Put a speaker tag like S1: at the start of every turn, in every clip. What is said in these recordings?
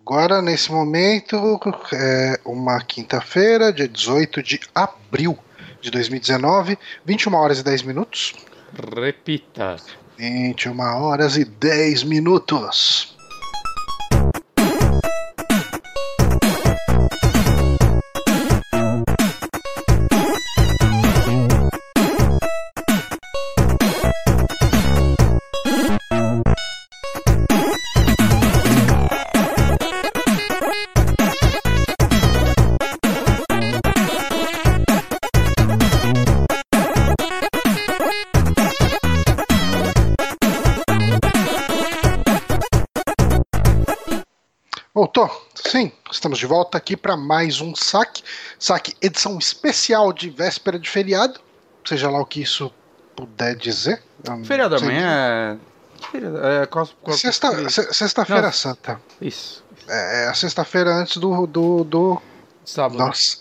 S1: Agora, nesse momento, é uma quinta-feira, dia 18 de abril de 2019, 21 horas e 10 minutos.
S2: Repita.
S1: 21 horas e 10 minutos. Estamos de volta aqui para mais um saque. Saque edição especial de véspera de feriado, seja lá o que isso puder dizer.
S2: Feriado amanhã é. É
S1: Sexta- se- Sexta-feira
S2: Não.
S1: Santa.
S2: Isso.
S1: É a sexta-feira antes do, do, do.
S2: Sábado.
S1: Nossa.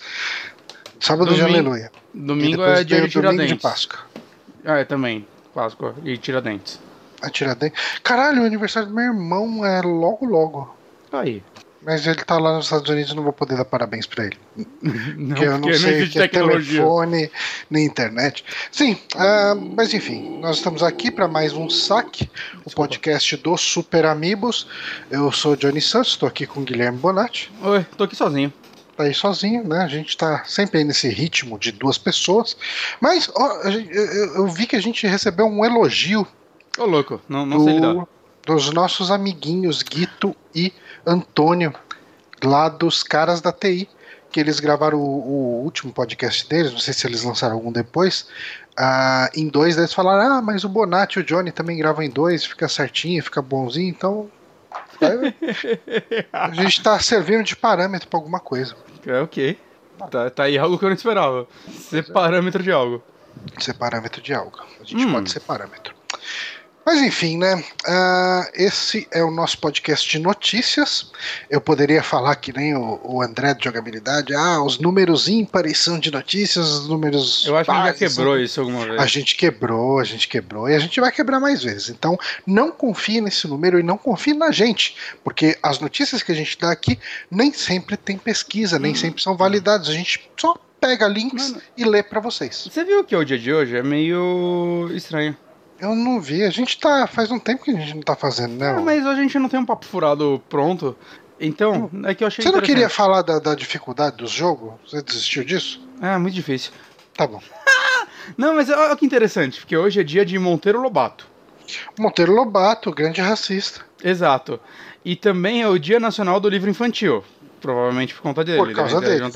S1: Sábado de
S2: Domingo-
S1: Aleluia. E
S2: Domingo é dia de Tiradentes.
S1: de Páscoa.
S2: Ah, é também. Páscoa e Tiradentes.
S1: A Tiradentes. Caralho, o aniversário do meu irmão é logo, logo.
S2: Aí.
S1: Mas ele tá lá nos Estados Unidos e não vou poder dar parabéns pra ele.
S2: Não,
S1: Porque eu não sei o que é telefone nem internet. Sim, ah, mas enfim, nós estamos aqui para mais um saque, o podcast do Super Amigos. Eu sou Johnny Santos, estou aqui com o Guilherme Bonatti.
S2: Oi, tô aqui sozinho.
S1: Tá aí sozinho, né? A gente tá sempre aí nesse ritmo de duas pessoas. Mas ó, eu, vi que a gente recebeu um elogio
S2: Ô, louco, não, não sei lidar.
S1: do, dos nossos amiguinhos Guito e Antônio, lá dos caras da TI, que eles gravaram o, o último podcast deles, não sei se eles lançaram algum depois. ah, em dois, eles falaram: Ah, mas o Bonatti e o Johnny também gravam em dois, fica certinho, fica bonzinho, então. é, a gente tá servindo de parâmetro pra alguma coisa.
S2: É ok. Tá, tá aí algo que eu não esperava. Ser parâmetro de algo.
S1: ser parâmetro de algo. A gente
S2: Hum.
S1: pode ser parâmetro. Mas enfim, né? ah, esse é o nosso podcast de notícias. Eu poderia falar que nem o, o André de jogabilidade. Ah, os números ímpares são de notícias, os números.
S2: Eu acho que a gente já
S1: pares
S2: quebrou
S1: são-
S2: isso alguma vez.
S1: A gente quebrou, a gente quebrou e a gente vai quebrar mais vezes. Então, não confie nesse número e não confie na gente, porque as notícias que a gente dá aqui nem sempre tem pesquisa, nem sempre são validadas. A gente só pega links
S2: Mano.
S1: e lê pra vocês.
S2: Você viu que o dia de hoje é meio estranho.
S1: Eu não vi. A gente tá. Faz um tempo que a gente não tá fazendo, né?
S2: Ah, mas a gente não tem um papo furado pronto. Então, é que eu achei
S1: Você não queria falar da, da dificuldade do jogo? Você desistiu disso?
S2: É, muito difícil.
S1: Tá bom.
S2: Não, mas olha que interessante, porque hoje é dia de Monteiro Lobato.
S1: Monteiro Lobato, grande racista.
S2: Exato. E também é o Dia Nacional do Livro Infantil. Provavelmente por conta dele.
S1: Por causa dele.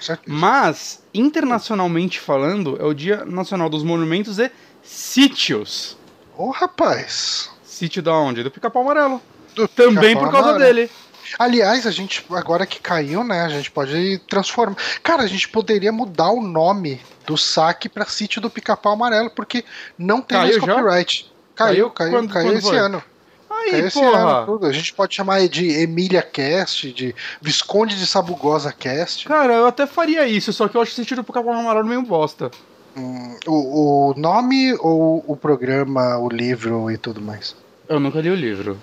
S1: sim.
S2: Mas, internacionalmente falando, é o Dia Nacional dos Monumentos e Sítios.
S1: Ô, rapaz.
S2: Sítio da onde? Do Pica-Pau Amarelo.
S1: Do
S2: Também
S1: Pica-Pau
S2: por causa
S1: Amarelo.
S2: dele.
S1: Aliás, a gente, agora que caiu, né? A gente pode transformar. Cara, a gente poderia mudar o nome do saque pra sítio do Pica-Pau Amarelo, porque não tem
S2: Caiu
S1: mais
S2: já?
S1: copyright. Caiu,
S2: Caiu?
S1: caiu,
S2: Quando-
S1: caiu
S2: quando
S1: esse
S2: foi?
S1: ano.
S2: Aí,
S1: Caiu esse ano, tudo. A gente pode chamar de Emília Cast, de Visconde de Sabugosa Cast.
S2: Cara, eu até faria isso, só que eu acho o Sítio do Pica-Pau Amarelo meio bosta.
S1: Hum, o, o nome ou o programa, o livro e tudo mais?
S2: Eu nunca li o livro,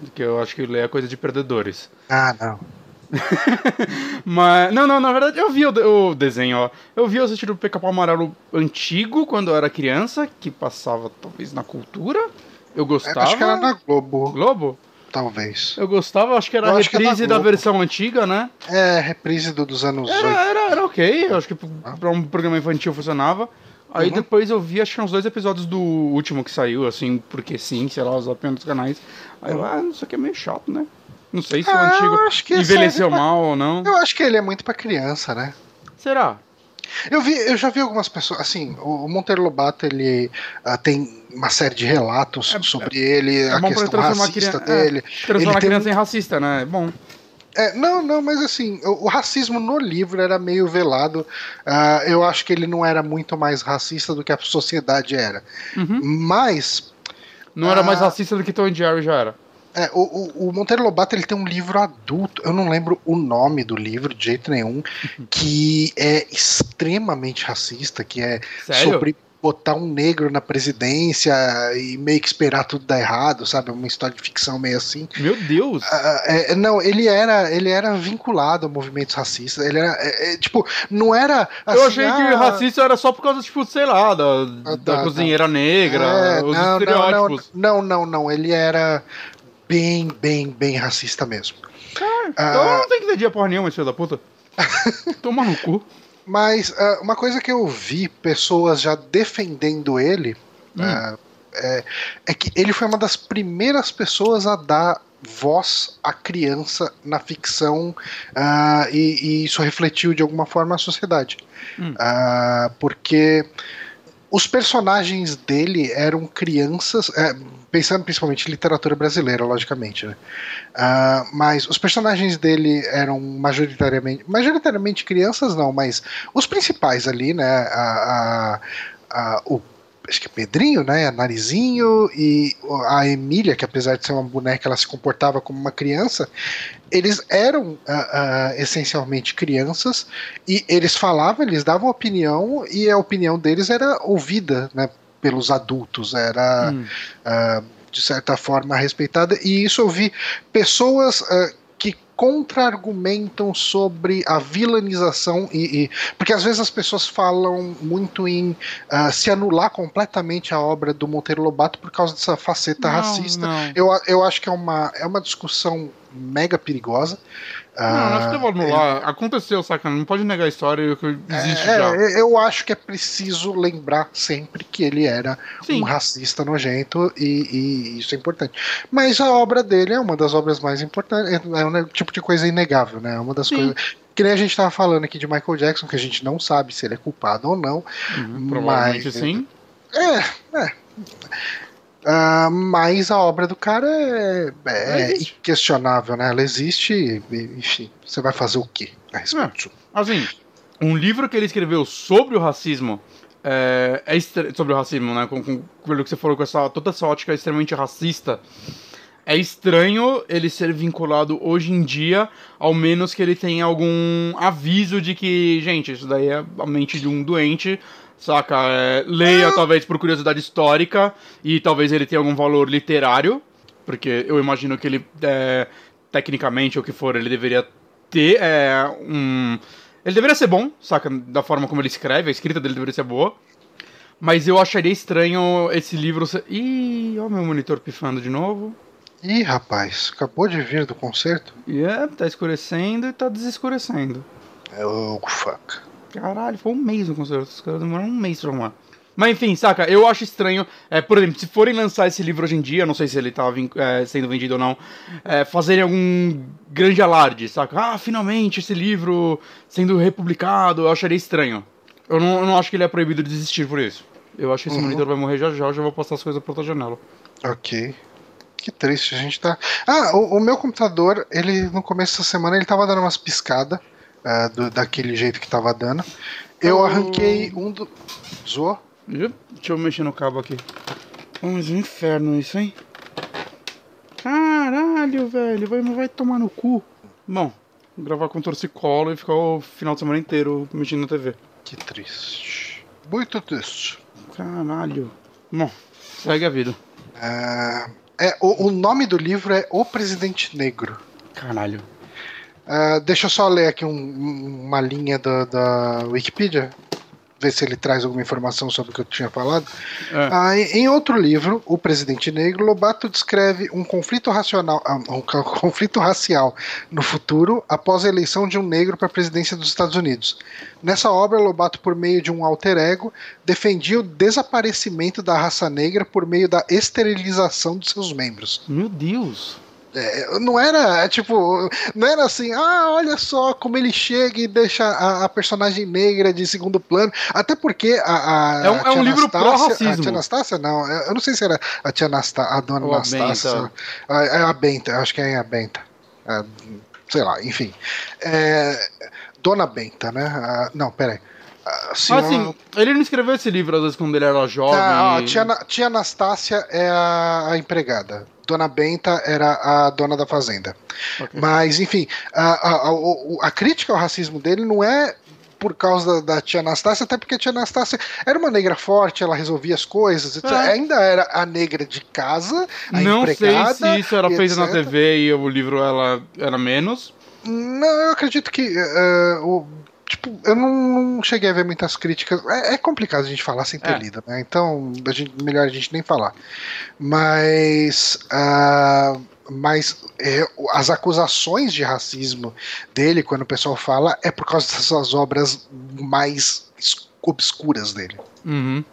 S2: porque eu acho que ler é coisa de perdedores.
S1: Ah, não.
S2: Mas, não, não, na verdade eu vi o, o desenho, ó. Eu vi o Sítio do Pica-Pau Amarelo antigo, quando eu era criança, que passava talvez na cultura. Eu gostava.
S1: acho que era na Globo,
S2: Globo?
S1: Talvez.
S2: Eu gostava, acho que era
S1: Eu
S2: a
S1: é
S2: reprise da
S1: Globo.
S2: versão antiga, né?
S1: É, reprise do, dos anos
S2: Era,
S1: 80.
S2: era, era ok, acho que pra um programa infantil funcionava. Aí
S1: Uhum.
S2: depois eu vi, acho que uns dois episódios do último que saiu, assim, porque sim, sei lá, os apenas dos canais. Aí eu, ah, isso aqui é meio chato, né? Não sei se o
S1: Ah,
S2: antigo
S1: acho que
S2: envelheceu
S1: serve pra-
S2: mal ou não.
S1: Eu acho que ele é muito pra criança, né?
S2: Será?
S1: Eu vi, eu já vi algumas pessoas, assim, o o Monteiro Lobato, ele ah, tem uma série de relatos
S2: É-
S1: sobre ele,
S2: É
S1: a questão
S2: transformar
S1: racista
S2: criança.
S1: dele.
S2: É, transformar
S1: Ele
S2: a criança
S1: um-
S2: em racista, né? É bom.
S1: É, não, não, mas assim, o, o racismo no livro era meio velado. Ah, eu acho que ele não era muito mais racista do que a sociedade era.
S2: Uhum.
S1: Mas
S2: Não era mais
S1: Ah.
S2: racista do que Tom Jerry já era.
S1: É, o, o, o Monteiro Lobato ele tem um livro adulto, eu não lembro o nome do livro de jeito nenhum, que é extremamente racista, que é
S2: Sério?
S1: sobre botar um negro na presidência e meio que esperar tudo dar errado, sabe? Uma história de ficção meio assim.
S2: Meu Deus!
S1: Uh, é, não, ele era, ele era vinculado a movimentos racistas. Ele era, é, é, tipo, não era.
S2: Assim, Eu achei ah, que racista era só por causa, tipo, sei lá, da, ah, da, da cozinheira negra, é, os não, estereótipos.
S1: Não, não, não, não, ele era bem, bem, bem racista mesmo.
S2: Cara, então não tem que entender porra nenhuma, filho da puta. Toma no cu.
S1: Mas uh, uma coisa que eu vi pessoas já defendendo ele hum. uh, é, é, que ele foi uma das primeiras pessoas a dar voz à criança na ficção uh, e, e, isso refletiu de alguma forma a sociedade. Hum. porque os personagens dele eram crianças, é, pensando principalmente em literatura brasileira, logicamente, né? Uh, mas os personagens dele eram majoritariamente, majoritariamente crianças, não, mas os principais ali, né? A, a, a, o acho que é Pedrinho, né? Narizinho e a Emília, que apesar de ser uma boneca, ela se comportava como uma criança. Eles eram uh, uh, essencialmente crianças e eles falavam, eles davam opinião e a opinião deles era ouvida, né? Pelos adultos, era hum. uh, de certa forma respeitada. E isso eu vi pessoas contra-argumentam sobre a vilanização e, e, porque às vezes as pessoas falam muito em uh, se anular completamente a obra do Monteiro Lobato por causa dessa faceta não, racista. Não. Eu, eu acho que é uma, é uma discussão mega perigosa.
S2: Não, nós temos anular. É... Aconteceu, saca? Não pode negar a história que existe é, já.
S1: Eu acho que é preciso lembrar sempre que ele era Sim. um racista nojento e, e, isso é importante. Mas a obra dele é uma das obras mais importantes. É um tipo de coisa inegável, né? É uma das Sim. coisas. Que nem a gente estava falando aqui de Michael Jackson, que a gente não sabe se ele é culpado ou não.
S2: Uhum, provavelmente mas, sim.
S1: É, é. Uh, mas a obra do cara é, é inquestionável, né? Ela existe, enfim, você vai fazer o quê a respeito?
S2: É, assim, um livro que ele escreveu sobre o racismo é, é sobre o racismo, né? Com, com, pelo que você falou com essa toda essa ótica extremamente racista. É estranho ele ser vinculado hoje em dia, ao menos que ele tenha algum aviso de que, gente, isso daí é a mente de um doente, saca? É, leia, talvez, por curiosidade histórica, e talvez ele tenha algum valor literário, porque eu imagino que ele, é, tecnicamente, ou o que for, ele deveria ter é, um... Ele deveria ser bom, saca? Da forma como ele escreve, a escrita dele deveria ser boa. Mas eu acharia estranho esse livro ser... Ih, ó meu monitor pifando de novo.
S1: Ih, rapaz, acabou de vir do concerto?
S2: Yeah, tá escurecendo e tá desescurecendo.
S1: Oh, fuck.
S2: Caralho, foi um mês no conserto. Os caras demoraram um mês pra arrumar. Mas enfim, saca, eu acho estranho, é, por exemplo, se forem lançar esse livro hoje em dia, não sei se ele tá é, sendo vendido ou não, é, fazerem algum grande alarde, saca? Ah, finalmente esse livro sendo republicado, eu acharia estranho. Eu não, eu não acho que ele é proibido de desistir por isso. Eu acho que esse uhum. monitor vai morrer já já, eu já vou passar as coisas pra outra janela.
S1: Ok. Que triste, a gente tá. Ah, o, o meu computador, ele no começo da semana ele tava dando umas piscadas uh, do, daquele jeito que tava dando. Eu arranquei um do. Zoou?
S2: Deixa eu mexer no cabo aqui. Mas um inferno isso, hein? Caralho, velho. Vai, vai tomar no cu. Bom, gravar com torcicolo e ficar o final de semana inteiro mexendo na TV.
S1: Que triste. Muito triste.
S2: Caralho. Bom, segue a vida.
S1: Uh, é, o, o nome do livro é O Presidente Negro.
S2: Caralho.
S1: Uh, deixa eu só ler aqui um, uma linha da, da Wikipedia, ver se ele traz alguma informação sobre o que eu tinha falado. É. Ah, em outro livro, O Presidente Negro, Lobato descreve um conflito racional, ah, um conflito racial no futuro após a eleição de um negro para a presidência dos Estados Unidos. Nessa obra, Lobato, por meio de um alter ego, defendia o desaparecimento da raça negra por meio da esterilização de seus membros.
S2: Meu Deus!
S1: É, não era, é, tipo, não era assim, ah, olha só como ele chega e deixa a, a personagem negra de segundo plano. Até porque a.
S2: a é um, a é um livro pró-racismo. A
S1: tia Anastácia, não. Eu não sei se era a tia Anastácia, a dona Ou Anastácia. A, é a Benta, acho que é a Benta. É, sei lá, enfim. É, dona Benta, né? não, peraí.
S2: Senhora... Assim, ele não escreveu esse livro às vezes quando ele era jovem. Tá,
S1: a tia, tia Anastácia é a, a empregada. Dona Benta era a dona da fazenda. Okay. Mas, enfim, a, a, a, crítica ao racismo dele não é por causa da, da tia Anastácia, até porque a tia Anastácia era uma negra forte, ela resolvia as coisas, etc.
S2: É.
S1: ainda era a negra de casa, a
S2: Não sei
S1: empregada.
S2: se isso era feito na. TV e o livro ela era menos.
S1: Não, eu acredito que. eh, o, tipo, eu não, não cheguei a ver muitas críticas. É, é complicado a gente falar sem ter
S2: É.
S1: lido, né? Então, a gente, melhor a gente nem falar. Mas. ah, mas eh, as acusações de racismo dele, quando o pessoal fala, é por causa dessas obras mais obscuras dele.
S2: Uhum.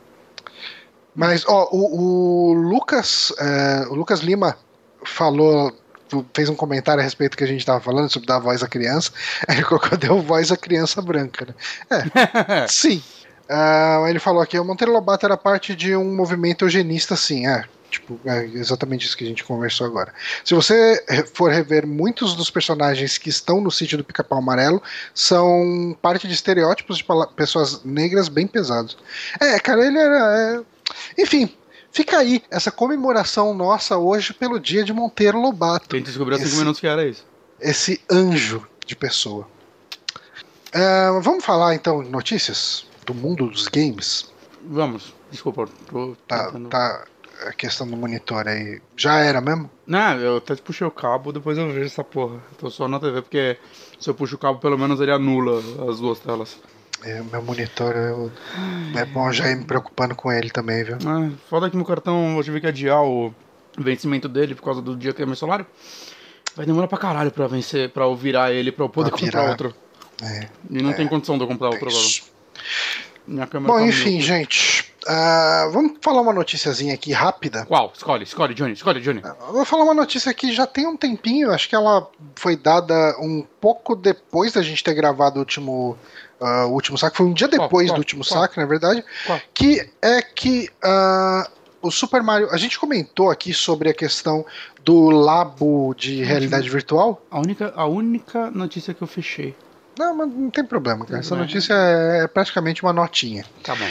S1: Mas, ó, o, o Lucas, é, o Lucas Lima falou, fez um comentário a respeito do que a gente estava falando sobre dar voz à criança. Aí ele colocou, deu voz à criança branca, né? É, sim. Ah, ele falou aqui, o Monteiro Lobato era parte de um movimento eugenista, sim, é. Tipo, é exatamente isso que a gente conversou agora. Se você for rever muitos dos personagens que estão no sítio do Pica-Pau Amarelo, são parte de estereótipos de pessoas negras bem pesados. É, cara, ele era. é, Enfim, fica aí essa comemoração nossa hoje pelo dia de Monteiro Lobato.
S2: Gente descobriu há cinco
S1: Esse-
S2: minutos que era isso.
S1: Esse anjo de pessoa. Ah, vamos falar então de notícias do mundo dos games?
S2: Vamos, desculpa. Tô
S1: Tá,
S2: tentando-
S1: tá a questão do monitor aí. Já era mesmo?
S2: Não, eu até puxei o cabo, depois eu vejo essa porra. Tô só na TV porque se eu puxo o cabo, pelo menos ele anula as duas telas.
S1: É, meu monitor, eu- é bom já ir me preocupando com ele também, viu?
S2: Ah, foda que meu cartão eu tive que adiar o vencimento dele por causa do dia que é meu salário. Vai demorar pra caralho pra vencer, pra eu virar ele, pra eu poder
S1: Pra
S2: comprar outro.
S1: É.
S2: E não tem condição de eu comprar outro agora. Minha câmera
S1: Bom,
S2: tá
S1: enfim, gente. ah, vamos falar uma noticiazinha aqui rápida.
S2: Qual? Escolhe, escolhe, Johnny, escolhe, Johnny.
S1: Eu vou falar uma notícia que já tem um tempinho, acho que ela foi dada um pouco depois da gente ter gravado o último, ah, o último saque, foi um dia depois
S2: Qual?
S1: do último
S2: Qual?
S1: saque, na verdade,
S2: Qual?
S1: que é que ah, o Super Mario, a gente comentou aqui sobre a questão do labo de realidade virtual.
S2: A única, a única notícia que eu fechei.
S1: Não, mas não tem problema, cara. Essa notícia é praticamente uma notinha.
S2: Tá bom.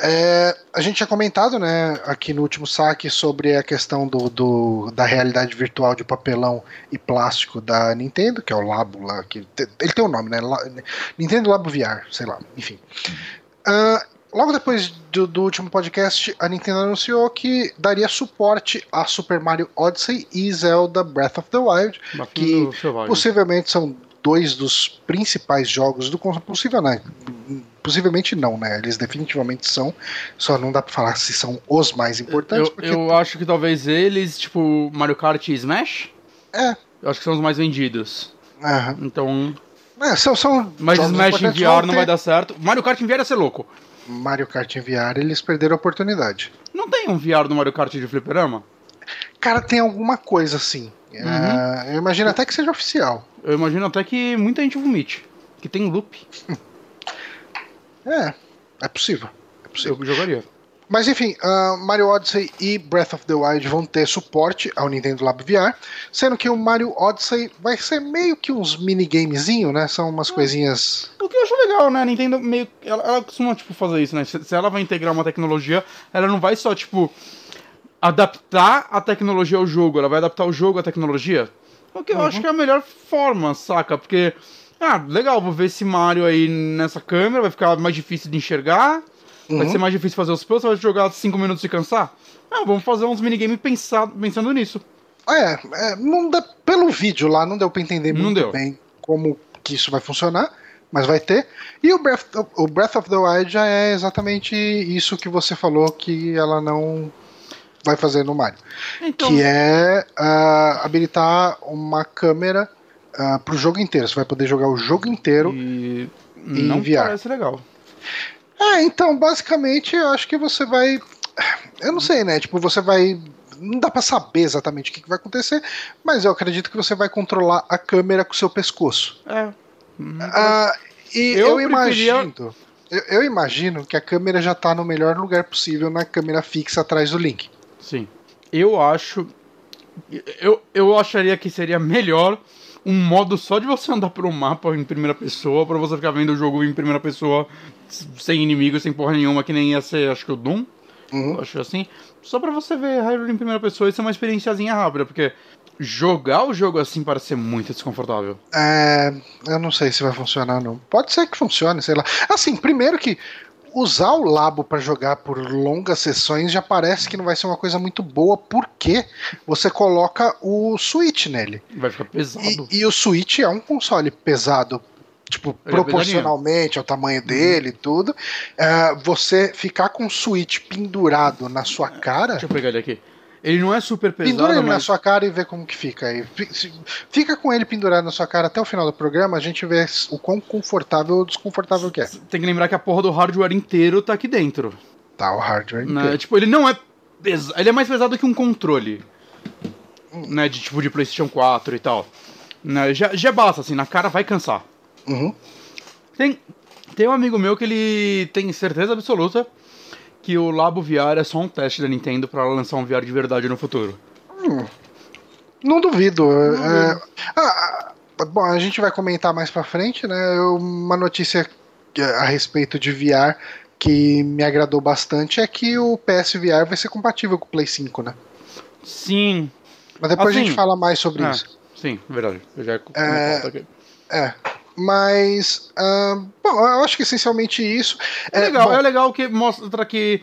S1: É, a gente tinha comentado, né, aqui no último saque sobre a questão do, do- da realidade virtual de papelão e plástico da Nintendo, que é o Labo lá, que ele tem um nome, né? La- Nintendo Labo VR, sei lá, enfim. Ah, logo depois do, do último podcast, a Nintendo anunciou que daria suporte a Super Mario Odyssey e Zelda Breath of the Wild,
S2: Bafinho Selvagem.
S1: Possivelmente são dois dos principais jogos do console. Possível, né? Possivelmente não, né? Eles definitivamente são. Só não dá pra falar se são os mais importantes.
S2: Eu, eu acho que talvez eles, tipo, Mario Kart e Smash,
S1: É.
S2: eu acho que são os mais vendidos.
S1: aham.
S2: Então.
S1: É, são, são
S2: Mas Smash em VR não
S1: ter-
S2: vai dar certo. Mario Kart em VR ia ser louco.
S1: Mario Kart em VR, eles perderam a oportunidade.
S2: Não tem um VR do Mario Kart de fliperama?
S1: Cara, tem alguma coisa assim.
S2: Uhum.
S1: É, eu imagino até que seja oficial.
S2: Eu imagino até que muita gente vomite. Que tem loop.
S1: É, é possível. É possível.
S2: Eu jogaria.
S1: Mas enfim, ah, Mario Odyssey e Breath of the Wild vão ter suporte ao Nintendo Labo VR, sendo que o Mario Odyssey vai ser meio que uns minigamezinho, né? São umas coisinhas.
S2: O que eu acho legal, né? A Nintendo meio. Ela, ela costuma, tipo, fazer isso, né? Se, se ela vai integrar uma tecnologia, ela não vai só, tipo, adaptar a tecnologia ao jogo, ela vai adaptar o jogo à tecnologia. O que eu acho que é a melhor forma, saca? Porque, ah, legal, vou ver esse Mario aí nessa câmera, vai ficar mais difícil de enxergar, vai
S1: Uhum.
S2: ser mais difícil fazer os puzzles, vai jogar 5 minutos e cansar. Ah, vamos fazer uns minigames pensado, pensando nisso.
S1: É, é, não dá, pelo vídeo lá não deu pra entender
S2: Não
S1: muito
S2: deu.
S1: bem como que isso vai funcionar, mas vai ter. E o Breath, o Breath of the Wild já é exatamente isso que você falou que ela não vai fazer no Mario.
S2: Então,
S1: que é ah, habilitar uma câmera ah, pro jogo inteiro. Você vai poder jogar o jogo inteiro.
S2: e
S1: em
S2: não
S1: VR.
S2: parece legal.
S1: É, então, basicamente, eu acho que você vai. Eu não sei, né? Tipo, você vai. Não dá pra saber exatamente o que que vai acontecer, mas eu acredito que você vai controlar a câmera com o seu pescoço.
S2: É. Hum,
S1: Ah, e
S2: Eu
S1: eu,
S2: preferia-
S1: imagino. Eu, eu imagino que a câmera já tá no melhor lugar possível na câmera fixa atrás do Link.
S2: Sim. Eu acho. Eu, eu acharia que seria melhor um modo só de você andar pelo mapa em primeira pessoa, pra você ficar vendo o jogo em primeira pessoa sem inimigos, sem porra nenhuma, que nem ia ser, acho que o Doom.
S1: Uhum.
S2: Acho assim. Só pra você ver Hyrule em primeira pessoa, isso é uma experiênciazinha rápida, porque jogar o jogo assim parece ser muito desconfortável.
S1: É, eu não sei se vai funcionar, não. Pode ser que funcione, sei lá. Assim, primeiro que usar o Labo para jogar por longas sessões já parece que não vai ser uma coisa muito boa, porque você coloca o Switch nele.
S2: Vai ficar pesado.
S1: E, e o Switch é um console pesado. Tipo,
S2: Ele é
S1: proporcionalmente ao tamanho dele e tudo. É, você ficar com o Switch pendurado na sua cara.
S2: Deixa eu pegar ele aqui. Ele não é super pesado,
S1: Pendura ele na
S2: mas...
S1: sua cara e vê como que fica Fica com ele pendurado na sua cara até o final do programa, a gente vê o quão confortável ou desconfortável que é.
S2: Tem que lembrar que a porra do hardware inteiro tá aqui dentro.
S1: Tá, o hardware
S2: né?
S1: inteiro.
S2: Tipo, ele não é pesado. Ele é mais pesado que um controle. Né? De tipo de PlayStation 4 e tal. Né? Já, já basta, assim, na cara vai cansar.
S1: Uhum.
S2: Tem, tem um amigo meu que ele tem certeza absoluta que o Labo VR é só um teste da Nintendo pra ela lançar um VR de verdade no futuro.
S1: Não duvido. é- ah, ah, bom, a gente vai comentar mais pra frente, né? Uma notícia que- a respeito de VR que me agradou bastante é que o PSVR vai ser compatível com o Play 5, né?
S2: Sim.
S1: Mas depois a
S2: Assim,
S1: gente fala mais sobre
S2: é,
S1: isso.
S2: Sim, verdade. Eu já
S1: É,
S2: é...
S1: É. Mas, ah, bom, eu acho que essencialmente isso.
S2: É legal,
S1: bom,
S2: é legal que mostra que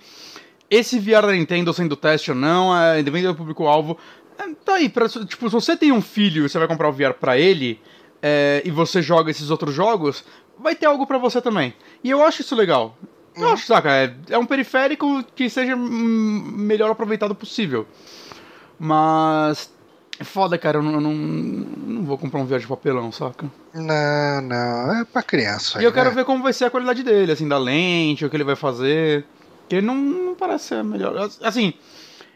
S2: esse VR da Nintendo, sendo teste ou não, é, independente do público-alvo, é, tá aí. Pra, tipo, se você tem um filho e você vai comprar o VR pra ele, é, e você joga esses outros jogos, vai ter algo pra você também. E eu acho isso legal. Eu
S1: Uhum.
S2: acho, saca, é, é um periférico que seja melhor aproveitado possível. Mas. É foda, cara, eu não, eu não, não vou comprar um VR de papelão, saca?
S1: Não, não, é pra criança.
S2: E eu
S1: aí,
S2: quero
S1: né?
S2: ver como vai ser a qualidade dele, assim, da lente, o que ele vai fazer. Que ele não, não parece ser melhor. Assim,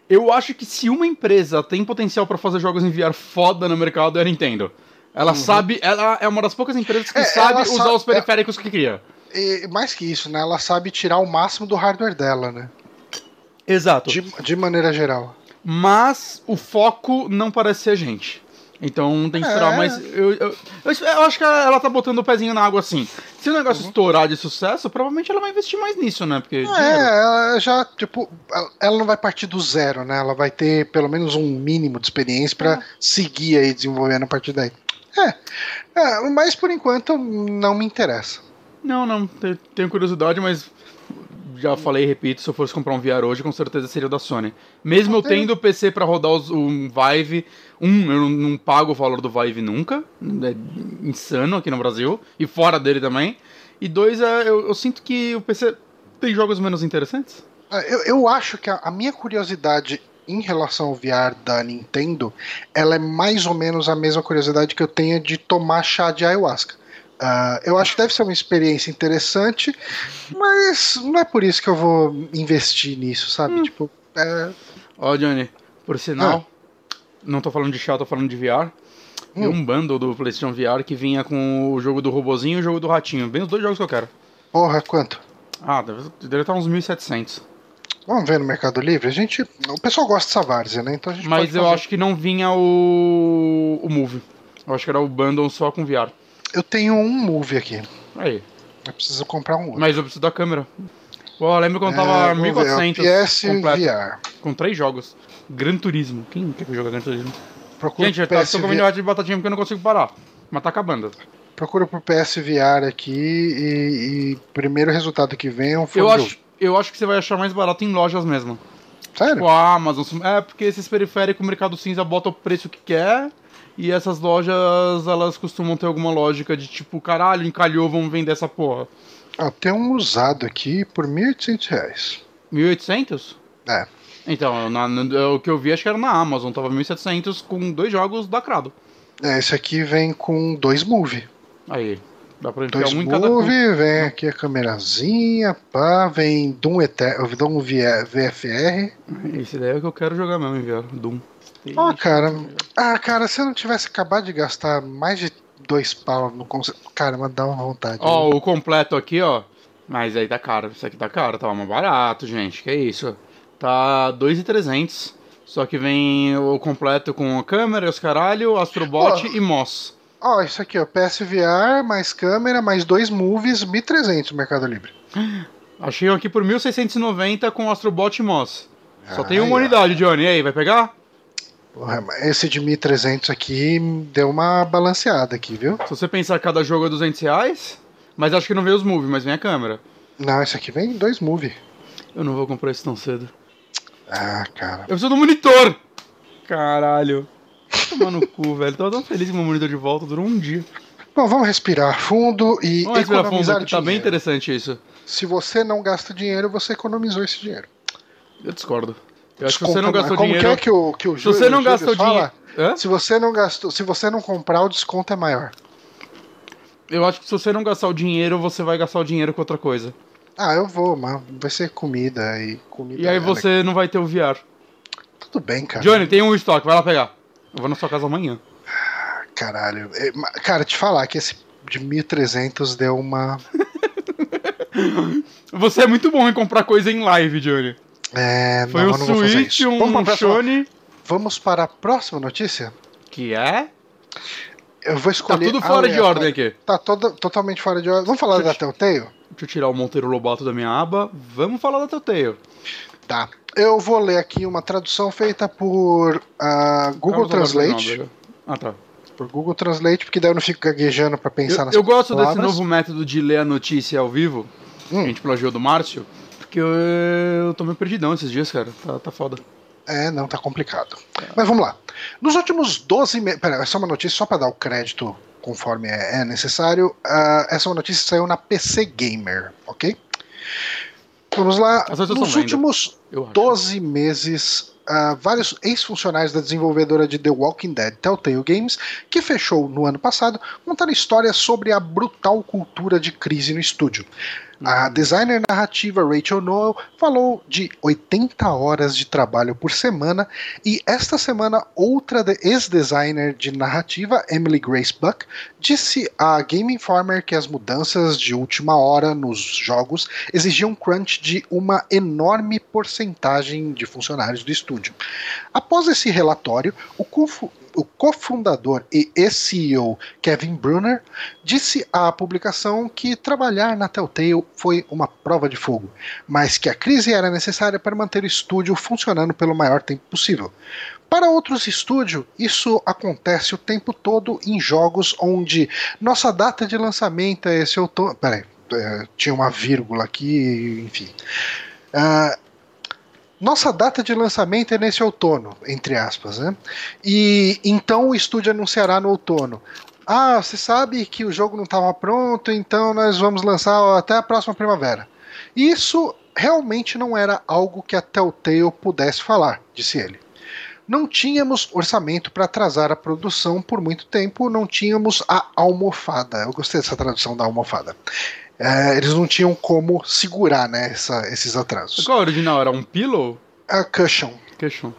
S2: eu acho que se uma empresa tem potencial pra fazer jogos em VR foda no mercado é a Nintendo. Ela sabe, ela é uma das poucas empresas que
S1: Uhum. É,
S2: sabe usar
S1: sa-
S2: os periféricos que cria.
S1: E mais que isso, né? Ela sabe tirar o máximo do hardware dela, né?
S2: Exato.
S1: De, de maneira geral.
S2: Mas o foco não parece ser a gente. Então tem que esperar,
S1: É.
S2: mas eu, eu, eu, eu acho que ela, tá botando o pezinho na água assim. Se o negócio
S1: Uhum.
S2: estourar de sucesso, provavelmente ela vai investir mais nisso, né? Porque. dinheiro.
S1: É, ela já, tipo, ela- não vai partir do zero, né? Ela vai ter pelo menos um mínimo de experiência pra seguir aí desenvolvendo a partir daí. É, é, mas por enquanto não me interessa.
S2: Não, não, te- tenho curiosidade, mas já falei e repito, se eu fosse comprar um VR hoje, com certeza seria o da Sony. Mesmo eu tendo o PC pra rodar os, um Vive, um, eu não, não pago o valor do Vive nunca, é insano aqui no Brasil, e fora dele também. E dois, é, eu, eu sinto que o PC tem jogos menos interessantes.
S1: É, Eu, eu acho que a, a minha curiosidade em relação ao VR da Nintendo, ela é mais ou menos a mesma curiosidade que eu tenho de tomar chá de ayahuasca. Ah, eu acho que deve ser uma experiência interessante, mas não é por isso que eu vou investir nisso, sabe? Tipo, é,
S2: Ó, Johnny, por sinal, não tô falando de chá, tô falando de VR.
S1: Hum.
S2: um bundle do PlayStation VR que vinha com o jogo do robozinho e o jogo do ratinho. Bem os dois jogos que eu quero.
S1: porra, quanto?
S2: Ah, deve, deve estar uns 1.700.
S1: Vamos ver no Mercado Livre? A gente. O pessoal gosta dessa várzea, né? Então a gente
S2: Mas
S1: pode
S2: eu
S1: fazer.
S2: acho que não vinha o. o Move. Eu acho que era o bundle só com VR.
S1: Eu tenho um movie aqui.
S2: Aí.
S1: Eu preciso comprar um outro.
S2: Mas eu preciso da câmera. Pô, eu lembro quando tava
S1: É, vamos ver, é o
S2: 1.400
S1: PS
S2: completo.
S1: VR.
S2: Com três jogos. Gran Turismo. Quem quer jogar Gran Turismo?
S1: Procura
S2: Gente, eu tô,
S1: PS
S2: tô comendo de batatinha porque eu não consigo parar. Mas tá acabando.
S1: procura por PSVR aqui e, e primeiro resultado que vem é um
S2: Eu acho, eu acho que você vai achar mais barato em lojas mesmo.
S1: Sério?
S2: Tipo, a Amazon. É, porque esses periféricos, o mercado cinza bota o preço que quer. E essas lojas, elas costumam ter alguma lógica de tipo, caralho, encalhou, vamos vender essa porra.
S1: Ah, tem um usado aqui por 1.800 reais.
S2: 1.800?
S1: É.
S2: Então, na- no- o que eu vi acho que era na Amazon, tava 1.700 com dois jogos lacrado.
S1: É, esse aqui vem com dois movie.
S2: Aí, dá pra enfiar
S1: Dois
S2: um em cada
S1: movie, vem aqui a câmerazinha, pá, vem Doom, Eter Doom VFR.
S2: Esse daí é o que eu quero jogar mesmo, enviar. Doom.
S1: Ah, cara. Ah, cara, se eu não tivesse acabado de gastar mais de dois pau no console. Cara, mas dá uma vontade.
S2: Ó, o completo aqui, ó. Mas aí tá caro. Isso aqui tá caro, tava mais barato, gente. Que isso? Tá 2,300. Só que vem o completo com a câmera, os caralho, Astrobot
S1: Pô.
S2: e Moss.
S1: Ó, isso aqui, ó. PSVR, mais câmera, mais dois movies, 1.300 no Mercado Livre.
S2: Achei aqui por 1.690 com Astrobot e Moss. Só tem
S1: Ai,
S2: uma
S1: ai.
S2: unidade, Johnny. E aí, vai pegar?
S1: Esse de 1.300 aqui deu uma balanceada aqui, viu?
S2: Se você pensar cada jogo é 200 reais, mas acho que não vem os movies, mas vem a câmera.
S1: Não, esse aqui vem dois movie.
S2: Eu não vou comprar esse tão cedo.
S1: Ah, cara.
S2: Eu preciso do monitor! Caralho. Toma no cu, velho. Tô tão feliz com o meu monitor de volta, durou um dia.
S1: Bom, vamos respirar fundo e
S2: Vamos respirar fundo,
S1: economizar
S2: que tá bem interessante isso.
S1: Se você não gasta dinheiro, você economizou esse dinheiro.
S2: Eu discordo. Eu acho que se você não gastou
S1: Como
S2: dinheiro.
S1: que é que o, que o
S2: Se você não gastou dinheiro.
S1: Se você não gastou, se você não comprar, o desconto é maior.
S2: Eu acho que se você não gastar o dinheiro, você vai gastar o dinheiro com outra coisa.
S1: Ah, eu vou, mas vai ser comida e comida.
S2: E aí
S1: é
S2: você não vai ter o VR.
S1: Tudo bem, cara.
S2: Johnny, tem um estoque, vai lá pegar. Eu vou na sua casa amanhã.
S1: Caralho. É, Cara, te falar que esse de 1300 deu uma.
S2: Você é muito bom em comprar coisa em live, Johnny.
S1: É,
S2: Foi
S1: não,
S2: um
S1: não
S2: Switch.
S1: Vamos,
S2: um Sony.
S1: Vamos para a próxima notícia?
S2: Que é?
S1: Eu vou
S2: Tá
S1: escolher.
S2: tudo fora de ordem aqui.
S1: Tá toda, totalmente fora de ordem. Vamos falar
S2: Deixa
S1: da Telltale?
S2: Deixa eu tirar o Monteiro Lobato da minha aba. Vamos falar da Telltale.
S1: Tá. Eu vou ler aqui uma tradução feita por ah, Google
S2: Carlos
S1: Translate.
S2: Nóbrega. Ah, tá.
S1: Por Google Translate, porque daí eu não fico gaguejando pra pensar
S2: Eu,
S1: nas
S2: eu gosto desse
S1: palavras.
S2: novo método de ler a notícia ao vivo, que
S1: Hum.
S2: a gente plagiou do Márcio, porque eu, eu tô meio perdidão esses dias, cara. Tá, tá foda.
S1: É, não, tá complicado. Mas vamos lá. Nos últimos 12 meses. Pera, essa é uma notícia só pra dar o crédito conforme é, é necessário. Ah, essa é uma notícia que saiu na PC Gamer, ok? Vamos lá. Nos últimos
S2: acho.
S1: 12 meses, ah, vários ex-funcionários da desenvolvedora de The Walking Dead, Telltale Games, que fechou no ano passado, contaram histórias sobre a brutal cultura de crise no estúdio. A designer narrativa Rachel Noel falou de 80 horas de trabalho por semana e esta semana outra de- ex-designer de narrativa, Emily Grace Buck, disse à Game Informer que as mudanças de última hora nos jogos exigiam crunch de uma enorme porcentagem de funcionários do estúdio. Após esse relatório, o o cofundador e ex-CEO Kevin Brunner disse à publicação que trabalhar na Telltale foi uma prova de fogo, mas que a crise era necessária para manter o estúdio funcionando pelo maior tempo possível. Para outros estúdios, isso acontece o tempo todo em jogos onde nossa data de lançamento é esse outono. Peraí, é, tinha uma vírgula aqui, enfim. Ah, nossa data de lançamento é nesse outono, entre aspas, né? E então o estúdio anunciará no outono. Ah, você sabe que o jogo não estava pronto, então nós vamos lançar até a próxima primavera. Isso realmente não era algo que a Telltale pudesse falar, disse ele. Não tínhamos orçamento para atrasar a produção por muito tempo, não tínhamos a almofada. Eu gostei dessa tradução da almofada. É, eles não tinham como segurar né, essa- esses atrasos.
S2: Qual a original? Era um pillow?
S1: A cushion,
S2: Queixão.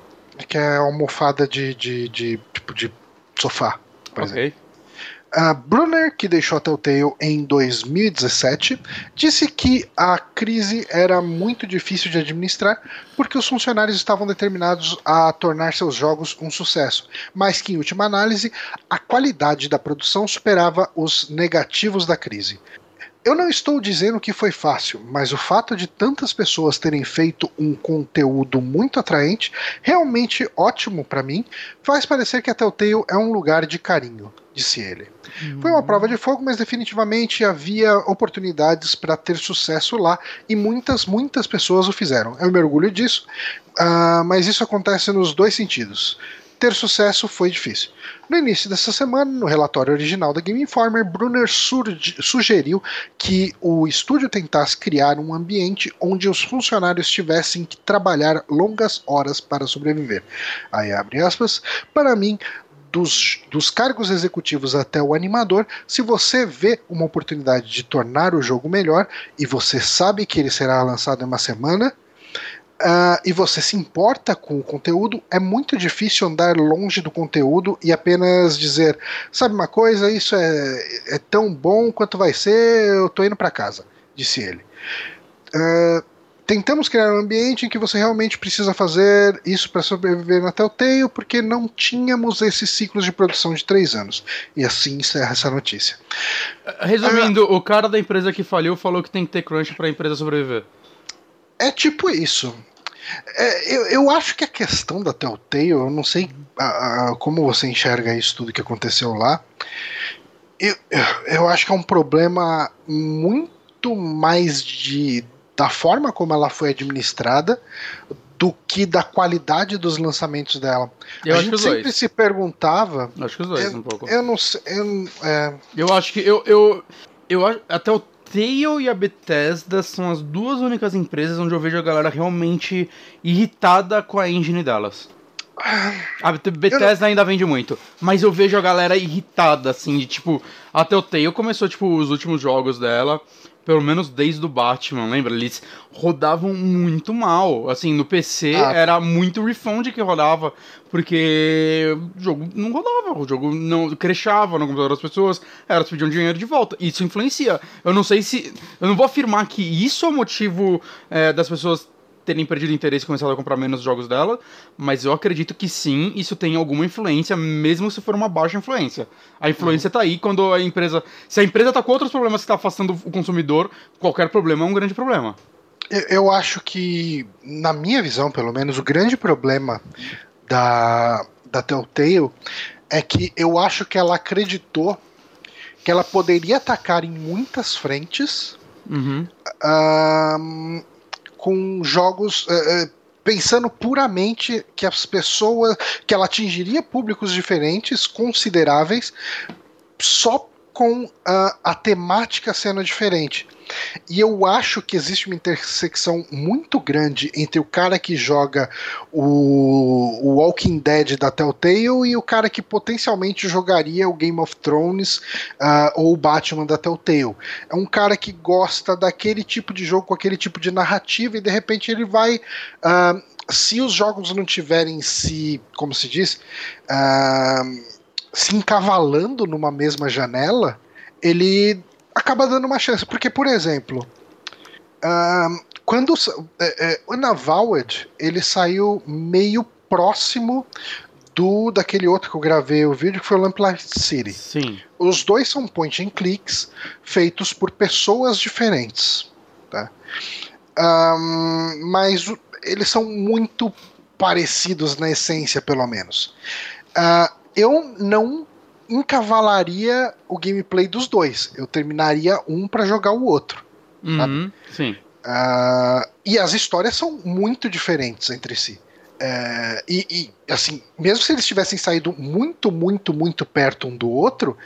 S1: que é a almofada de, de, de tipo de sofá, por exemplo.
S2: Ok.
S1: A Brunner, que deixou a Telltale em 2017, disse que a crise era muito difícil de administrar porque os funcionários estavam determinados a tornar seus jogos um sucesso, mas que, em última análise, a qualidade da produção superava os negativos da crise. Eu não estou dizendo que foi fácil, mas o fato de tantas pessoas terem feito um conteúdo muito atraente, realmente ótimo para mim, faz parecer que a Telltale é um lugar de carinho, disse ele. Foi uma prova de fogo, mas definitivamente havia oportunidades para ter sucesso lá e muitas, muitas pessoas o fizeram. Eu me orgulho disso, ah, mas isso acontece nos dois sentidos. Ter sucesso foi difícil. No início dessa semana, no relatório original da Game Informer, Brunner sugeriu que o estúdio tentasse criar um ambiente onde os funcionários tivessem que trabalhar longas horas para sobreviver. Aí abre aspas. Para mim, dos, dos cargos executivos até o animador, se você vê uma oportunidade de tornar o jogo melhor e você sabe que ele será lançado em uma semana. Ah, e você se importa com o conteúdo, é muito difícil andar longe do conteúdo e apenas dizer: sabe uma coisa, isso é, é tão bom quanto vai ser, eu tô indo para casa, disse ele. Ah, tentamos criar um ambiente em que você realmente precisa fazer isso para sobreviver na Telltale, porque não tínhamos esses ciclos de produção de três anos. E assim encerra essa notícia.
S2: Resumindo, o cara da empresa que faliu falou que tem que ter crunch pra empresa sobreviver.
S1: É tipo isso. É, eu, eu acho que a questão da Telltale, eu não sei a, a, como você enxerga isso tudo que aconteceu lá. Eu, eu acho que é um problema muito mais de da forma como ela foi administrada do que da qualidade dos lançamentos dela.
S2: Eu
S1: a gente sempre
S2: dois.
S1: se perguntava.
S2: Acho que os dois,
S1: eu,
S2: um pouco.
S1: Eu não sei. Eu, é,
S2: Eu acho que eu, eu, eu acho- até o Tale e a Bethesda são as duas únicas empresas onde eu vejo a galera realmente irritada com a engine delas. A Bet- Bethesda ainda vende muito, mas eu vejo a galera irritada, assim, de tipo, até o Tale começou, tipo, os últimos jogos dela, pelo menos desde o Batman, lembra? Eles rodavam muito mal, assim, no PC
S1: Ah.
S2: era muito refund que rodava, porque o jogo não rodava, o jogo não crashava no computador das pessoas, elas pediam dinheiro de volta. Isso influencia. Eu não sei se. Eu não vou afirmar que isso é o motivo é, das pessoas terem perdido interesse e começado a comprar menos jogos dela, mas eu acredito que sim, isso tem alguma influência, mesmo se for uma baixa influência. A influência tá aí quando a empresa. Se a empresa tá com outros problemas que tá afastando o consumidor, qualquer problema é um grande problema.
S1: Eu, eu acho que, na minha visão, pelo menos, o grande problema da, da Telltale é que eu acho que ela acreditou que ela poderia atacar em muitas frentes
S2: Uhum.
S1: Com jogos. eh, eh, Pensando puramente que as pessoas. que ela atingiria públicos diferentes, consideráveis, só com ah, a temática sendo diferente. E eu acho que existe uma intersecção muito grande entre o cara que joga o, o Walking Dead da Telltale e o cara que potencialmente jogaria o Game of Thrones ah, ou o Batman da Telltale. É um cara que gosta daquele tipo de jogo com aquele tipo de narrativa e de repente ele vai. ah, se os jogos não tiverem se. como se diz? ah, se encavalando numa mesma janela, ele acaba dando uma chance. Porque, por exemplo, quando é, o Navaled ele saiu meio próximo do daquele outro que eu gravei o vídeo, que foi o Lamplight City.
S2: Sim.
S1: Os dois são point and clicks feitos por pessoas diferentes. Tá? Ahn, mas eles são muito parecidos na essência, pelo menos. Ah, eu não encavalaria o gameplay dos dois. Eu terminaria um para jogar o outro.
S2: Uhum. Sim.
S1: Ah, e as histórias são muito diferentes entre si. É, e, e, assim, mesmo se eles tivessem saído muito, muito, muito perto um do outro,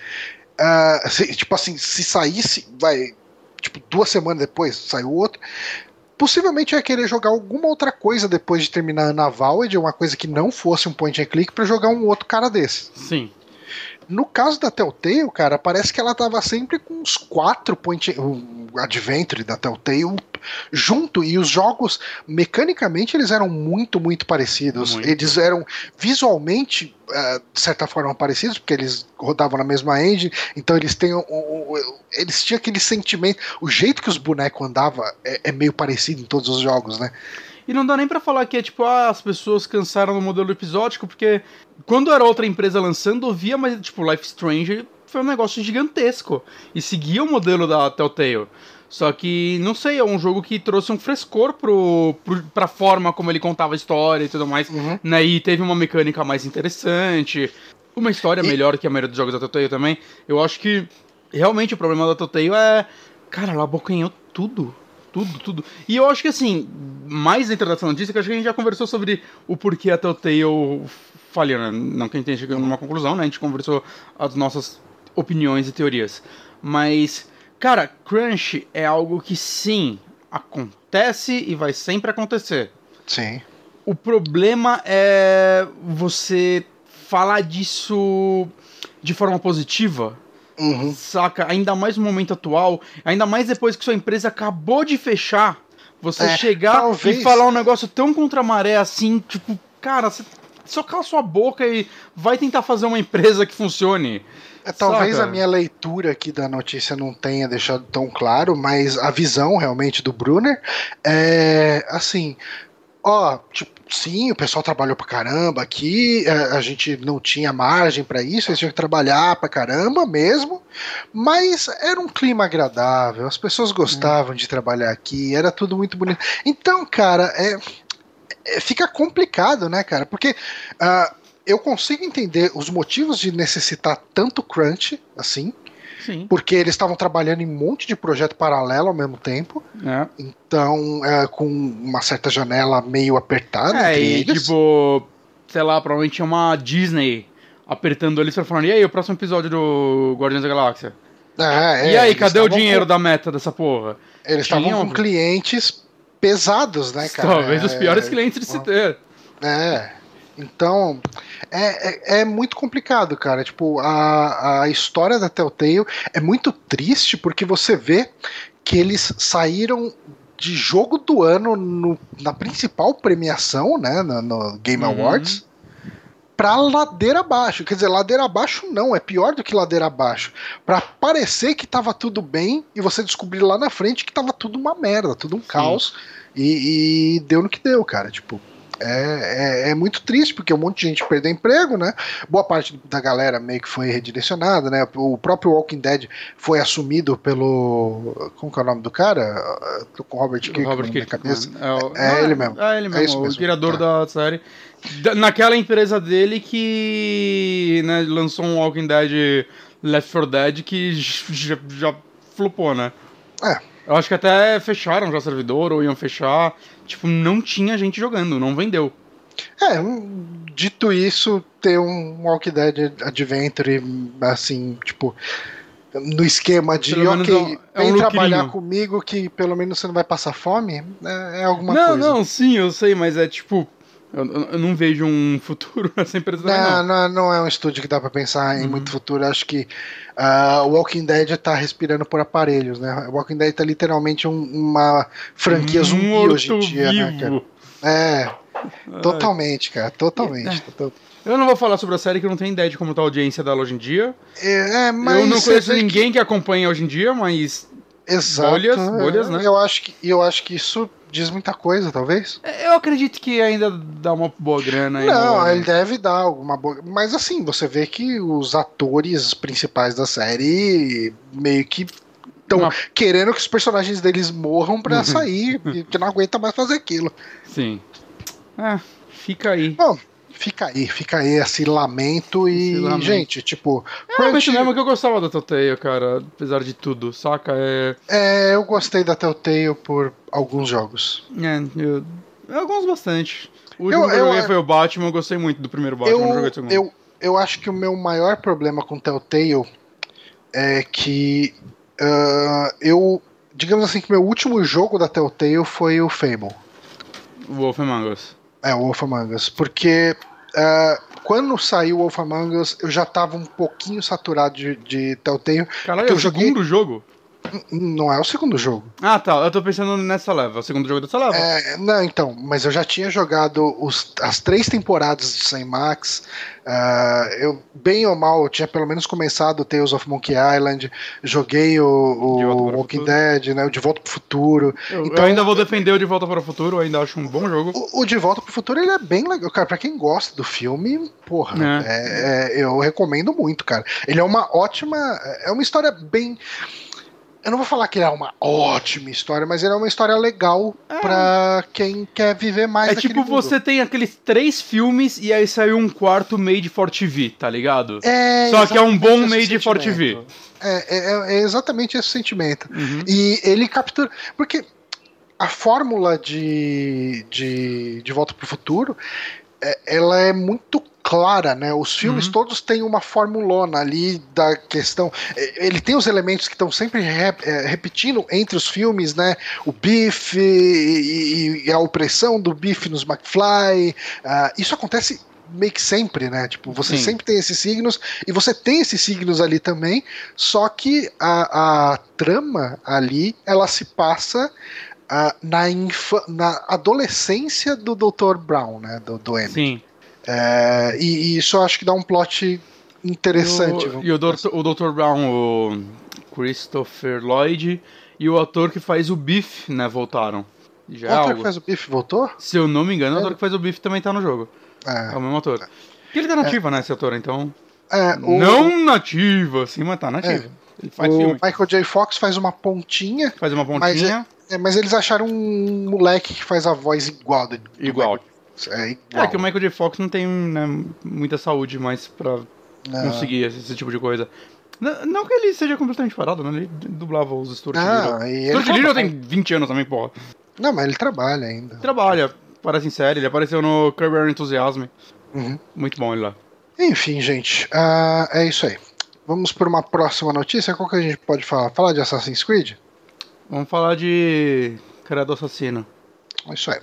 S1: ah, se- tipo assim, se saísse, vai, tipo, duas semanas depois saiu o outro, possivelmente ia querer jogar alguma outra coisa depois de terminar a Navaled, uma coisa que não fosse um point and click, para jogar um outro cara desse.
S2: Sim.
S1: No caso da Telltale, cara, parece que ela tava sempre com uns quatro point Adventure da Telltale junto e os jogos mecanicamente eles eram muito muito parecidos.
S2: Muito.
S1: Eles eram visualmente eh, de certa forma parecidos porque eles rodavam na mesma engine, então eles têm o- o- o- eles tinham aquele sentimento, o jeito que os bonecos andavam é, é meio parecido em todos os jogos, né?
S2: E não dá nem pra falar que é tipo, ah, as pessoas cansaram do modelo episódico, porque quando era outra empresa lançando, eu via, mas tipo, Life Strange foi um negócio gigantesco. E seguia o modelo da Telltale. Só que, não sei, é um jogo que trouxe um frescor pro, pro, pra forma como ele contava a história e tudo mais.
S1: Uhum.
S2: Né? E teve uma mecânica mais interessante. Uma história
S1: E-
S2: melhor que a maioria dos jogos da Telltale também. Eu acho que realmente o problema da Telltale é. Cara, ela abocanhou tudo. Tudo, tudo. E eu acho que assim, mais dentro dessa notícia, que acho que a gente já conversou sobre o porquê a Telltale falhou, né? Não que a gente tenha chegado numa conclusão, né? A gente conversou as nossas opiniões e teorias. Mas, cara, crunch é algo que sim, acontece e vai sempre acontecer.
S1: Sim.
S2: O problema é você falar disso de forma positiva,
S1: Uhum.
S2: saca? Ainda mais no momento atual, ainda mais depois que sua empresa acabou de fechar, você
S1: É,
S2: chegar
S1: talvez-
S2: e falar um negócio tão contra a maré assim, tipo, cara, você só cala sua boca e vai tentar fazer uma empresa que funcione.
S1: É, talvez
S2: Saca?
S1: a minha leitura aqui da notícia não tenha deixado tão claro, mas a visão realmente do Brunner é assim. Ó, tipo, sim, o pessoal trabalhou pra caramba aqui, é, a gente não tinha margem pra isso, eles tinham que trabalhar pra caramba mesmo, mas era um clima agradável, as pessoas gostavam de trabalhar aqui, era tudo muito bonito. Então, cara, é, é, fica complicado, né, cara? Porque uh, eu consigo entender os motivos de necessitar tanto crunch, assim,
S2: Sim.
S1: porque eles estavam trabalhando em um monte de projeto paralelo ao mesmo tempo.
S2: É.
S1: Então, é, com uma certa janela meio apertada.
S2: É,
S1: entre
S2: e
S1: eles.
S2: tipo, sei lá, provavelmente tinha uma Disney apertando eles pra falando, e aí, o próximo episódio do Guardiões da Galáxia?
S1: É,
S2: e
S1: é,
S2: aí,
S1: eles
S2: cadê o dinheiro
S1: com-
S2: da meta dessa porra?
S1: Eles estavam com clientes pesados, né, cara?
S2: Talvez os
S1: É,
S2: piores clientes de se ter.
S1: É. Então, é, é, é muito complicado, cara. Tipo, a, a história da Telltale é muito triste porque você vê que eles saíram de jogo do ano no- na principal premiação, né, no, no Game
S2: Uhum.
S1: Awards, pra ladeira abaixo. Quer dizer, ladeira abaixo não, é pior do que ladeira abaixo. Pra parecer que tava tudo bem e você descobrir lá na frente que tava tudo uma merda, tudo um caos. E, e deu no que deu, cara. Tipo, é, é, é muito triste, porque um monte de gente perdeu emprego, né? Boa parte da galera meio que foi redirecionada, né? O próprio Walking Dead foi assumido pelo. Como que é o nome do cara? Tô com o Robert Kirkman
S2: Robert
S1: na
S2: Kirkman.
S1: cabeça.
S2: É, o-
S1: É
S2: não,
S1: ele mesmo.
S2: É ele
S1: É
S2: mesmo, o criador
S1: Tá.
S2: da série. Naquela empresa dele que né, lançou um Walking Dead Left 4 Dead que já, já flopou, né?
S1: É.
S2: Eu acho que até fecharam já servidor ou iam fechar. Tipo, não tinha gente jogando, não vendeu.
S1: É, dito isso, ter um Walking Dead Adventure, assim, tipo, no esquema de, ok,
S2: é um- é um
S1: vem trabalhar comigo que pelo menos você não vai passar fome, é, é alguma
S2: não,
S1: coisa.
S2: não, sim, eu sei, mas é tipo. Eu, eu- não vejo um futuro nessa empresa também,
S1: Não,
S2: não.
S1: não, não é um estúdio que dá pra pensar em
S2: Uhum.
S1: muito futuro. Acho que o Walking Dead tá respirando por aparelhos, né? O Walking Dead tá literalmente um- uma franquia zumbi hoje em dia, né, cara?
S2: Morto-vivo.
S1: É, totalmente, cara, totalmente. Total-
S2: Eu não vou falar sobre a série que eu não tenho ideia de como tá a audiência dela hoje em dia.
S1: É, é, mas
S2: eu não conheço
S1: que-
S2: ninguém que... acompanha hoje em dia, mas
S1: Exato.
S2: Bolhas,
S1: é,
S2: bolhas, né?
S1: Eu acho que, eu acho que isso diz muita coisa, talvez.
S2: eu acredito que ainda dá uma boa grana aí.
S1: Não,
S2: no-
S1: ele deve dar alguma boa. Mas assim, você vê que os atores principais da série meio que estão
S2: Uma-
S1: querendo que os personagens deles morram pra
S2: Uhum.
S1: sair, e que não aguenta mais fazer aquilo.
S2: Sim. É, fica aí.
S1: Bom, fica aí, fica aí esse lamento e,
S2: Esse lamento.
S1: gente, tipo,
S2: É,
S1: Crunch-
S2: mesmo que eu gostava da Telltale, cara, apesar de tudo, saca? É,
S1: é, eu gostei da Telltale por alguns jogos.
S2: é eu, eu gosto bastante. O último
S1: Eu-
S2: que eu
S1: eu-
S2: joguei foi o Batman, eu gostei muito do primeiro Batman, não joguei o
S1: Eu,
S2: segundo.
S1: eu, eu acho que o meu maior problema com Telltale é que ah, eu. Digamos assim que meu último jogo da Telltale foi o Fable.
S2: Wolf Among Us.
S1: É, o Wolf Among Us. Porque ah, quando saiu o Wolf Among Us, eu já tava um pouquinho saturado de, de Telltale.
S2: Caralho, é o
S1: joguei-
S2: segundo jogo?
S1: Não é o segundo jogo.
S2: Ah, tá, eu tô pensando nessa leva, o segundo jogo dessa leva.
S1: É, não, então, mas eu já tinha jogado os- as três temporadas de Sam Max. ah, eu, bem ou mal, eu tinha pelo menos começado o Tales of Monkey Island. Joguei o, o Walking. Dead, né? O De Volta pro Futuro.
S2: eu,
S1: então-
S2: eu ainda vou defender o De Volta para o Futuro, eu ainda acho um bom jogo.
S1: O, o De Volta pro Futuro ele é bem legal, cara. Pra quem gosta do filme, porra, é, é, eu recomendo muito, cara. Ele é uma ótima. É uma história bem. Eu não vou falar que ele é uma ótima história, mas ele é uma história legal pra quem quer viver mais
S2: É tipo,
S1: mundo.
S2: você tem aqueles três filmes e aí saiu um quarto made for TV, tá ligado?
S1: É
S2: Só que é um bom
S1: exatamente esse
S2: made for TV.
S1: sentimento. É, é- é exatamente esse sentimento.
S2: Uhum.
S1: E ele captura. Porque a fórmula de, de, de Volta pro Futuro é- ela é muito clara, né? Os filmes
S2: Uhum.
S1: todos têm uma formulona ali da questão. Ele tem os elementos que estão sempre re- é, repetindo entre os filmes, né? O Biff e, e- a opressão do Biff nos McFly. Ah, isso acontece meio que sempre, né? Tipo, você
S2: Sim.
S1: sempre tem esses signos e você tem esses signos ali também, só que a, a trama ali ela se passa ah, na, na adolescência do Dr. Brown, né? Do, do.
S2: Sim.
S1: É, e, e isso eu acho que dá um plot interessante.
S2: E o,
S1: vamos
S2: e o, Dr. o Dr. Brown, o Christopher Lloyd e o ator que faz o Biff, né, voltaram. Já
S1: O
S2: é
S1: ator
S2: algo.
S1: que faz o Biff voltou?
S2: Se eu não me engano, o
S1: É.
S2: ator que faz o Biff também tá no jogo. É
S1: É.
S2: o mesmo ator. E ele tá nativa, né, esse ator, então...
S1: É, o,
S2: Não nativa, sim, mas tá nativa. Ele faz
S1: o
S2: filme.
S1: Michael J. Fox faz uma pontinha,
S2: Faz uma pontinha.
S1: é, mas eles acharam um moleque que faz a voz igual. do- do
S2: Igual.
S1: Michael. É, igual.
S2: É que o Michael J. Fox não tem né, muita saúde mais pra
S1: Ah.
S2: conseguir esse, esse tipo de coisa. Não, não que ele seja completamente parado, né? Ele dublava os Stuart
S1: Ah,
S2: Little.
S1: ele
S2: Stuart Little tem 20 anos também, porra.
S1: Não, mas ele trabalha ainda.
S2: Trabalha, parece em série. Ele apareceu no Curb Your Enthusiasm.
S1: Uhum.
S2: Muito bom ele lá.
S1: Enfim, gente, ah, é isso aí. Vamos por uma próxima notícia. Qual que a gente pode falar? Falar de Assassin's Creed?
S2: Vamos falar de Criado Assassino.
S1: É Isso aí.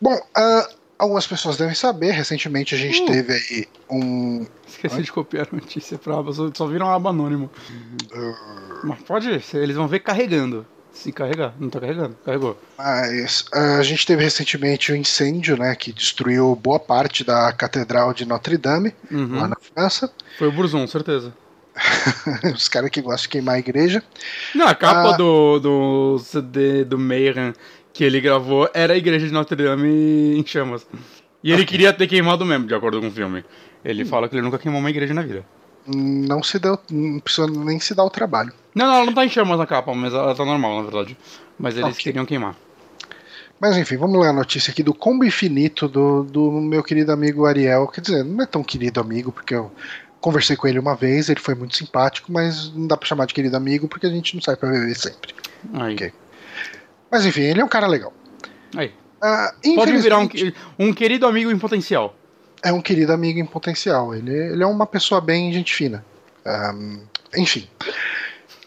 S1: Bom, ah, algumas pessoas devem saber, recentemente a gente
S2: Uh.
S1: teve aí um.
S2: Esqueci de copiar a notícia pra aba, só, só viram um aba anônimo. Mas pode, eles vão ver carregando. Se carregar, não tá carregando, carregou.
S1: Mas ah, a gente teve recentemente um incêndio, né, que destruiu boa parte da Catedral de Notre Dame,
S2: Uhum.
S1: lá na França.
S2: Foi o Burzum, certeza.
S1: Os caras que gostam de queimar a igreja.
S2: Não, a capa
S1: Ah.
S2: do, do CD do Mayhem que ele gravou era a igreja de Notre Dame em chamas. E ele queria ter queimado mesmo, de acordo com o filme. Ele fala que ele nunca queimou uma igreja na vida.
S1: Não se deu, não precisa nem se dar o trabalho.
S2: Não, não, ela não tá em chamas na capa, mas ela tá normal, na verdade. Mas eles
S1: Ok.
S2: queriam queimar.
S1: Mas enfim, vamos ler a notícia aqui do combo infinito do, do meu querido amigo Ariel. Quer dizer, não é tão querido amigo, porque eu conversei com ele uma vez, ele foi muito simpático, mas não dá pra chamar de querido amigo porque a gente não sai pra beber sempre.
S2: Aí.
S1: Ok. Mas enfim, ele é um cara legal.
S2: Aí.
S1: Ah,
S2: Pode virar um, um querido amigo em potencial.
S1: É um querido amigo em potencial. Ele, ele é uma pessoa bem gente fina. Ahm, enfim.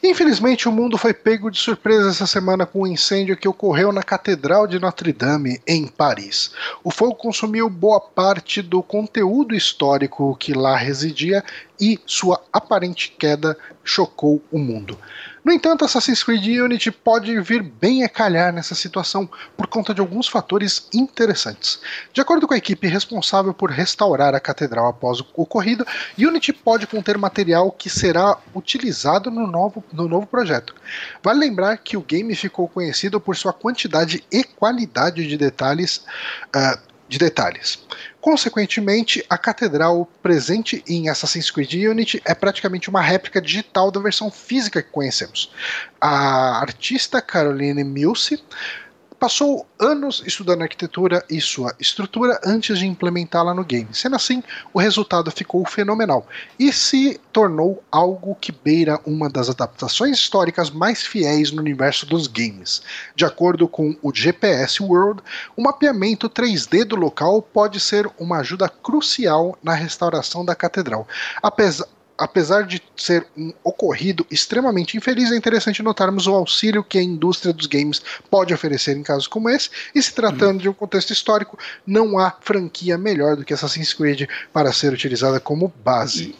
S1: Infelizmente, o mundo foi pego de surpresa essa semana com um incêndio que ocorreu na Catedral de Notre Dame, em Paris. O fogo consumiu boa parte do conteúdo histórico que lá residia e sua aparente queda chocou o mundo. No entanto, Assassin's Creed Unity pode vir bem a calhar nessa situação por conta de alguns fatores interessantes. De acordo com a equipe responsável por restaurar a catedral após o ocorrido, Unity pode conter material que será utilizado no novo, no novo projeto. Vale lembrar que o game ficou conhecido por sua quantidade e qualidade de detalhes. ah, de detalhes. Consequentemente, a catedral presente em Assassin's Creed Unity é praticamente uma réplica digital da versão física que conhecemos. A artista Caroline Milse passou anos estudando arquitetura e sua estrutura antes de implementá-la no game. Sendo assim, o resultado ficou fenomenal e se tornou algo que beira uma das adaptações históricas mais fiéis no universo dos games. De acordo com o GPS World, o mapeamento 3D do local pode ser uma ajuda crucial na restauração da catedral. Apesar Apesar de ser um ocorrido extremamente infeliz, é interessante notarmos o auxílio que a indústria dos games pode oferecer em casos como esse, e se tratando de um contexto histórico, não há franquia melhor do que Assassin's Creed para ser utilizada como base.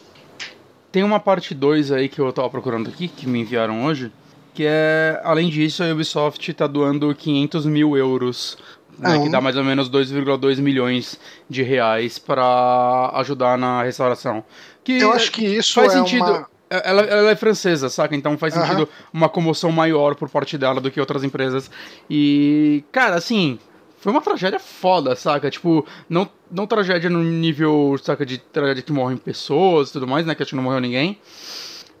S2: Tem uma parte 2 aí que eu tava procurando aqui, que me enviaram hoje, que é, além disso, a Ubisoft tá doando 500 mil euros, né,
S1: Ah,
S2: que dá mais ou menos 2,2 milhões de reais pra ajudar na restauração. Que
S1: Eu acho que isso
S2: faz
S1: é
S2: sentido.
S1: uma.
S2: Ela, ela é francesa, saca? Então faz sentido uma comoção maior por parte dela do que outras empresas. E, cara, assim, foi uma tragédia foda, saca? Tipo, não, não tragédia no nível, saca, de tragédia que morrem pessoas e tudo mais, né? Que acho que não morreu ninguém.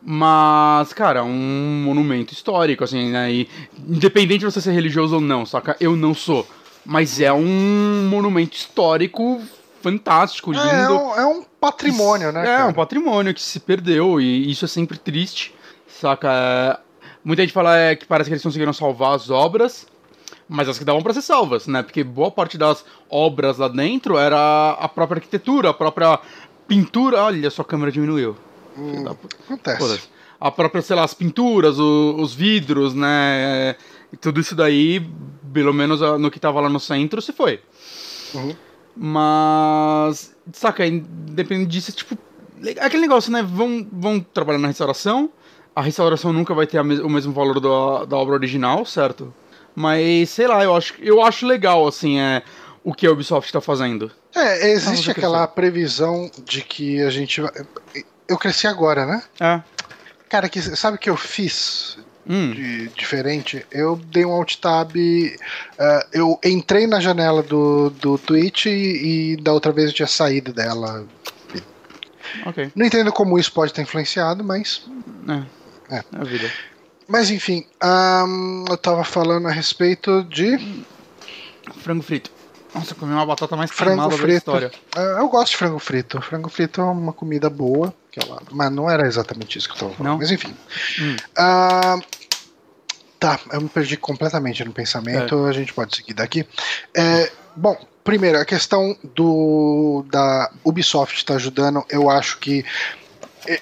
S2: Mas, cara, um monumento histórico, assim, né? E independente de você ser religioso ou não, saca? Eu não sou. Mas é um monumento histórico fantástico, lindo.
S1: É, é um, é um patrimônio, né?
S2: É,
S1: cara?
S2: um patrimônio que se perdeu e isso é sempre triste, saca? É, Muita gente fala é, que parece que eles conseguiram salvar as obras, mas as que davam pra ser salvas, né? Porque boa parte das obras lá dentro era a própria arquitetura, a própria pintura. Olha, sua câmera diminuiu.
S1: Hum, acontece.
S2: A própria, sei lá, as pinturas, o- os vidros, né? E tudo isso daí, pelo menos no que tava lá no centro, se foi.
S1: Uhum.
S2: Mas, saca, independente disso, é tipo, le- aquele negócio, né? Vão, vão trabalhar na restauração. A restauração nunca vai ter mes- o mesmo valor da, da obra original, certo? Mas, sei lá, eu acho, eu acho legal, assim, é, o que a Ubisoft tá fazendo.
S1: É, existe aquela previsão de que a gente vai. Eu cresci agora, né?
S2: É.
S1: Cara, que, sabe o que eu fiz
S2: Hum.
S1: de diferente? Eu dei um alt tab. ah, eu entrei na janela do, do Twitch e, e da outra vez eu tinha saído dela.
S2: Ok.
S1: Não entendo como isso pode ter influenciado, mas.
S2: É.
S1: É.
S2: É a vida.
S1: Mas enfim, ahn, eu tava falando a respeito de.
S2: Frango frito. Nossa, eu comi uma batata mais
S1: Frango
S2: queimada da
S1: frito.
S2: história.
S1: Ah, eu gosto de frango frito. Frango frito é uma comida boa, que ela- mas não era exatamente isso que eu tava falando.
S2: Não?
S1: Mas enfim.
S2: Hum.
S1: Ah, tá, eu me perdi completamente no pensamento. A gente pode seguir daqui. É, bom, primeiro, a questão do da Ubisoft está ajudando, eu acho que.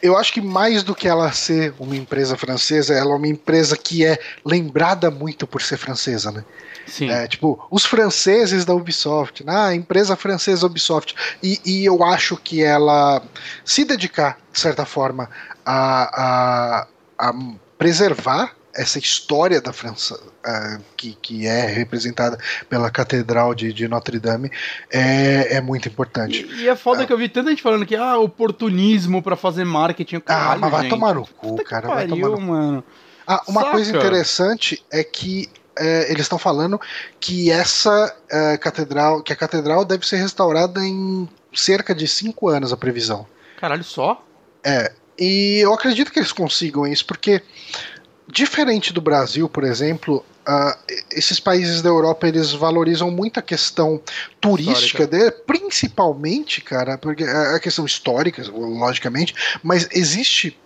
S1: Eu acho que mais do que ela ser uma empresa francesa, ela é uma empresa que é lembrada muito por ser francesa, né?
S2: Sim.
S1: É, tipo, os franceses da Ubisoft, né? a empresa francesa Ubisoft. E, e eu acho que ela se dedicar, de certa forma, a, a, a preservar essa história da França, ah, que, que é representada pela Catedral de, de Notre Dame, é, é muito importante.
S2: E, e é foda que eu vi tanta gente falando que, ah, oportunismo pra fazer marketing.
S1: Ah,
S2: Caralho,
S1: mas vai
S2: gente.
S1: tomar no cu,
S2: Puta
S1: cara. Vai
S2: pariu,
S1: tomar no
S2: mano.
S1: Ah, uma
S2: Saca?
S1: coisa interessante é que é, eles estão falando que essa é, catedral, que a catedral deve ser restaurada em cerca de cinco anos a previsão.
S2: Caralho, só?
S1: E eu acredito que eles consigam isso, porque diferente do Brasil, por exemplo, ah, esses países da Europa eles valorizam muito a questão turística dele, principalmente, cara, porque a a questão histórica, logicamente, mas existe.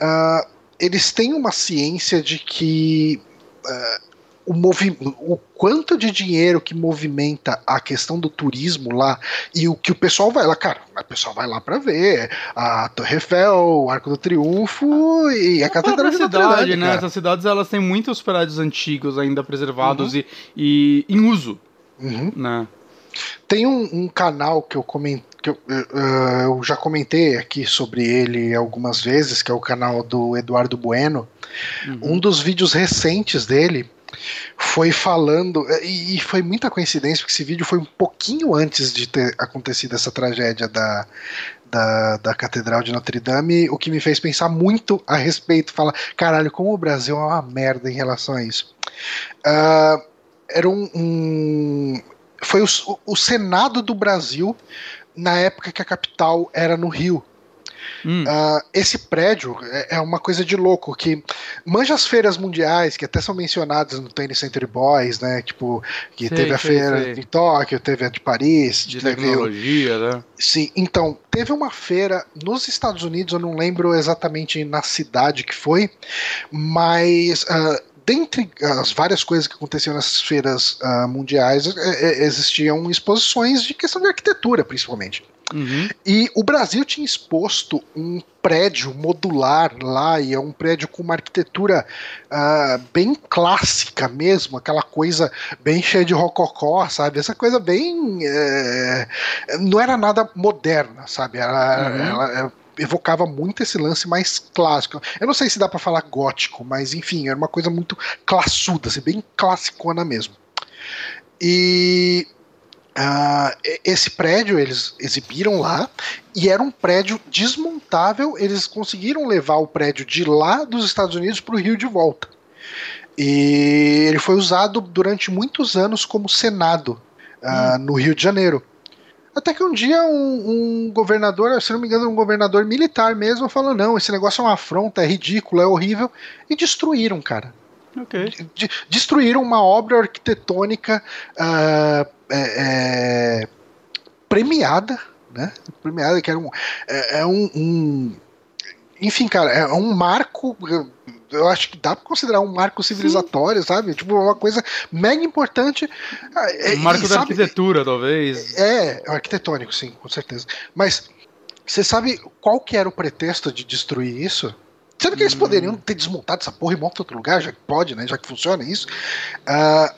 S1: ah, eles têm uma ciência de que ah, o, movi o quanto de dinheiro que movimenta a questão do turismo lá e o que o pessoal vai lá, cara, o pessoal vai lá pra ver a Torre Eiffel, o Arco do Triunfo e a
S2: A
S1: Catedral de Notre
S2: cidade, né? Essas cidades elas têm muitos prédios antigos ainda preservados e, e em uso,
S1: Uhum.
S2: né?
S1: Tem um, um canal que eu comentei. Que eu, eh, eu já comentei aqui sobre ele algumas vezes, que é o canal do Eduardo Bueno.
S2: Uhum.
S1: Um dos vídeos recentes dele foi falando, e, e foi muita coincidência, porque esse vídeo foi um pouquinho antes de ter acontecido essa tragédia da, da, da Catedral de Notre Dame, o que me fez pensar muito a respeito. Falar, caralho, como o Brasil é uma merda em relação a isso. Ah, era um. um- foi o, o Senado do Brasil na época que a capital era no Rio.
S2: Hum.
S1: Ah, esse prédio é, é uma coisa de louco, que manja as feiras mundiais, que até são mencionadas no Tennis Century Boys, né? Tipo, que
S2: Sei,
S1: teve a
S2: sei,
S1: feira
S2: sei.
S1: de Tóquio, teve a de Paris,
S2: de
S1: teve o-
S2: tecnologia, né?
S1: Sim, então, teve uma feira nos Estados Unidos, eu não lembro exatamente na cidade que foi, mas ah, dentre as várias coisas que aconteciam nessas feiras ah, mundiais, eh, eh, existiam exposições de questão de arquitetura, principalmente.
S2: Uhum.
S1: E o Brasil tinha exposto um prédio modular lá, e é um prédio com uma arquitetura ah, bem clássica mesmo, aquela coisa bem cheia de rococó, sabe? Essa coisa bem. eh, não era nada moderna, sabe? Ela,
S2: Uhum.
S1: ela, eh, evocava muito esse lance mais clássico. Eu não sei se dá pra falar gótico, mas enfim, era uma coisa muito classuda, assim, bem classicona mesmo. E ah, esse prédio eles exibiram lá e era um prédio desmontável. Eles conseguiram levar o prédio de lá dos Estados Unidos para o Rio de volta. E ele foi usado durante muitos anos como Senado ah, no Rio de Janeiro. Até que um dia um, um governador, se não me engano, um governador militar mesmo, falou: não, esse negócio é uma afronta, é ridículo, é horrível, e destruíram, cara
S2: Ok.
S1: de- destruíram uma obra arquitetônica ah, é, é, premiada, né? Premiada, que era um, é, é um, um- enfim, cara, é um marco. eu- acho que dá pra considerar um marco civilizatório, sabe? Tipo, uma coisa mega importante. Ah, é-
S2: Um marco
S1: e
S2: da
S1: sabe-
S2: arquitetura, talvez.
S1: é, arquitetônico, sim, com certeza. Mas você sabe qual que era o pretexto de destruir isso? Sabe que eles
S2: Hum.
S1: poderiam ter desmontado essa porra e montado outro lugar, já que pode, né? Já que funciona isso. Ah,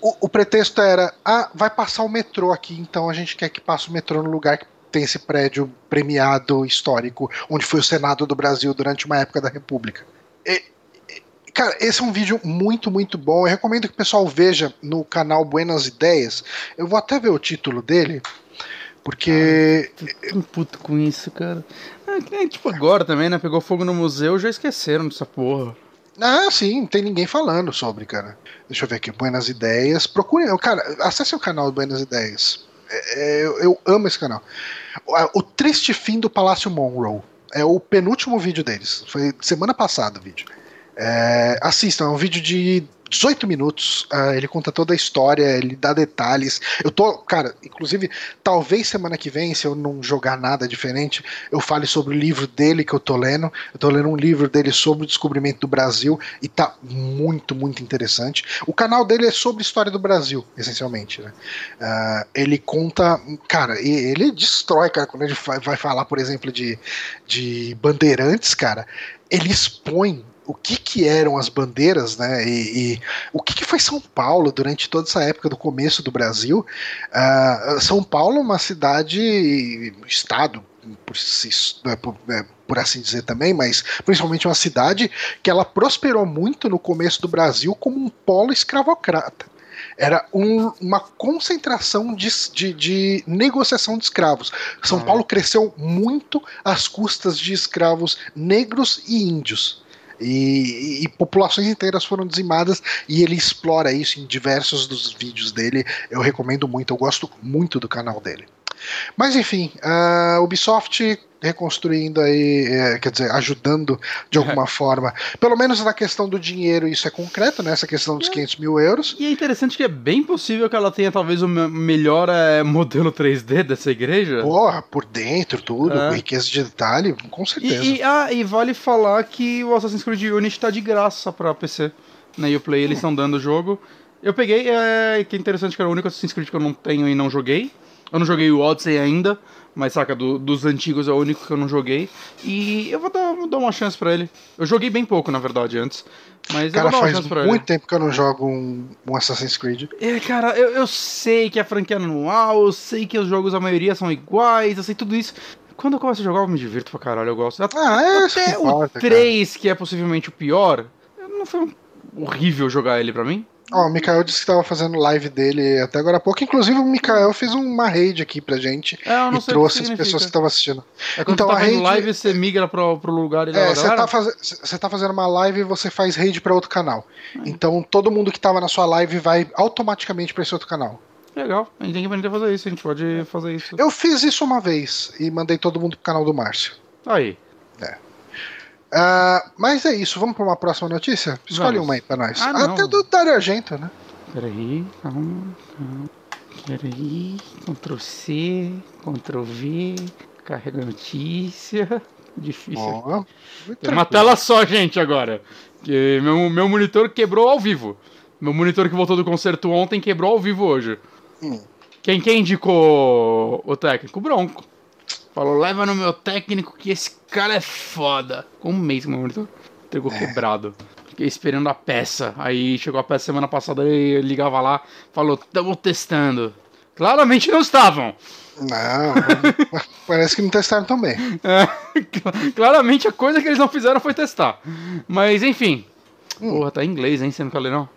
S1: o, o pretexto era: ah, vai passar o metrô aqui, então a gente quer que passe o metrô no lugar que tem esse prédio premiado histórico, onde foi o Senado do Brasil durante uma época da República. E- e- Cara, esse é um vídeo muito, muito bom. Eu recomendo que o pessoal veja no canal Buenas Ideias. Eu vou até ver o título dele, porque.
S2: Tô puto com isso, cara. É, tipo agora também, né? Pegou fogo no museu, já esqueceram dessa porra.
S1: Ah, sim, não tem ninguém falando sobre, cara. Deixa eu ver aqui, Buenas Ideias. Procure, cara, acesse o canal Buenas Ideias. É, é, eu, eu amo esse canal. O, o Triste Fim do Palácio Monroe. É o penúltimo vídeo deles. Foi semana passada o vídeo. É, assistam, é um vídeo de 18 minutos. Uh, ele conta toda a história, ele dá detalhes. Eu tô, cara, inclusive, talvez semana que vem, se eu não jogar nada diferente, eu fale sobre o livro dele que eu tô lendo. Eu tô lendo um livro dele sobre o descobrimento do Brasil e tá muito, muito interessante. O canal dele é sobre história do Brasil, essencialmente, né? Uh, ele conta, cara, ele destrói, cara, quando ele vai falar, por exemplo, de, de bandeirantes, cara. Ele expõe o que, que eram as bandeiras, né? E, e o que, que, foi São Paulo durante toda essa época do começo do Brasil. Uh, São Paulo é uma cidade, estado, por, é, por, é, por, assim dizer também, mas principalmente uma cidade que ela prosperou muito no começo do Brasil como um polo escravocrata era um, uma concentração de, de, de, negociação de escravos. São ah. Paulo cresceu muito às custas de escravos negros e índios. E, e, populações inteiras foram dizimadas e ele explora isso em diversos dos vídeos dele. Eu recomendo muito, eu gosto muito do canal dele. Mas enfim, a Ubisoft reconstruindo aí, é, quer dizer, ajudando de alguma forma. Pelo menos na questão do dinheiro, isso é concreto, né? Essa questão dos é. 500 mil euros.
S2: E é interessante que é bem possível que ela tenha talvez o melhor é, modelo 3D dessa igreja.
S1: Porra, por dentro, tudo, é. riqueza de detalhe, com certeza.
S2: E, e, ah, e vale falar que o Assassin's Creed Unity tá de graça pra PC. Na né? Uplay eles estão hum. dando o jogo. Eu peguei, é, que é interessante que era o único Assassin's Creed que eu não tenho e não joguei. Eu não joguei o Odyssey ainda, mas saca, do, dos antigos é o único que eu não joguei. E eu vou dar, vou dar uma chance pra ele. Eu joguei bem pouco, na verdade, antes. Mas
S1: cara,
S2: eu vou dar
S1: uma chance pra muito ele. tempo que eu não jogo um, um Assassin's Creed.
S2: É, cara, eu, eu sei que a franquia é anual, eu sei que os jogos, a maioria são iguais, eu sei tudo isso. Quando eu começo a jogar, eu me divirto pra caralho, eu gosto.
S1: Até, ah, é
S2: até
S1: que
S2: importa, o 3, cara. que é possivelmente o pior, não foi horrível jogar ele pra mim.
S1: Ó, o Mikael disse que tava fazendo live dele até agora há pouco. Inclusive, o Mikael fez uma raid aqui pra gente
S2: é,
S1: e trouxe as pessoas que estavam assistindo.
S2: É quando então, tá a raid... live, você migra pro, pro lugar e
S1: É, você tá, faz... tá fazendo uma live e você faz raid pra outro canal. É. Então, todo mundo que tava na sua live vai automaticamente pra esse outro canal.
S2: Legal, a gente tem que aprender a fazer isso, a gente pode fazer isso.
S1: Eu fiz isso uma vez e mandei todo mundo pro canal do Márcio.
S2: Aí.
S1: Uh, mas é isso, vamos para uma próxima notícia? Escolhe vamos. uma aí para nós. Ah, Até do Dario Argento, né?
S2: Peraí, calma, calma. Peraí, Ctrl C, Ctrl V, carrega notícia. Difícil. Oh, Tem uma tela só, gente, agora. Que meu, meu monitor quebrou ao vivo. Meu monitor que voltou do concerto ontem quebrou ao vivo hoje. Hum. Quem, quem indicou o técnico? Bronco. Falou, leva no meu técnico que esse cara é foda. Com um mês meu monitor. Entregou é. quebrado. Fiquei esperando a peça. Aí chegou a peça semana passada e ligava lá, falou, estamos testando. Claramente não estavam.
S1: Não, parece que não testaram também.
S2: É, claramente a coisa que eles não fizeram foi testar. Mas enfim. Hum. Porra, tá em inglês, hein? Você não quer ler, não?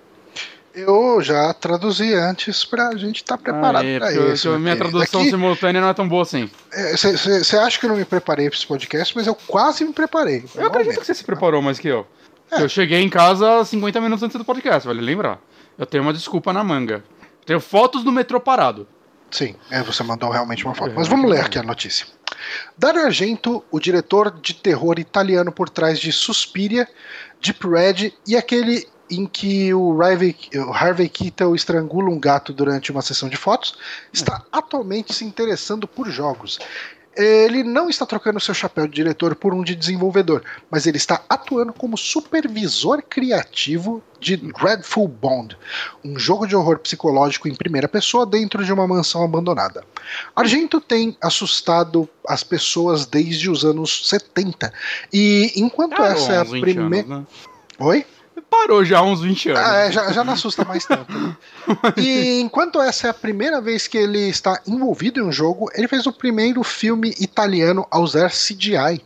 S1: Eu já traduzi antes pra gente estar tá preparado ah, é, pra isso.
S2: A minha tradução Aqui, simultânea não é tão boa assim.
S1: Você é, acha que eu não me preparei pra esse podcast, mas eu quase me preparei.
S2: Eu acredito que você se preparou mais que eu. É. Eu cheguei em casa 50 minutos antes do podcast, vale lembrar. Eu tenho uma desculpa na manga. Tenho fotos do metrô parado.
S1: Sim, é, você mandou realmente uma foto. Mas vamos ler aqui a notícia. Dario Argento, o diretor de terror italiano por trás de Suspiria, Deep Red e aquele em que o Harvey, o Harvey Keitel estrangula um gato durante uma sessão de fotos, está atualmente se interessando por jogos. Ele não está trocando seu chapéu de diretor por um de desenvolvedor, mas ele está atuando como supervisor criativo de Dreadful Bond, um jogo de horror psicológico em primeira pessoa dentro de uma mansão abandonada. Argento tem assustado as pessoas desde os anos 70, e enquanto ah, essa é a primeira. Né? Oi?
S2: Parou já há uns 20 anos.
S1: Ah, é, já, já não assusta mais tanto. Né? E enquanto essa é a primeira vez que ele está envolvido em um jogo, ele fez o primeiro filme italiano a usar CGI,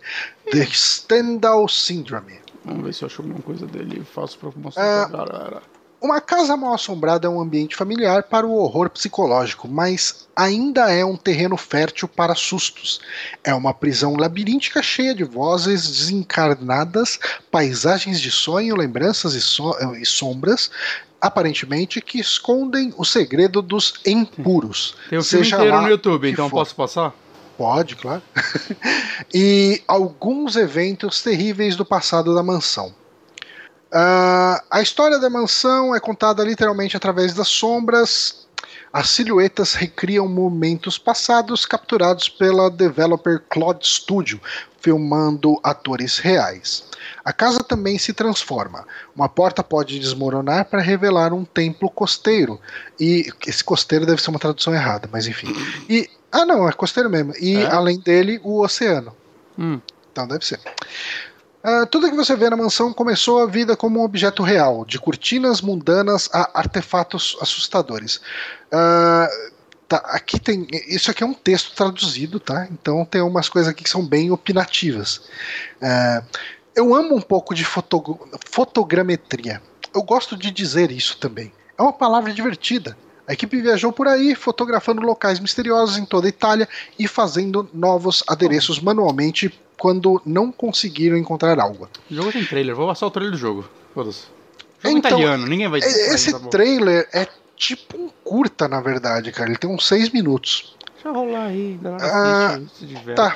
S1: The Stendhal Syndrome.
S2: Vamos ver se eu acho alguma coisa dele e faço pra mostrar pra galera.
S1: Uma casa mal assombrada é um ambiente familiar para o horror psicológico, mas ainda é um terreno fértil para sustos. É uma prisão labiríntica cheia de vozes desencarnadas, paisagens de sonho, lembranças e, so e sombras, aparentemente que escondem o segredo dos impuros.
S2: Tem o filme inteiro no YouTube, então for. posso passar?
S1: Pode, claro. e alguns eventos terríveis do passado da mansão. Uh, a história da mansão é contada literalmente através das sombras. As silhuetas recriam momentos passados capturados pela developer Claude Studio, filmando atores reais. A casa também se transforma. Uma porta pode desmoronar para revelar um templo costeiro. E esse costeiro deve ser uma tradução errada, mas enfim. E ah, não, é costeiro mesmo. E é? além dele, o oceano.
S2: Hum.
S1: Então deve ser. Uh, tudo que você vê na mansão começou a vida como um objeto real, de cortinas mundanas a artefatos assustadores. Uh, tá, aqui tem. Isso aqui é um texto traduzido, tá? Então tem umas coisas aqui que são bem opinativas. Uh, eu amo um pouco de foto, fotogrametria. Eu gosto de dizer isso também. É uma palavra divertida. A equipe viajou por aí, fotografando locais misteriosos em toda a Itália e fazendo novos adereços manualmente quando não conseguiram encontrar algo.
S2: O jogo tem trailer, vou passar o trailer do jogo. Foda-se. Jogo então, italiano, ninguém vai
S1: Esse trailer é tipo um curta, na verdade, cara. Ele tem uns 6 minutos.
S2: Deixa eu rolar aí, galera. Ah, se diverte.
S1: Tá.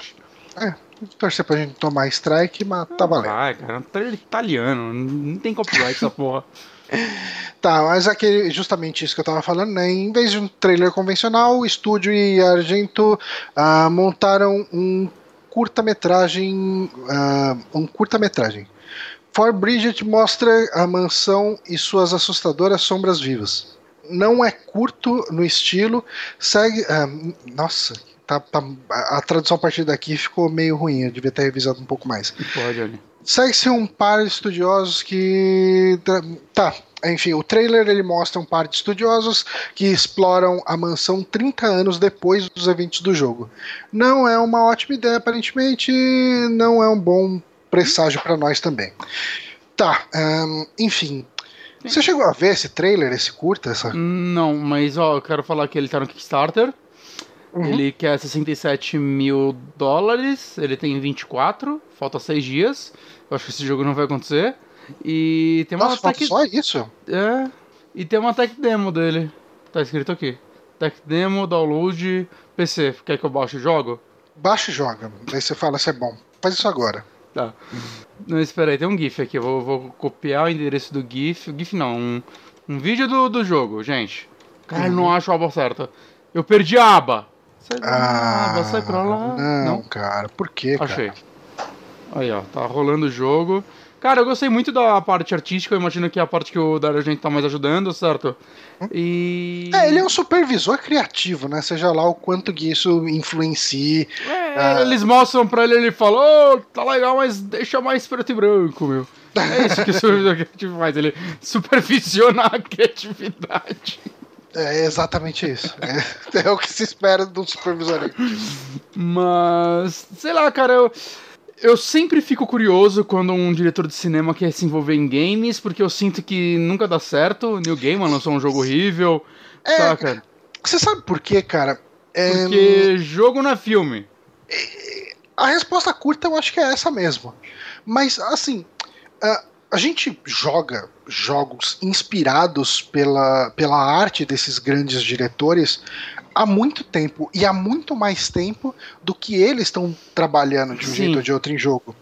S1: É, torcer pra gente tomar strike, mas tá valendo.
S2: Vai, cara, é um trailer italiano. Não tem copyright essa porra.
S1: Tá, mas aquele, justamente isso que eu tava falando, né? Em vez de um trailer convencional, o estúdio e a Argento uh, montaram um curta-metragem. Uh, um curta-metragem. For Bridget mostra a mansão e suas assustadoras sombras vivas. Não é curto no estilo, segue. Uh, nossa, tá, tá, a tradução a partir daqui ficou meio ruim, eu devia ter revisado um pouco mais.
S2: Pode, olha.
S1: Segue-se um par de estudiosos que. Tá, enfim, o trailer ele mostra um par de estudiosos que exploram a mansão 30 anos depois dos eventos do jogo. Não é uma ótima ideia, aparentemente, não é um bom presságio para nós também. Tá, um, enfim. Você chegou a ver esse trailer, esse curta? Essa...
S2: Não, mas ó, eu quero falar que ele tá no Kickstarter. Uhum. Ele quer 67 mil dólares, ele tem 24, falta 6 dias. Eu acho que esse jogo não vai acontecer. E tem uma
S1: Nossa, tech... só isso?
S2: É. E tem uma tech demo dele. Tá escrito aqui. Tech demo, download, PC. Quer que eu baixe e jogo?
S1: Baixa e joga. Daí você fala se é bom. Faz isso agora.
S2: Tá. Não, espera aí, tem um GIF aqui. Eu vou, vou copiar o endereço do GIF. GIF não, um, um vídeo do, do jogo, gente. Cara, uhum. não acho a aba certa. Eu perdi a aba.
S1: Sai ah, aba, sai pra lá. Não, não, cara. Por cara?
S2: Achei. Aí, ó. Tá rolando o jogo. Cara, eu gostei muito da parte artística, eu imagino que é a parte que o Dario gente tá mais ajudando, certo? E.
S1: É, ele é um supervisor criativo, né? Seja lá o quanto que isso influencie.
S2: É, uh... eles mostram pra ele ele fala, ô, oh, tá legal, mas deixa mais preto e branco, meu. É isso que o supervisor criativo faz, ele supervisiona a criatividade.
S1: É exatamente isso. É, é o que se espera do supervisor.
S2: Mas, sei lá, cara, eu eu sempre fico curioso quando um diretor de cinema quer se envolver em games, porque eu sinto que nunca dá certo. New Gaiman lançou um jogo horrível, é, saca?
S1: Você sabe por quê, cara?
S2: É... Porque jogo não é filme.
S1: É, a resposta curta eu acho que é essa mesmo. Mas, assim, a gente joga jogos inspirados pela, pela arte desses grandes diretores há muito tempo e há muito mais tempo do que eles estão trabalhando de um Sim. jeito ou de outro em jogo.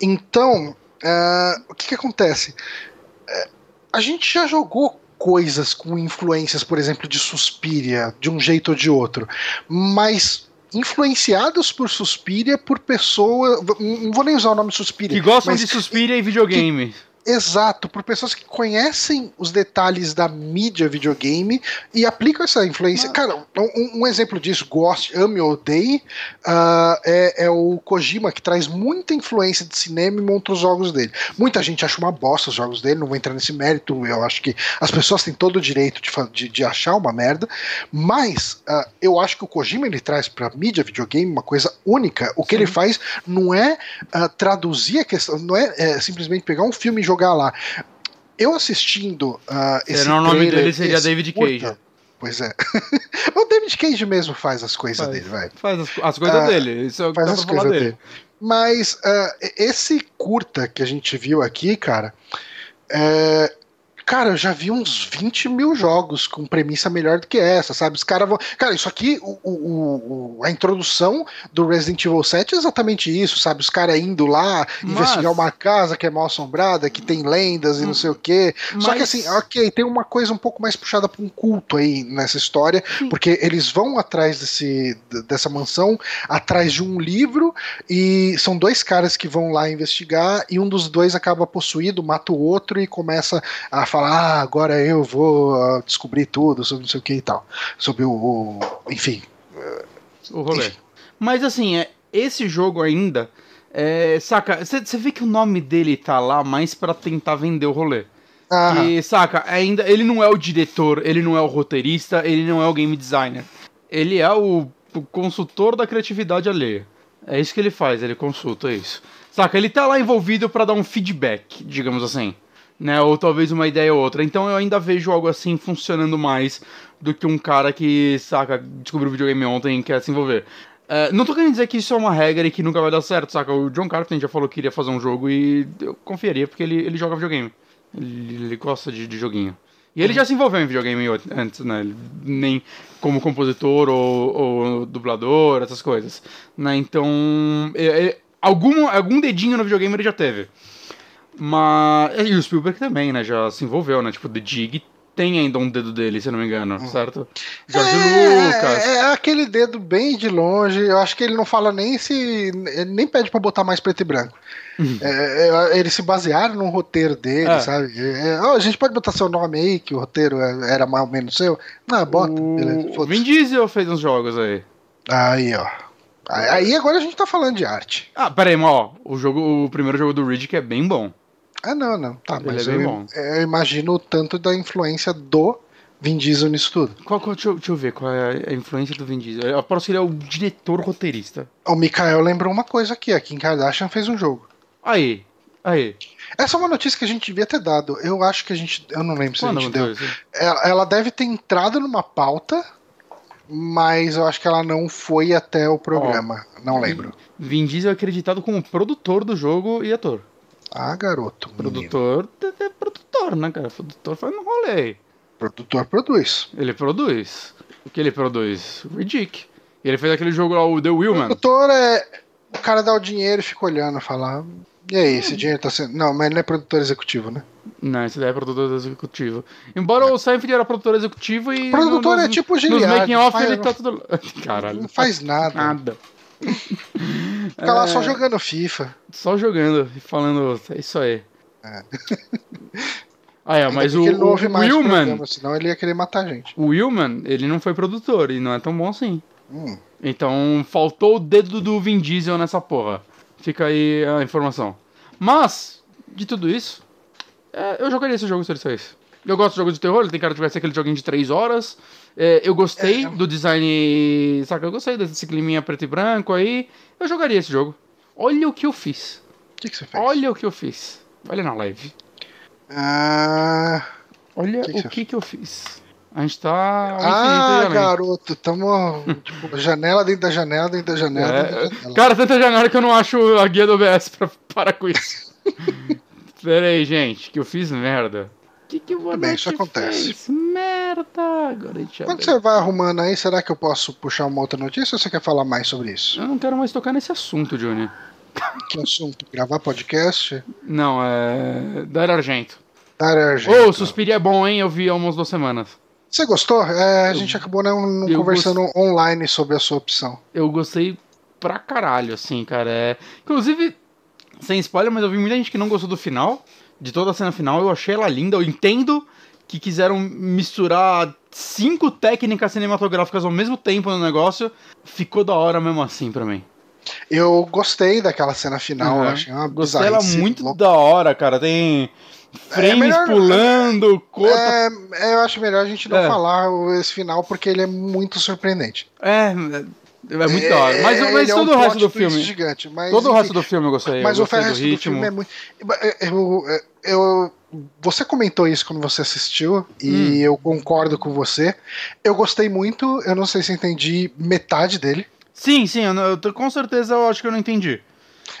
S1: Então, uh, o que, que acontece? Uh, a gente já jogou coisas com influências, por exemplo, de Suspiria, de um jeito ou de outro, mas influenciados por Suspiria por pessoas. Não vou nem usar o nome Suspiria.
S2: Que gostam de Suspiria e videogame.
S1: Que, Exato, por pessoas que conhecem os detalhes da mídia videogame e aplicam essa influência. Ah. Cara, um, um, exemplo disso, goste, ame ou odeie, uh, é, é, o Kojima, que traz muita influência de cinema e monta os jogos dele. Muita gente acha uma bosta os jogos dele, não vou entrar nesse mérito, eu acho que as pessoas têm todo o direito de, de, de achar uma merda, mas uh, eu acho que o Kojima ele traz pra mídia videogame uma coisa única. O que Sim. ele faz não é uh, traduzir a questão, não é, é simplesmente pegar um filme e jogar lá. Eu assistindo uh, esse
S2: o nome dele seria David Cage. Curta,
S1: pois é. o David Cage mesmo faz as coisas faz, dele, vai.
S2: Faz as, as coisas uh, dele. Isso é faz as coisas dele. dele.
S1: Mas uh, esse curta que a gente viu aqui, cara, é, Cara, eu já vi uns 20 mil jogos com premissa melhor do que essa, sabe? Os caras vão. Cara, isso aqui, o, o, o, a introdução do Resident Evil 7 é exatamente isso, sabe? Os caras indo lá
S2: Mas-
S1: investigar uma casa que é mal assombrada, que tem lendas e não sei o quê. Só que
S2: Mas-
S1: assim, ok, tem uma coisa um pouco mais puxada pra um culto aí nessa história,
S2: Sim.
S1: porque eles vão atrás desse, dessa mansão, atrás de um livro, e são dois caras que vão lá investigar, e um dos dois acaba possuído, mata o outro e começa a falar: ah, agora eu vou ah, descobrir tudo sobre não sei o que e tal. Sobre o. o- enfim.
S2: o rolê.
S1: Enfim.
S2: Mas assim, é, esse jogo ainda. É, saca, você vê que o nome dele tá lá mais pra tentar vender o rolê.
S1: Ah,
S2: Que, saca, ainda ele não é o diretor, ele não é o roteirista, ele não é o game designer. Ele é o, o consultor da criatividade alheia. É isso que ele faz, ele consulta é isso. Saca, ele tá lá envolvido pra dar um feedback, digamos assim. Né, ou talvez uma ideia ou outra. Então eu ainda vejo algo assim funcionando mais do que um cara que, saca, descobriu o videogame ontem e quer se envolver. É, não tô querendo dizer que isso é uma regra e que nunca vai dar certo, saca? O John Carpenter já falou que iria fazer um jogo e eu confiaria porque ele, ele joga videogame. Ele, ele gosta de, de joguinho. E ele já se envolveu em videogame antes, né? Nem como compositor ou, ou dublador, essas coisas. Né? Então, é- é- algum, algum dedinho no videogame ele já teve. Mas. E o Spielberg também, né? Já se envolveu, né? Tipo, The Dig tem ainda um dedo dele, se eu não me engano, certo? Jorge
S1: é,
S2: Lucas.
S1: É, é aquele dedo bem de longe. Eu acho que ele não fala nem se. Nem pede pra botar mais preto e branco. É, é, eles se basearam no roteiro dele,
S2: Uhum. É.
S1: sabe? É, ó, a gente pode botar seu nome aí, que o roteiro é- era mais ou menos seu. Não, bota. beleza,
S2: o
S1: foda-se.
S2: Vin Diesel fez uns jogos aí.
S1: Aí, ó. Aí agora a gente tá falando de arte.
S2: Ah, pera aí, mas ó, o, jogo, o primeiro jogo do Riddick é bem bom.
S1: Ah, não, não. Tá,
S2: Ele
S1: mas
S2: é bem
S1: eu,
S2: bom.
S1: eu imagino o tanto da influência do Vin Diesel nisso tudo.
S2: Qual, qual- deixa, eu, deixa eu ver qual é a influência do Vin Diesel. Eu aposto que ele é o diretor roteirista.
S1: O Mikael lembrou uma coisa aqui: a Kim Kardashian fez um jogo.
S2: Aí, aí.
S1: Essa é uma notícia que a gente devia ter dado. Eu acho que a gente. Eu não lembro se a gente deu. Ela, ela deve ter entrado numa pauta, mas eu acho que ela não foi até o programa. Não lembro.
S2: Vin Diesel é acreditado como produtor do jogo e ator.
S1: Ah, garoto.
S2: Produtor é, é produtor, né, cara? Produtor faz um rolê.
S1: Produtor produz.
S2: Ele produz. O que ele produz? Riddick. E ele fez aquele jogo lá, o The Wheelman.
S1: Produtor é. O cara dá o dinheiro e fica olhando, falar. E aí, esse dinheiro tá sendo. Não, mas ele não é produtor executivo, né?
S2: Não, esse daí é produtor executivo. Embora o Seinfeld era produtor executivo e.
S1: Produtor
S2: no-
S1: é tipo o
S2: Nos
S1: Giliard,
S2: making off ele tá tudo. Caralho.
S1: Não faz nada.
S2: nada.
S1: Fica lá
S2: É.
S1: só jogando FIFA.
S2: Só jogando e falando, é isso aí.
S1: É.
S2: Ah, é, mas o, o Willman,
S1: programa, senão ele ia querer matar a gente.
S2: o Willman, ele não foi produtor e não é tão bom assim.
S1: Hum.
S2: Então faltou o dedo do Vin Diesel nessa porra. Fica aí a informação. Mas, de tudo isso, é, eu jogaria esse jogo se ele saísse. Eu gosto de jogos de terror, ele tem cara de vai ser aquele joguinho de 3 horas. É, eu gostei
S1: É.
S2: do design. Saca, eu gostei desse climinha preto e branco aí. Eu jogaria esse jogo. Olha o que eu fiz.
S1: O que, que você fez?
S2: Olha o que eu fiz. Olha na live.
S1: Ah,
S2: Olha
S1: Que que
S2: o que que eu fiz. A gente tá.
S1: ah garoto, tamo. tipo, janela dentro da janela, dentro da janela.
S2: É,
S1: dentro da janela.
S2: Cara, tanta janela que eu não acho a guia do OBS pra parar com isso. Pera aí, gente, que eu fiz merda. Que, que o
S1: bem, isso acontece.
S2: fez? Merda! Agora a gente
S1: Quando você vai arrumando aí, será que eu posso puxar uma outra notícia ou você quer falar mais sobre isso?
S2: Eu não quero mais tocar nesse assunto, Johnny.
S1: Que assunto? Gravar podcast?
S2: Não, é. Dar Argento.
S1: Dar
S2: Ô,
S1: Argento.
S2: Suspiria é bom, hein? Eu vi há umas duas semanas.
S1: Você gostou? É, a gente acabou não, não
S2: eu
S1: conversando online sobre a sua opção.
S2: Eu gostei pra caralho, assim, cara. É... Inclusive, sem spoiler, mas eu vi muita gente que não gostou do final, de toda a cena final. Eu achei ela linda. Eu entendo que quiseram misturar cinco técnicas cinematográficas ao mesmo tempo no negócio. Ficou da hora mesmo assim pra mim.
S1: Eu gostei daquela cena final,
S2: Uhum.
S1: eu achei uma
S2: Gostei ela muito
S1: louca.
S2: da hora, cara. Tem frames
S1: melhor-
S2: pulando, corta.
S1: É, é, eu acho melhor a gente não
S2: É.
S1: falar esse final porque ele é muito surpreendente.
S2: É, é, é muito da hora. Mas, mas
S1: ele é
S2: todo
S1: um
S2: o resto do filme.
S1: Gigante, mas,
S2: Todo o
S1: enfim,
S2: resto do filme eu gostei.
S1: Mas
S2: eu
S1: o
S2: gostei
S1: resto
S2: do
S1: do,
S2: ritmo.
S1: filme é muito. Eu, eu, eu- você comentou isso quando você assistiu, e
S2: Hum.
S1: eu concordo com você. Eu gostei muito, eu não sei se entendi metade dele.
S2: Sim, sim, eu, eu com certeza eu acho que eu não entendi.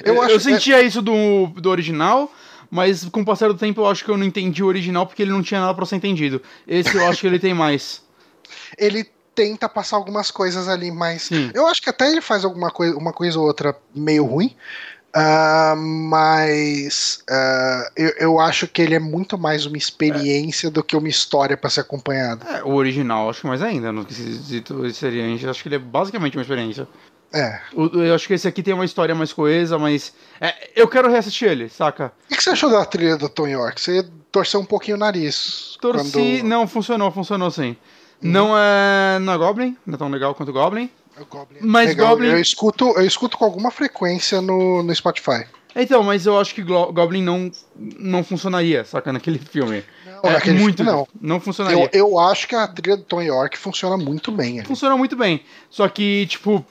S1: Eu
S2: Eu,
S1: acho-
S2: eu sentia isso do, do original, Mas com o passar do tempo eu acho que eu não entendi o original porque ele não tinha nada pra ser entendido. Esse eu acho que ele tem mais.
S1: Ele tenta passar algumas coisas ali, mas eu acho que até ele faz alguma coisa, uma coisa ou outra meio ruim. ah, mas ah, eu, eu acho que ele é muito mais uma experiência do que uma história pra ser acompanhada.
S2: É, o original, acho que mais ainda. No quesito experiência, acho que ele é basicamente uma experiência.
S1: É.
S2: O- Eu acho que esse aqui tem uma história mais coesa, mas. é, eu quero reassistir ele, saca?
S1: O que você achou da trilha do Tom York? Você torceu um pouquinho o nariz.
S2: Torci.
S1: quando-
S2: Não, funcionou, funcionou sim. Não é. Não é Goblin, não é tão legal quanto Goblin.
S1: O Goblin.
S2: Mas
S1: Legal,
S2: Goblin-
S1: Eu escuto, eu escuto com alguma frequência no, no Spotify.
S2: Então, mas eu acho que Goblin não, não funcionaria, saca, naquele filme.
S1: Não,
S2: é
S1: naquele
S2: muito.
S1: filme, não.
S2: Não funcionaria.
S1: Eu, eu acho que a trilha do Tom York funciona muito bem. ali.
S2: Funciona muito bem. Só que, tipo,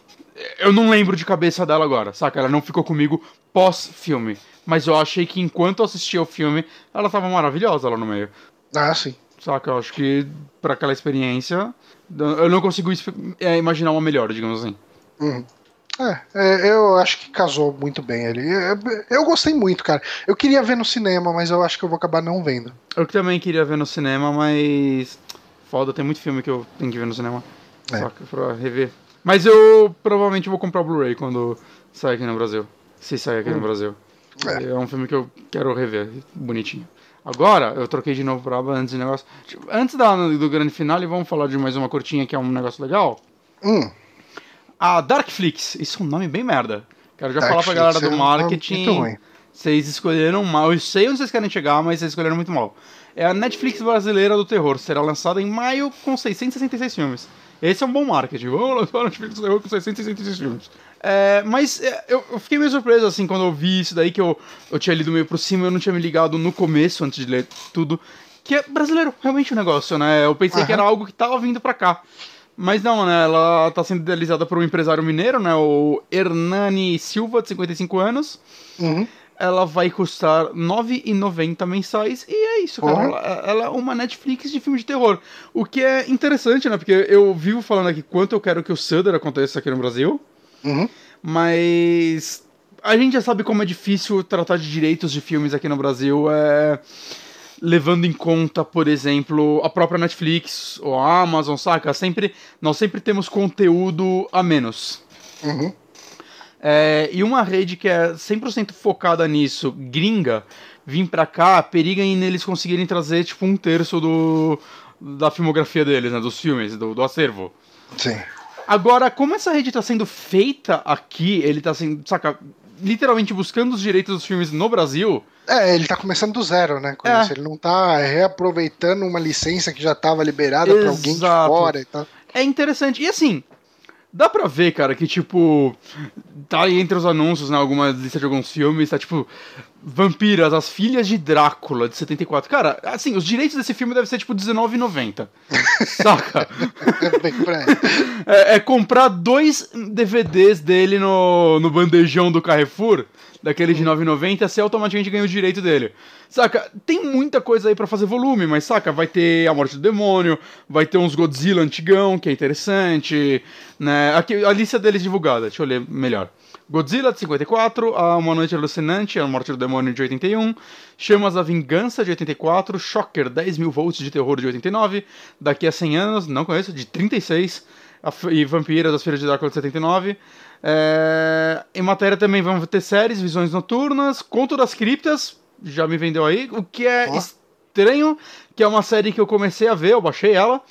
S2: eu não lembro de cabeça dela agora, saca? Ela não ficou comigo pós-filme. Mas eu achei que enquanto eu assistia o filme, ela tava maravilhosa lá no meio.
S1: Ah, sim.
S2: Saca? Eu acho que pra aquela experiência, eu não consigo é, imaginar uma melhor, digamos assim.
S1: Uhum. É, é, eu acho que casou muito bem ali. É, Eu gostei muito, cara. Eu queria ver no cinema, mas eu acho que eu vou acabar não vendo.
S2: Eu também queria ver no cinema, mas. Foda, tem muito filme que eu tenho que ver no cinema.
S1: É.
S2: Saca? Pra rever. Mas eu provavelmente vou comprar o Blu-ray quando sair aqui no Brasil. Se sair aqui no Brasil.
S1: É.
S2: É. um filme que eu quero rever, bonitinho. Agora, eu troquei de novo pra aba antes do negócio. Antes da, do grande final, vamos falar de mais uma curtinha que é um negócio legal.
S1: Hum,
S2: A Darkflix, isso é um nome bem merda. Quero já falar pra
S1: Darkflix
S2: galera
S1: é
S2: do
S1: nome
S2: marketing.
S1: muito ruim.
S2: Vocês escolheram mal. Eu sei onde vocês querem chegar, mas vocês escolheram muito mal. É a Netflix brasileira do terror. Será lançada em maio com 666 filmes. Esse é um bom marketing. Vamos lançar a Netflix terror com 666 filmes. É, mas é, eu, eu fiquei meio surpreso, assim, quando eu vi isso daí, que eu, eu tinha lido meio por cima, eu não tinha me ligado no começo, antes de ler tudo, que é brasileiro, realmente o negócio, né? Eu pensei que
S1: Aham.
S2: era algo que tava vindo pra cá. Mas não, né? Ela tá sendo idealizada por um empresário mineiro, né? O Hernani Silva, de 55 anos.
S1: uhum.
S2: Ela vai custar R$ 9,90 mensais e é isso, cara. Ela, ela é uma Netflix de filme de terror. O que é interessante, né? Porque eu vivo falando aqui quanto eu quero que o Sutter aconteça aqui no Brasil,
S1: Uhum.
S2: mas a gente já sabe como é difícil tratar de direitos de filmes aqui no Brasil, é... levando em conta, por exemplo, a própria Netflix ou a Amazon, saca? Sempre, nós sempre temos conteúdo a menos.
S1: Uhum.
S2: É, e uma rede que é 100% focada nisso, gringa, vir pra cá, periga em eles conseguirem trazer tipo um terço do, da filmografia deles, né, dos filmes, do, do acervo.
S1: Sim.
S2: Agora, como essa rede tá sendo feita aqui, ele tá sendo, saca, literalmente buscando os direitos dos filmes no Brasil,
S1: É, ele tá começando do zero, né? Com
S2: É.
S1: isso. Ele não tá reaproveitando uma licença que já tava liberada pra alguém de fora e tal.
S2: é interessante. E assim, dá pra ver, cara, que tipo, tá aí entre os anúncios, né, alguma lista de alguns filmes, tá tipo, Vampiras, As Filhas de Drácula, de 74. Cara, assim, os direitos desse filme devem ser tipo R$19,90. Saca?
S1: É.
S2: É, comprar dois DVDs dele no, no bandejão do Carrefour, daquele de 9,90, você automaticamente ganha o direito dele. Saca? Tem muita coisa aí pra fazer volume, mas saca? Vai ter A Morte do Demônio, vai ter uns Godzilla antigão, que é interessante, né? Aqui, a lista deles divulgada, deixa eu ler melhor. Godzilla de 54, A Uma Noite Alucinante, A Morte do Demônio de 81, Chamas da Vingança de 84, Shocker 10 mil volts de terror de 89, Daqui a 100 anos, não conheço, de 36, a F- e Vampira das Filhas de Drácula de 79. É, em matéria também vamos ter séries, Visões Noturnas, Conto das Criptas, já me vendeu aí, o que é
S1: Ó.
S2: estranho, que é uma série que eu comecei a ver, eu baixei ela,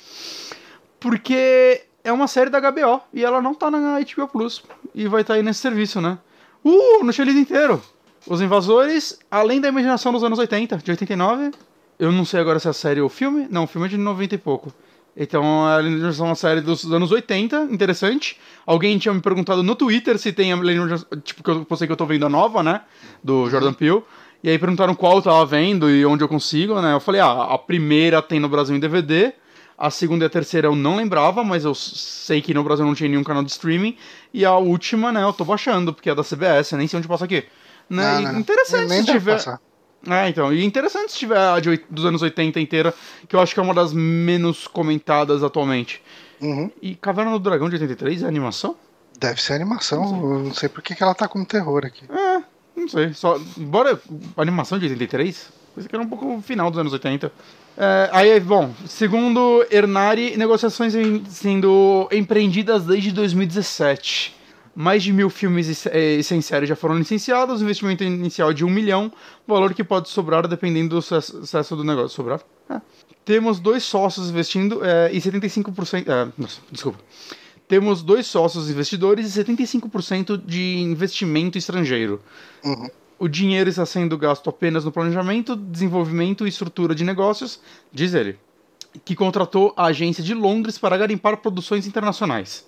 S2: porque é uma série da HBO e ela não tá na HBO Plus e vai estar aí nesse serviço, né? Uh, tinha lido inteiro. Os Invasores, além da imaginação dos anos 80, de 89. Eu não sei agora se é a série ou filme. Não, o filme é de 90 e pouco. Então, eles são uma série dos anos 80, interessante. Alguém tinha me perguntado no Twitter se tem a Lenda tipo, que eu postei que eu tô vendo a nova, né? Do Jordan Peele. E aí perguntaram qual eu tava vendo e onde eu consigo, né? Eu falei, ah, a primeira tem no Brasil em DVD. A segunda e a terceira eu não lembrava, mas eu sei que no Brasil não tinha nenhum canal de streaming. E a última, né, eu tô baixando, porque é da CBS, eu nem sei onde passa aqui. Né?
S1: Não, não, não.
S2: Interessante se tiver.
S1: passar.
S2: É, então. E interessante se tiver a de dos anos 80 inteira, que eu acho que é uma das menos comentadas atualmente.
S1: Uhum.
S2: E Caverna do Dragão de 83 é animação?
S1: Deve ser animação. Eu não sei por que, ela tá como terror aqui.
S2: É, Não sei. Só, embora a animação de 83, coisa que era um pouco final dos anos 80. É, aí, bom, segundo Ernari, negociações em- sendo empreendidas desde 2017. Mais de mil filmes e sem série já foram licenciados, investimento inicial é de um milhão, valor que pode sobrar dependendo do sucesso do negócio. Sobrar? É. Temos dois sócios investindo é, e 75%. É, nossa, desculpa. Temos dois sócios investidores e 75% de investimento estrangeiro.
S1: Uhum.
S2: O dinheiro está sendo gasto apenas no planejamento, desenvolvimento e estrutura de negócios, diz ele, que contratou a agência de Londres para garimpar produções internacionais.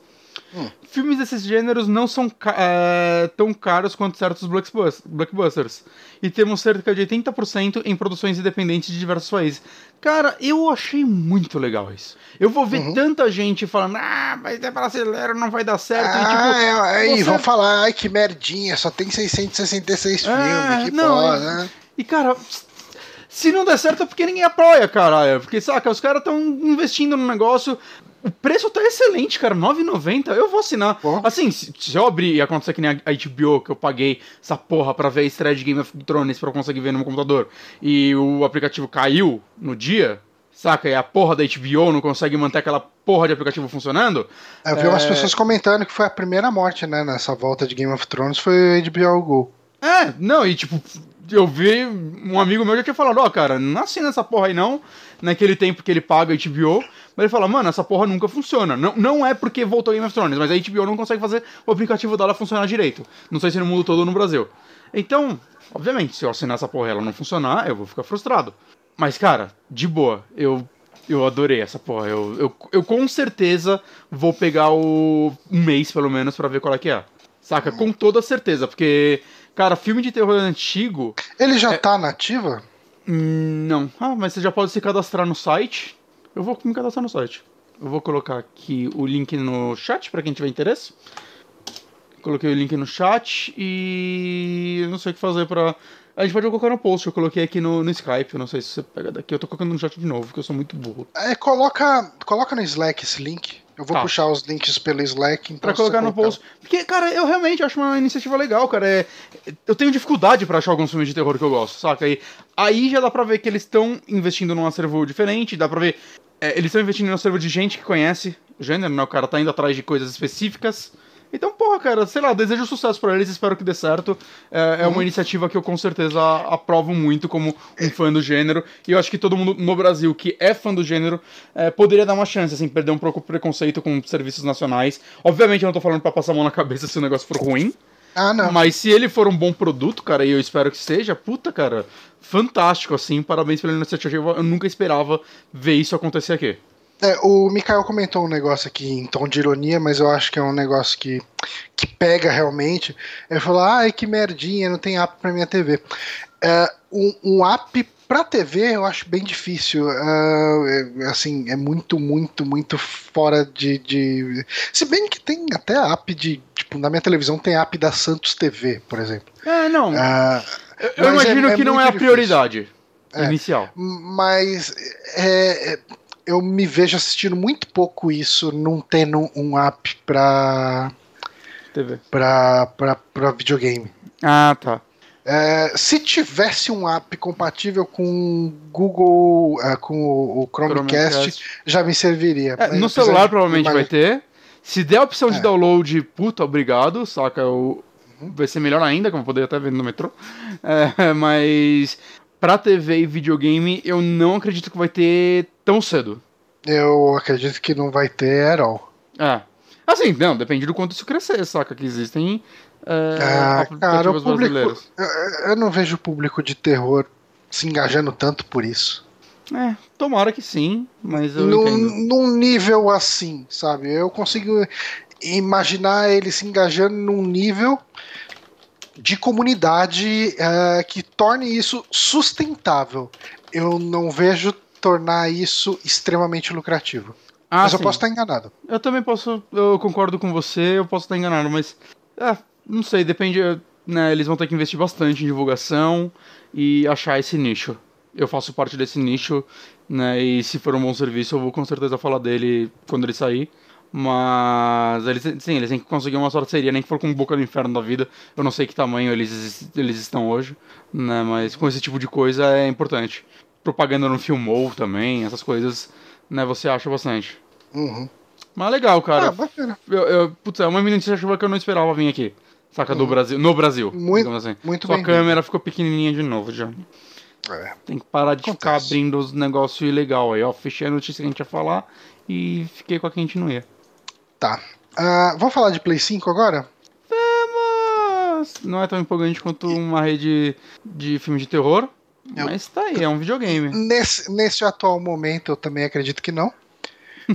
S1: Hum.
S2: Filmes desses gêneros não são eh, tão caros quanto certos blockbus- blockbusters. E temos cerca de 80% em produções independentes de diversos países. Cara, eu achei muito legal isso. Eu vou ver
S1: Uhum.
S2: tanta gente falando, ah, mas é brasileiro, não vai dar certo. e,
S1: Ah,
S2: tipo,
S1: é, aí
S2: você-
S1: vão falar, ai que merdinha, só tem 666
S2: É,
S1: filmes, que
S2: não, e-
S1: né?
S2: E, cara, se não der certo é porque ninguém apoia, caralho. Porque, saca, os caras estão investindo no negócio. O preço tá excelente, cara. R$ 9,90. Eu vou assinar.
S1: Pô.
S2: Assim, se, se eu abrir e acontecer que nem a HBO, que eu paguei essa porra pra ver a estreia de Game of Thrones pra eu conseguir ver no meu computador, e o aplicativo caiu no dia, saca? E a porra da HBO não consegue manter aquela porra de aplicativo funcionando.
S1: Eu vi umas
S2: É.
S1: pessoas comentando que foi a primeira morte, né, nessa volta de Game of Thrones, foi o HBO Go.
S2: É, não, e tipo, eu vi, um amigo meu já tinha falado, ó, cara, não assina essa porra aí não, naquele tempo que ele paga HBO, mas ele fala, mano, essa porra nunca funciona. Não, não é porque voltou Game of Thrones, mas a HBO não consegue fazer o aplicativo dela funcionar direito. Não sei se no mundo todo ou no Brasil. Então, obviamente, se eu assinar essa porra e ela não funcionar, eu vou ficar frustrado. Mas, cara, de boa, eu. Eu adorei essa porra. Eu, eu, eu com certeza vou pegar o um mês, pelo menos, pra ver qual é que é. Saca? Com toda certeza, porque, cara, filme de terror antigo.
S1: Ele
S2: É.
S1: já tá nativa?
S2: Não. Ah, mas você já pode se cadastrar no site. Eu vou me cadastrar no site. Eu vou colocar aqui o link no chat pra quem tiver interesse. Coloquei o link no chat e eu não sei o que fazer pra. A gente pode colocar no post, eu coloquei aqui no, no Skype, eu não sei se você pega daqui. Eu tô colocando no chat de novo, porque eu sou muito burro.
S1: É, coloca, coloca no Slack esse link. Eu vou
S2: Tá.
S1: puxar os links pelo Slack. Então
S2: Pra colocar no post. Porque, cara, eu realmente acho uma iniciativa legal, cara. É, eu tenho dificuldade pra achar alguns filmes de terror que eu gosto, saca? E aí já dá pra ver que eles estão investindo num acervo diferente, dá pra ver. é, eles estão investindo num acervo de gente que conhece o gênero, né? O cara tá indo atrás de coisas específicas. Então, porra, cara, sei lá, desejo sucesso pra eles, espero que dê certo. É, é uma iniciativa que eu com certeza aprovo muito como um fã do gênero. E eu acho que todo mundo no Brasil que é fã do gênero é, poderia dar uma chance, assim, perder um pouco o preconceito com serviços nacionais. Obviamente eu não tô falando pra passar a mão na cabeça se o negócio for ruim.
S1: Ah, não.
S2: Mas se ele for um bom produto, cara, e eu espero que seja, puta, cara, fantástico, assim, parabéns pela iniciativa. Eu nunca esperava ver isso acontecer aqui.
S1: É, o Mikael comentou um negócio aqui em tom de ironia, mas eu acho que é um negócio que, que pega realmente. Ele falou: ai, que merdinha, não tem app pra minha TV. É, um, um app pra TV eu acho bem difícil. É, é, assim, é muito, muito, muito fora de, de. Se bem que tem até app de. Tipo, na minha televisão tem app da Santos TV, por exemplo.
S2: É, não.
S1: Ah,
S2: eu
S1: mas é-
S2: imagino
S1: é
S2: que não é a
S1: difícil.
S2: prioridade
S1: É.
S2: inicial.
S1: mas é, é, eu me vejo assistindo muito pouco isso, não tendo um app pra,
S2: TV.
S1: pra, pra, pra videogame.
S2: Ah, tá.
S1: É, se tivesse um app compatível com Google, é, com o, Chromecast,
S2: Chromecast.
S1: já me serviria.
S2: É, no celular provavelmente vai ter. Se der a opção de
S1: É.
S2: download, puta, obrigado, saca? O... Vai ser melhor ainda, que eu vou poder até ver no metrô. É, mas pra TV e videogame, eu não acredito que vai ter tão cedo.
S1: Eu acredito que não vai ter at all.
S2: É. Assim, não, depende do quanto isso crescer, saca? Que existem é,
S1: Ah, cara, o público. Eu, eu não vejo o público de terror se engajando tanto por isso.
S2: É, tomara que sim, mas eu
S1: num, num nível assim, sabe? Eu consigo imaginar ele se engajando num nível de comunidade eh, que torne isso sustentável. Eu não vejo tornar isso extremamente lucrativo.
S2: Ah,
S1: Mas eu
S2: sim.
S1: posso estar enganado.
S2: Eu também posso, eu concordo com você, eu posso estar enganado, mas ah, não sei, depende, né, eles vão ter que investir bastante em divulgação e achar esse nicho. Eu faço parte desse nicho, né, e se for um bom serviço eu vou com certeza falar dele quando ele sair, Mas eles, sim, eles têm que conseguir uma sorteria, nem que for com boca do inferno da vida. Eu não sei que tamanho eles, eles estão hoje, né? Mas com esse tipo de coisa é importante. Propaganda no Filmou também, essas coisas, né? Você acha bastante.
S1: Uhum.
S2: Mas legal, cara.
S1: Ah, bacana.
S2: Eu, eu, putz, é uma iniciativa que eu não esperava vir aqui. Saca, do Brasil. No Brasil.
S1: Uhum. Muito-
S2: assim.
S1: muito
S2: Sua
S1: bem
S2: câmera ficou pequenininha de novo, Johnny.
S1: É.
S2: Tem que parar de ficar
S1: Acontece.
S2: abrindo os negócios ilegal aí, ó. Fechei a notícia que a gente ia falar e fiquei com a que a gente não ia.
S1: Tá. Ah, vamos falar de Play 5 agora?
S2: Vamos! Não é tão empolgante quanto uma rede de filme de terror,
S1: Eu-
S2: mas tá aí, é um videogame.
S1: Nesse, nesse atual momento, eu também acredito que não.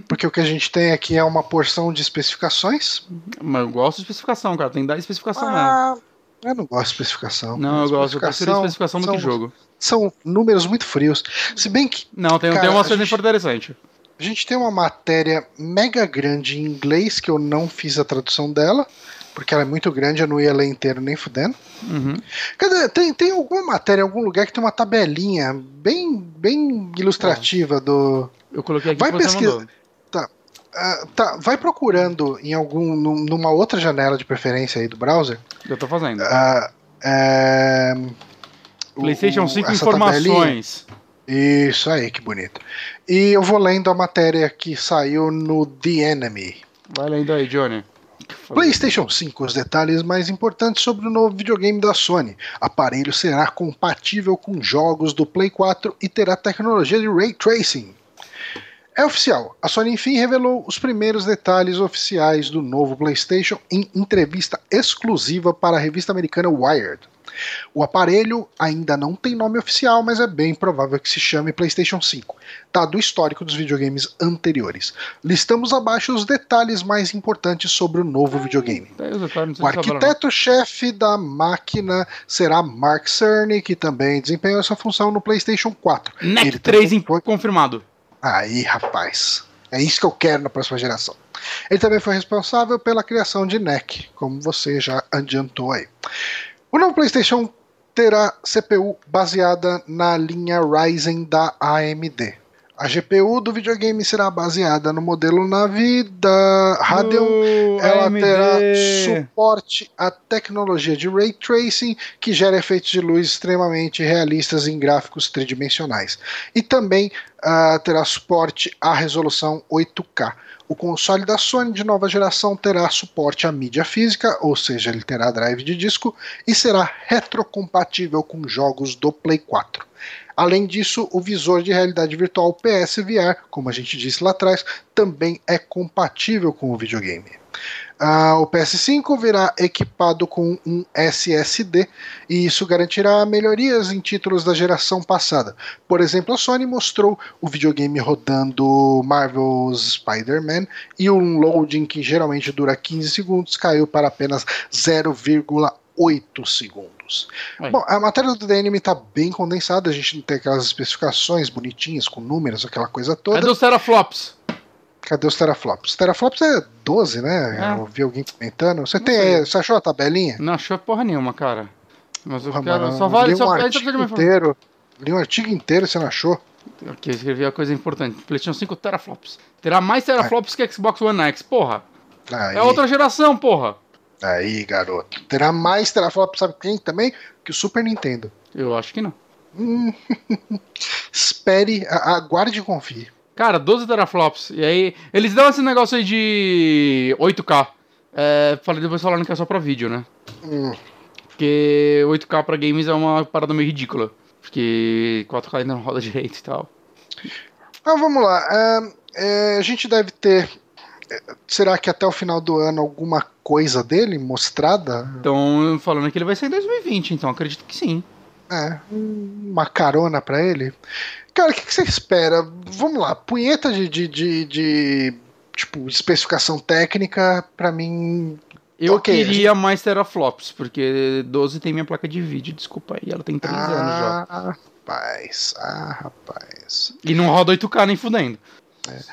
S1: Porque o que a gente tem aqui é uma porção de especificações.
S2: Mas eu gosto de especificação, cara. Tem que dar especificação mesmo.
S1: Ah, eu não gosto de especificação.
S2: Não, eu gosto. Eu prefiro especificação do que
S1: são-
S2: jogo.
S1: São números muito frios. Se bem que
S2: Não, tem,
S1: Cara,
S2: tem uma coisa
S1: gente-
S2: interessante.
S1: a gente tem uma matéria mega grande em inglês que eu não fiz a tradução dela, porque ela é muito grande, eu não ia ler inteiro nem fudendo.
S2: Uhum.
S1: Cadê? Tem, tem alguma matéria em algum lugar que tem uma tabelinha bem, bem ilustrativa do.
S2: Eu coloquei aqui
S1: Vai pesquisar.
S2: mandou.
S1: Ah, tá, vai procurando em algum. num- numa outra janela de preferência aí do browser.
S2: Eu tô fazendo.
S1: ah, é,
S2: PlayStation
S1: o-
S2: 5
S1: essa tabelinha.
S2: informações.
S1: Isso aí, que bonito. E eu vou lendo a matéria que saiu no The Enemy.
S2: Vai lendo aí, Johnny.
S1: PlayStation 5, os detalhes mais importantes sobre o novo videogame da Sony. Aparelho será compatível com jogos do Play 4 e terá tecnologia de Ray Tracing. É oficial, a Sony enfim revelou os primeiros detalhes oficiais do novo PlayStation em entrevista exclusiva para a revista americana Wired. O aparelho ainda não tem nome oficial, mas é bem provável que se chame PlayStation 5, dado o histórico dos videogames anteriores. Listamos abaixo os detalhes mais importantes sobre o novo videogame. O arquiteto-chefe da máquina será Mark Cerny, que também desempenhou essa função no PlayStation 4.
S2: falando. NEC
S1: Ele
S2: 3
S1: também
S2: em-
S1: foi-
S2: confirmado.
S1: Aí, rapaz. É isso que eu quero na próxima geração. Ele também foi responsável pela criação de NEC, como você já adiantou aí. O novo PlayStation terá CPU baseada na linha Ryzen da AMD. A GPU do videogame será baseada no modelo Navi da Radeon
S2: No
S1: ela
S2: AMD.
S1: terá suporte à tecnologia de ray tracing, que gera efeitos de luz extremamente realistas em gráficos tridimensionais. E também ah, terá suporte à resolução 8K. O console da Sony de nova geração terá suporte à mídia física, ou seja, ele terá drive de disco e será retrocompatível com jogos do Play 4. Além disso, o visor de realidade virtual PSVR, como a gente disse lá atrás, também é compatível com o videogame. Ah, o PS5 virá equipado com um SSD e isso garantirá melhorias em títulos da geração passada. Por exemplo, a Sony mostrou o videogame rodando Marvel's Spider-Man e um loading que geralmente dura 15 segundos caiu para apenas 0,8 segundos.
S2: Aí.
S1: Bom, a matéria do DNM está bem condensada, a gente não tem aquelas especificações bonitinhas com números, aquela coisa toda.
S2: Cadê os teraflops?
S1: Cadê os teraflops? Teraflops é 12, né?
S2: É.
S1: Eu vi alguém comentando. Você tem, você achou a tabelinha?
S2: Não achou porra nenhuma, cara. Mas eu
S1: Porra,
S2: quero.
S1: mano,
S2: Só vale.
S1: li um
S2: Só, aí
S1: artigo inteiro. Li um artigo inteiro, você não achou?
S2: Eu escrevi a coisa importante. PlayStation 5 teraflops. Terá mais teraflops que Xbox One X, porra.
S1: Aí,
S2: É outra geração, porra.
S1: aí, garoto. Terá mais teraflops, sabe quem também? Que o Super Nintendo.
S2: Eu acho que não.
S1: Hum, Espere, aguarde e confie.
S2: Cara, 12 teraflops. E aí, eles dão esse negócio aí de 8K. É, falei, depois falaram que é só pra vídeo, né?
S1: Hum,
S2: Porque 8K pra games é uma parada meio ridícula. Porque 4K ainda não roda direito e tal.
S1: Mas vamos lá. é, é, a gente deve ter. é, Será que até o final do ano alguma coisa dele mostrada?
S2: Então, falando que ele vai sair em 2020, então acredito que sim.
S1: É, uma carona pra ele. Cara, o que, que você espera? Vamos lá, punheta de, de, de, de, tipo, especificação técnica, pra mim.
S2: Eu
S1: Ok,
S2: queria mais teraflops, porque 12 tem minha placa de vídeo, desculpa aí, ela tem 3 anos já.
S1: Ah, rapaz, ah, rapaz.
S2: E não roda 8K nem fudendo.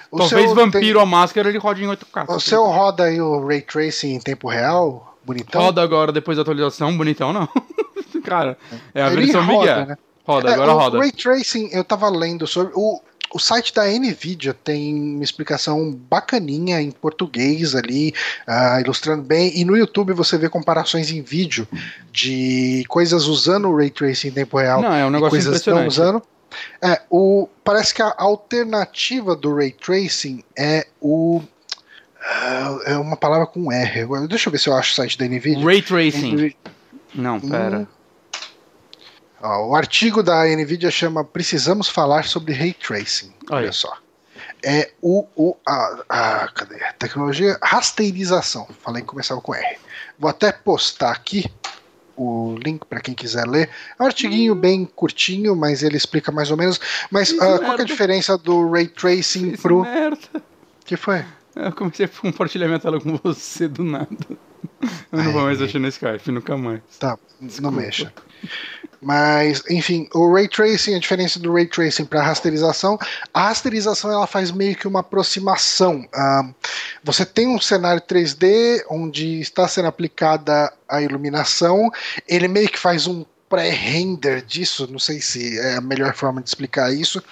S1: O
S2: Talvez Vampiro a Máscara ele rode em 8K.
S1: Tem, o seu roda aí o Ray Tracing em tempo real? Bonitão?
S2: Roda agora depois da atualização, bonitão não. Cara, é a
S1: Ele
S2: versão
S1: roda,
S2: Miguel.
S1: né?
S2: Roda,
S1: É,
S2: agora
S1: o
S2: roda.
S1: Ray Tracing, eu tava lendo sobre. O, o site da NVIDIA tem uma explicação bacaninha em português ali, uh, ilustrando bem, e no YouTube você vê comparações em vídeo de coisas usando o Ray Tracing em tempo real
S2: Não, é um negócio
S1: coisas não usando. É, o, parece que a alternativa do Ray Tracing é o é uma palavra com R. Deixa eu ver se eu acho o site da NVIDIA.
S2: Ray Tracing. Não, pera. Hum,
S1: Ó, o artigo da NVIDIA chama Precisamos Falar sobre Ray Tracing. Olha, Olha só. É o, o a, a, cadê? Tecnologia rasteirização. Falei que começava com R. Vou até postar aqui o link para quem quiser ler. É um artiguinho hum. bem curtinho, mas ele explica mais ou menos. Mas uh, qual é a diferença do ray tracing Isso pro.
S2: Merda.
S1: que foi?
S2: Eu comecei a compartilhar minha tela com você do nada. Eu não vou mais mexer no Skype, nunca mais.
S1: Tá, Desculpa. não mexa. Mas, enfim, o ray tracing, a diferença do ray tracing para rasterização, a rasterização ela faz meio que uma aproximação. Você tem um cenário 3D onde está sendo aplicada a iluminação, ele meio que faz um pré-render disso, não sei se é a melhor forma de explicar isso.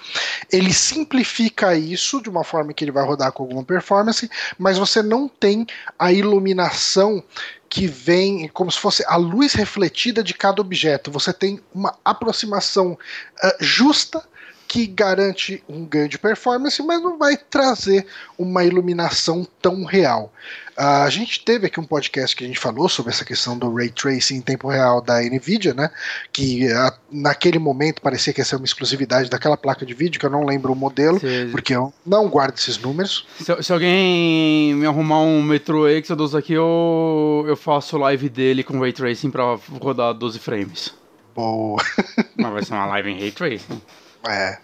S1: Ele simplifica isso de uma forma que ele vai rodar com alguma performance, mas você não tem a iluminação que vem como se fosse a luz refletida de cada objeto. Você tem uma aproximação uh, justa que garante um ganho de performance, mas não vai trazer uma iluminação tão real. A gente teve aqui um podcast que a gente falou sobre essa questão do ray tracing em tempo real da Nvidia, né? Que uh, naquele momento parecia que ia ser uma exclusividade daquela placa de vídeo, que eu não lembro o modelo, Sim. porque eu não guardo esses números.
S2: Se, se, alguém me arrumar um Metro Exodus aqui, eu, eu faço live dele com ray tracing para rodar 12 frames.
S1: Boa.
S2: Mas vai ser uma live em ray tracing.
S1: É.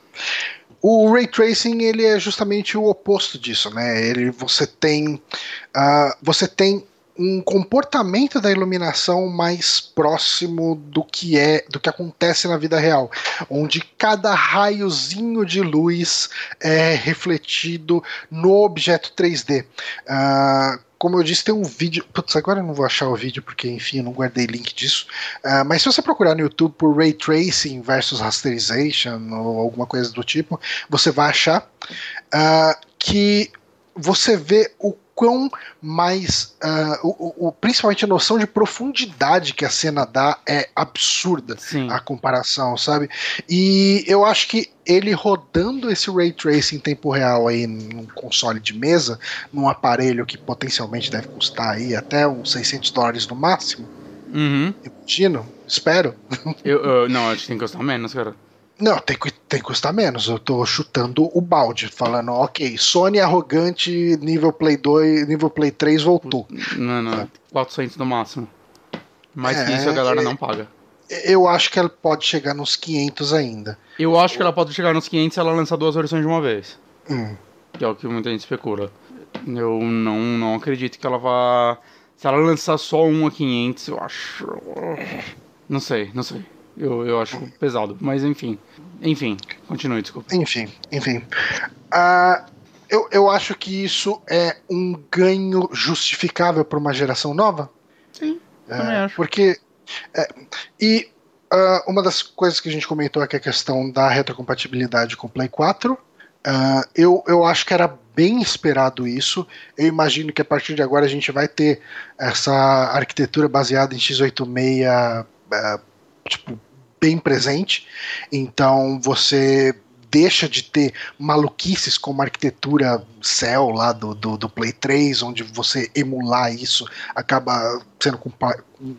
S1: O ray tracing ele é justamente o oposto disso, né? Ele você tem uh, você tem um comportamento da iluminação mais próximo do que é, do que acontece na vida real, onde cada raiozinho de luz é refletido no objeto 3D. Uh, como eu disse, tem um vídeo. Putz, agora eu não vou achar o vídeo porque, enfim, eu não guardei link disso. Uh, mas se você procurar no YouTube por Ray Tracing versus Rasterization ou alguma coisa do tipo, você vai achar uh, que você vê o quão mais. Uh, o, o, principalmente a noção de profundidade que a cena dá é absurda Sim. a comparação, sabe? E eu acho que ele rodando esse ray tracing em tempo real aí num console de mesa, num aparelho que potencialmente deve custar aí até uns 600 dólares no máximo.
S2: Uhum.
S1: Imagino, espero.
S2: Eu, eu, não, acho que tem que custar menos, cara.
S1: Não, tem que, tem que custar menos. Eu tô chutando o balde, falando, ok, Sony arrogante, nível Play 2, nível Play 3 voltou.
S2: Não, não, 400 no máximo. Mais é, que isso a galera é, não paga.
S1: Eu acho que ela pode chegar nos 500 ainda.
S2: Eu acho que ela pode chegar nos 500 se ela lançar duas versões de uma vez.
S1: Hum.
S2: Que é o que muita gente especula. Eu não, não acredito que ela vá. Se ela lançar só um a 500, eu acho. Não sei, não sei. Eu, eu acho pesado, mas enfim. Enfim, continue, desculpa.
S1: Enfim, enfim. Uh, eu, eu acho que isso é um ganho justificável para uma geração nova.
S2: Sim, é, também acho.
S1: Porque. É, e uh, uma das coisas que a gente comentou aqui é a questão da retrocompatibilidade com o Play 4. Uh, ah, eu, eu acho que era bem esperado isso. Eu imagino que a partir de agora a gente vai ter essa arquitetura baseada em x86 uh, tipo, bem presente. Então você deixa de ter maluquices como a arquitetura Cell lá do, do, do, Play 3, onde você emular isso acaba sendo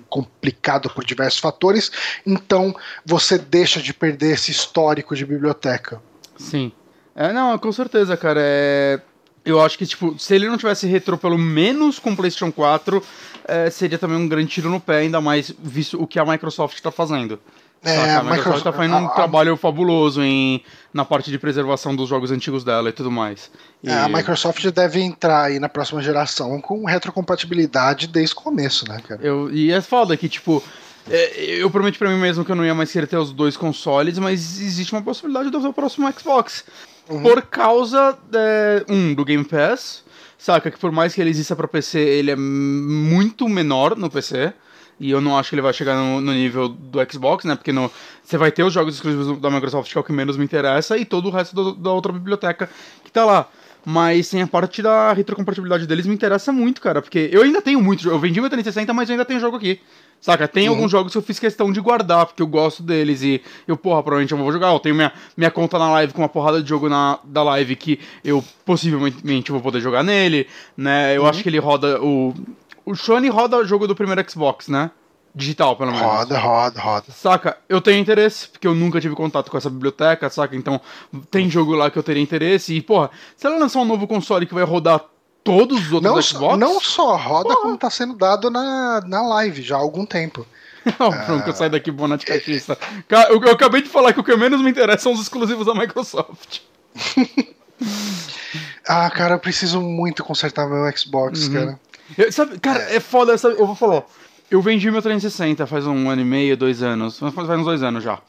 S1: complicado por diversos fatores. Então você deixa de perder esse histórico de biblioteca.
S2: Sim. É, não, com certeza, cara. É... Eu acho que, tipo, se ele não tivesse retro pelo menos com o PlayStation 4, é, seria também um grande tiro no pé, ainda mais visto o que a Microsoft está fazendo. É, a Microsoft está fazendo um a, trabalho fabuloso em, na parte de preservação dos jogos antigos dela e tudo mais. E...
S1: É, a Microsoft deve entrar aí na próxima geração com retrocompatibilidade desde o começo, né, cara?
S2: Eu, e é foda que, tipo, é, eu prometi para mim mesmo que eu não ia mais querer ter os dois consoles, mas existe uma possibilidade de eu ter o próximo Xbox. Uhum. Por causa, é, um, do Game Pass, saca? Que por mais que ele exista para PC, ele é muito menor no PC. E eu não acho que ele vai chegar no, no nível do Xbox, né? Porque você vai ter os jogos exclusivos da Microsoft, que é o que menos me interessa, e todo o resto do, da outra biblioteca que tá lá. Mas sem a parte da retrocompatibilidade deles me interessa muito, cara. Porque eu ainda tenho muito. Eu vendi meu 360, mas eu ainda tenho jogo aqui. Saca? Tem uhum. alguns jogos que eu fiz questão de guardar, porque eu gosto deles. E eu, porra, provavelmente eu vou jogar. Eu tenho minha, minha conta na live com uma porrada de jogo na, da live que eu possivelmente vou poder jogar nele. Né? Eu uhum. acho que ele roda. O, o Shone roda o jogo do primeiro Xbox, né? Digital, pelo menos.
S1: Roda, roda, roda.
S2: Saca? Eu tenho interesse, porque eu nunca tive contato com essa biblioteca, saca? Então, tem jogo lá que eu teria interesse. E, porra, se ela lançar um novo console que vai rodar todos os outros
S1: não
S2: Xbox.
S1: não só roda, porra. como tá sendo dado na, na live já há algum tempo.
S2: Não, pronto, eu saio daqui boa de caixista. Eu, eu acabei de falar que o que menos me interessa são os exclusivos da Microsoft.
S1: ah, cara, eu preciso muito consertar meu Xbox, uhum. cara.
S2: Eu, sabe, cara, é, é foda, sabe, eu vou falar. Eu vendi meu 360 faz um ano e meio, dois anos. Faz uns dois anos já.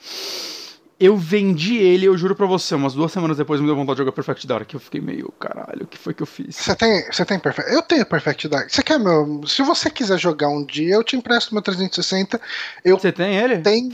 S2: Eu vendi ele, eu juro pra você, umas duas semanas depois me deu vontade de jogar Perfect Dark. Eu fiquei meio, caralho, o que foi que eu fiz?
S1: Você tem, você tem Perfect? Eu tenho Perfect Dark. Você quer meu. Se você quiser jogar um dia, eu te empresto meu 360. Eu
S2: você tem ele?
S1: Tem.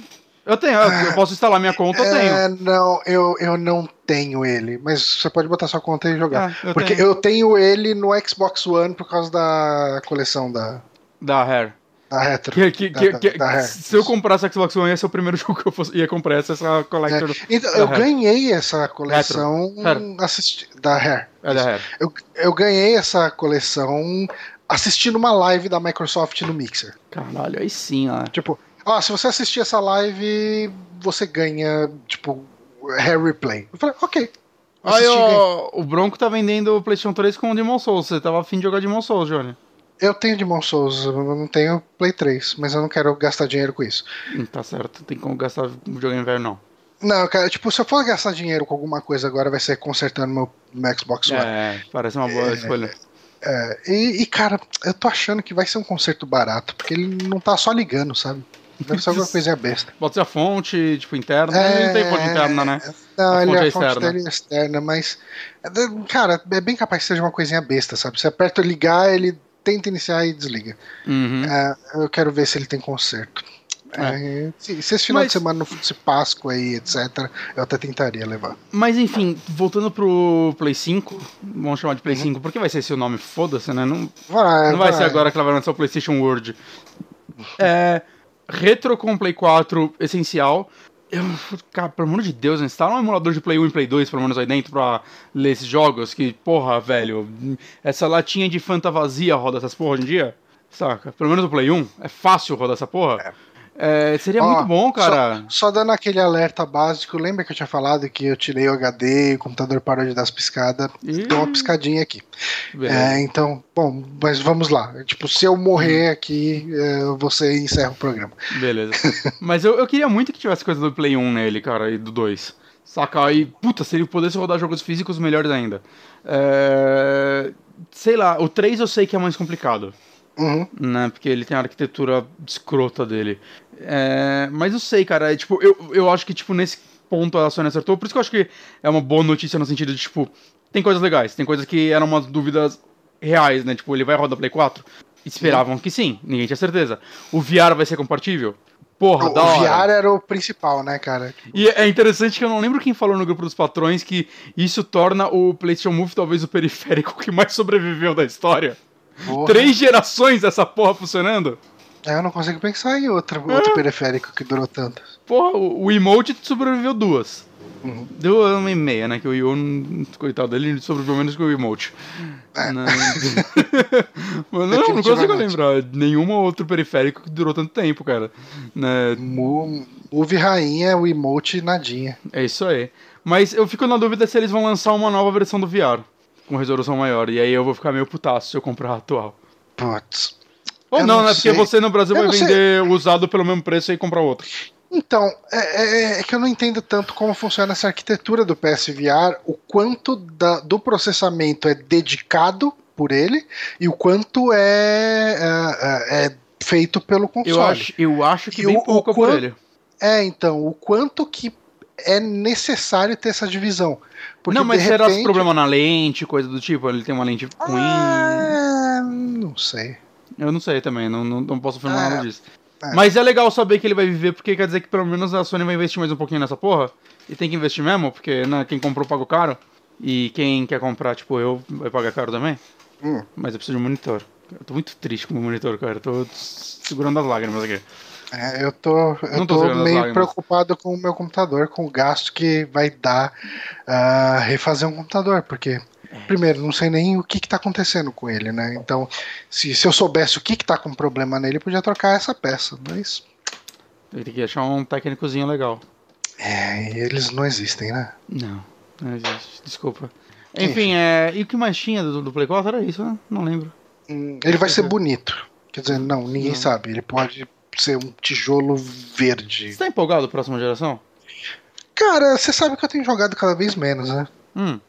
S2: Eu tenho, eu posso instalar minha conta, eu tenho.
S1: É, não, eu, eu não tenho ele, mas você pode botar sua conta e jogar. Ah, eu Porque tenho. eu tenho ele no Xbox One por causa da coleção da.
S2: Da Hair.
S1: Da retro.
S2: Que, que, da, que, da, da se eu comprasse a Xbox One, ia ser o primeiro jogo que eu fosse, ia comprar essa, essa Collector.
S1: É. Então, eu ganhei essa coleção assisti, da Hair.
S2: É da Hair.
S1: Eu, eu ganhei essa coleção assistindo uma live da Microsoft no Mixer.
S2: Caralho, aí sim, ó.
S1: Tipo, ó, se você assistir essa live, você ganha, tipo, Hair Replay. Eu falei, ok.
S2: Aí, ó, o Bronco tá vendendo o PlayStation 3 com o Demon Souls. Você tava afim de jogar Demon Souls, Johnny?
S1: Eu tenho Demon Souls, eu não tenho Play 3, mas eu não quero gastar dinheiro com isso.
S2: Hum, tá certo, tem como gastar videogame velho não.
S1: Não, cara, tipo, se eu for gastar dinheiro com alguma coisa agora, vai ser consertando meu, meu Xbox One.
S2: É, parece uma boa é, escolha.
S1: É, e, e, cara, eu tô achando que vai ser um conserto barato, porque ele não tá só ligando, sabe? Deve ser alguma coisinha besta.
S2: Pode ser a fonte, tipo, interna. É, não tem fonte interna, né?
S1: Não, a ele é a fonte externa. dele é externa, mas. Cara, é bem capaz que seja uma coisinha besta, sabe? Você aperta ligar, ele tenta iniciar e desliga.
S2: Uhum.
S1: É, eu quero ver se ele tem conserto. É. É, se, se, esse final Mas... de semana não fosse Páscoa aí, etc., eu até tentaria levar.
S2: Mas enfim, voltando pro Play 5, vamos chamar de Play uhum. 5, porque vai ser esse o nome? Foda-se, né? Não vai, não vai, vai, ser agora que ela vai lançar o PlayStation World. É, retro com Play 4 essencial. Eu, cara, pelo amor de Deus, instala um emulador de Play 1 e Play 2, pelo menos aí dentro, pra ler esses jogos. Que, porra, velho, essa latinha de Fanta vazia roda essas porra hoje em dia. Saca? Pelo menos o Play 1. É fácil rodar essa porra. É. É, seria Ó, muito bom, cara.
S1: Só, só, dando aquele alerta básico, lembra que eu tinha falado que eu tirei o HD, o computador parou de dar as piscadas? Ih. Deu uma piscadinha aqui. É, então, bom, mas vamos lá. Tipo, se eu morrer aqui, é, você encerra o programa.
S2: Beleza. mas eu, eu queria muito que tivesse coisa do Play 1 nele, cara, e do 2. Saca? Aí, puta, se ele pudesse rodar jogos físicos, melhores ainda. É... Sei lá, o 3 eu sei que é mais complicado.
S1: Uhum.
S2: Né? Porque ele tem a arquitetura escrota dele. É, mas eu sei, cara. É, tipo, eu, eu acho que, tipo, nesse ponto a Sony acertou. Por isso que eu acho que é uma boa notícia no sentido de, tipo, tem coisas legais. Tem coisas que eram umas dúvidas reais, né? Tipo, ele vai rodar Play 4? Esperavam uhum. que sim, ninguém tinha certeza. O VR vai ser compatível? Porra,
S1: o,
S2: da
S1: hora.
S2: O
S1: VR era o principal, né, cara?
S2: E é interessante que eu não lembro quem falou no grupo dos patrões que isso torna o PlayStation Move talvez o periférico que mais sobreviveu da história. Porra. Três gerações dessa porra funcionando?
S1: Eu não consigo pensar em outro, outro é. periférico que durou tanto.
S2: Porra, o, o emote sobreviveu duas. Uhum. Deu uma e meia, né? Que o Ion, coitado dele, sobreviveu menos que o emote. É. Não, Mas não, não consigo lembrar nenhum outro periférico que durou tanto tempo, cara. Né?
S1: Move rainha, o emote nadinha.
S2: É isso aí. Mas eu fico na dúvida se eles vão lançar uma nova versão do VR com resolução maior. E aí eu vou ficar meio putaço se eu comprar a atual.
S1: Putz.
S2: Ou não, não, né? Porque você no Brasil eu vai vender sei. usado pelo mesmo preço e comprar outro.
S1: Então, é, é, é, que eu não entendo tanto como funciona essa arquitetura do PSVR, o quanto da, do processamento é dedicado por ele e o quanto é, é, é feito pelo console.
S2: Eu acho, eu acho que e bem o, pouco o por ele.
S1: É, então, o quanto que é necessário ter essa divisão.
S2: Porque, não, mas será repente... problema na lente, coisa do tipo? Ele tem uma lente ruim?
S1: Ah, não sei.
S2: Eu não sei também, não, não, não posso afirmar é, nada disso. É. Mas é legal saber que ele vai viver, porque quer dizer que pelo menos a Sony vai investir mais um pouquinho nessa porra. E tem que investir mesmo, porque né, quem comprou pagou caro. E quem quer comprar, tipo, eu, vai pagar caro também. Hum. Mas eu preciso de um monitor. Eu tô muito triste com o meu monitor, cara. Eu tô segurando as lágrimas aqui.
S1: É, eu tô, eu tô, tô meio preocupado com o meu computador, com o gasto que vai dar uh, refazer um computador, porque. Primeiro, não sei nem o que está acontecendo com ele, né? Então, se, se eu soubesse o que está com problema nele, eu podia trocar essa peça, mas.
S2: Tem que achar um técnicozinho legal.
S1: É, eles não existem, né?
S2: Não, não existe, desculpa. Enfim, Enfim. É, e o que mais tinha do, do Play 4 era isso, né? Não lembro.
S1: Hum, ele vai ser bonito. Quer dizer, não, ninguém não. sabe. Ele pode ser um tijolo verde.
S2: Você tá empolgado a próxima geração?
S1: Cara, você sabe que eu tenho jogado cada vez menos, né?
S2: Hum.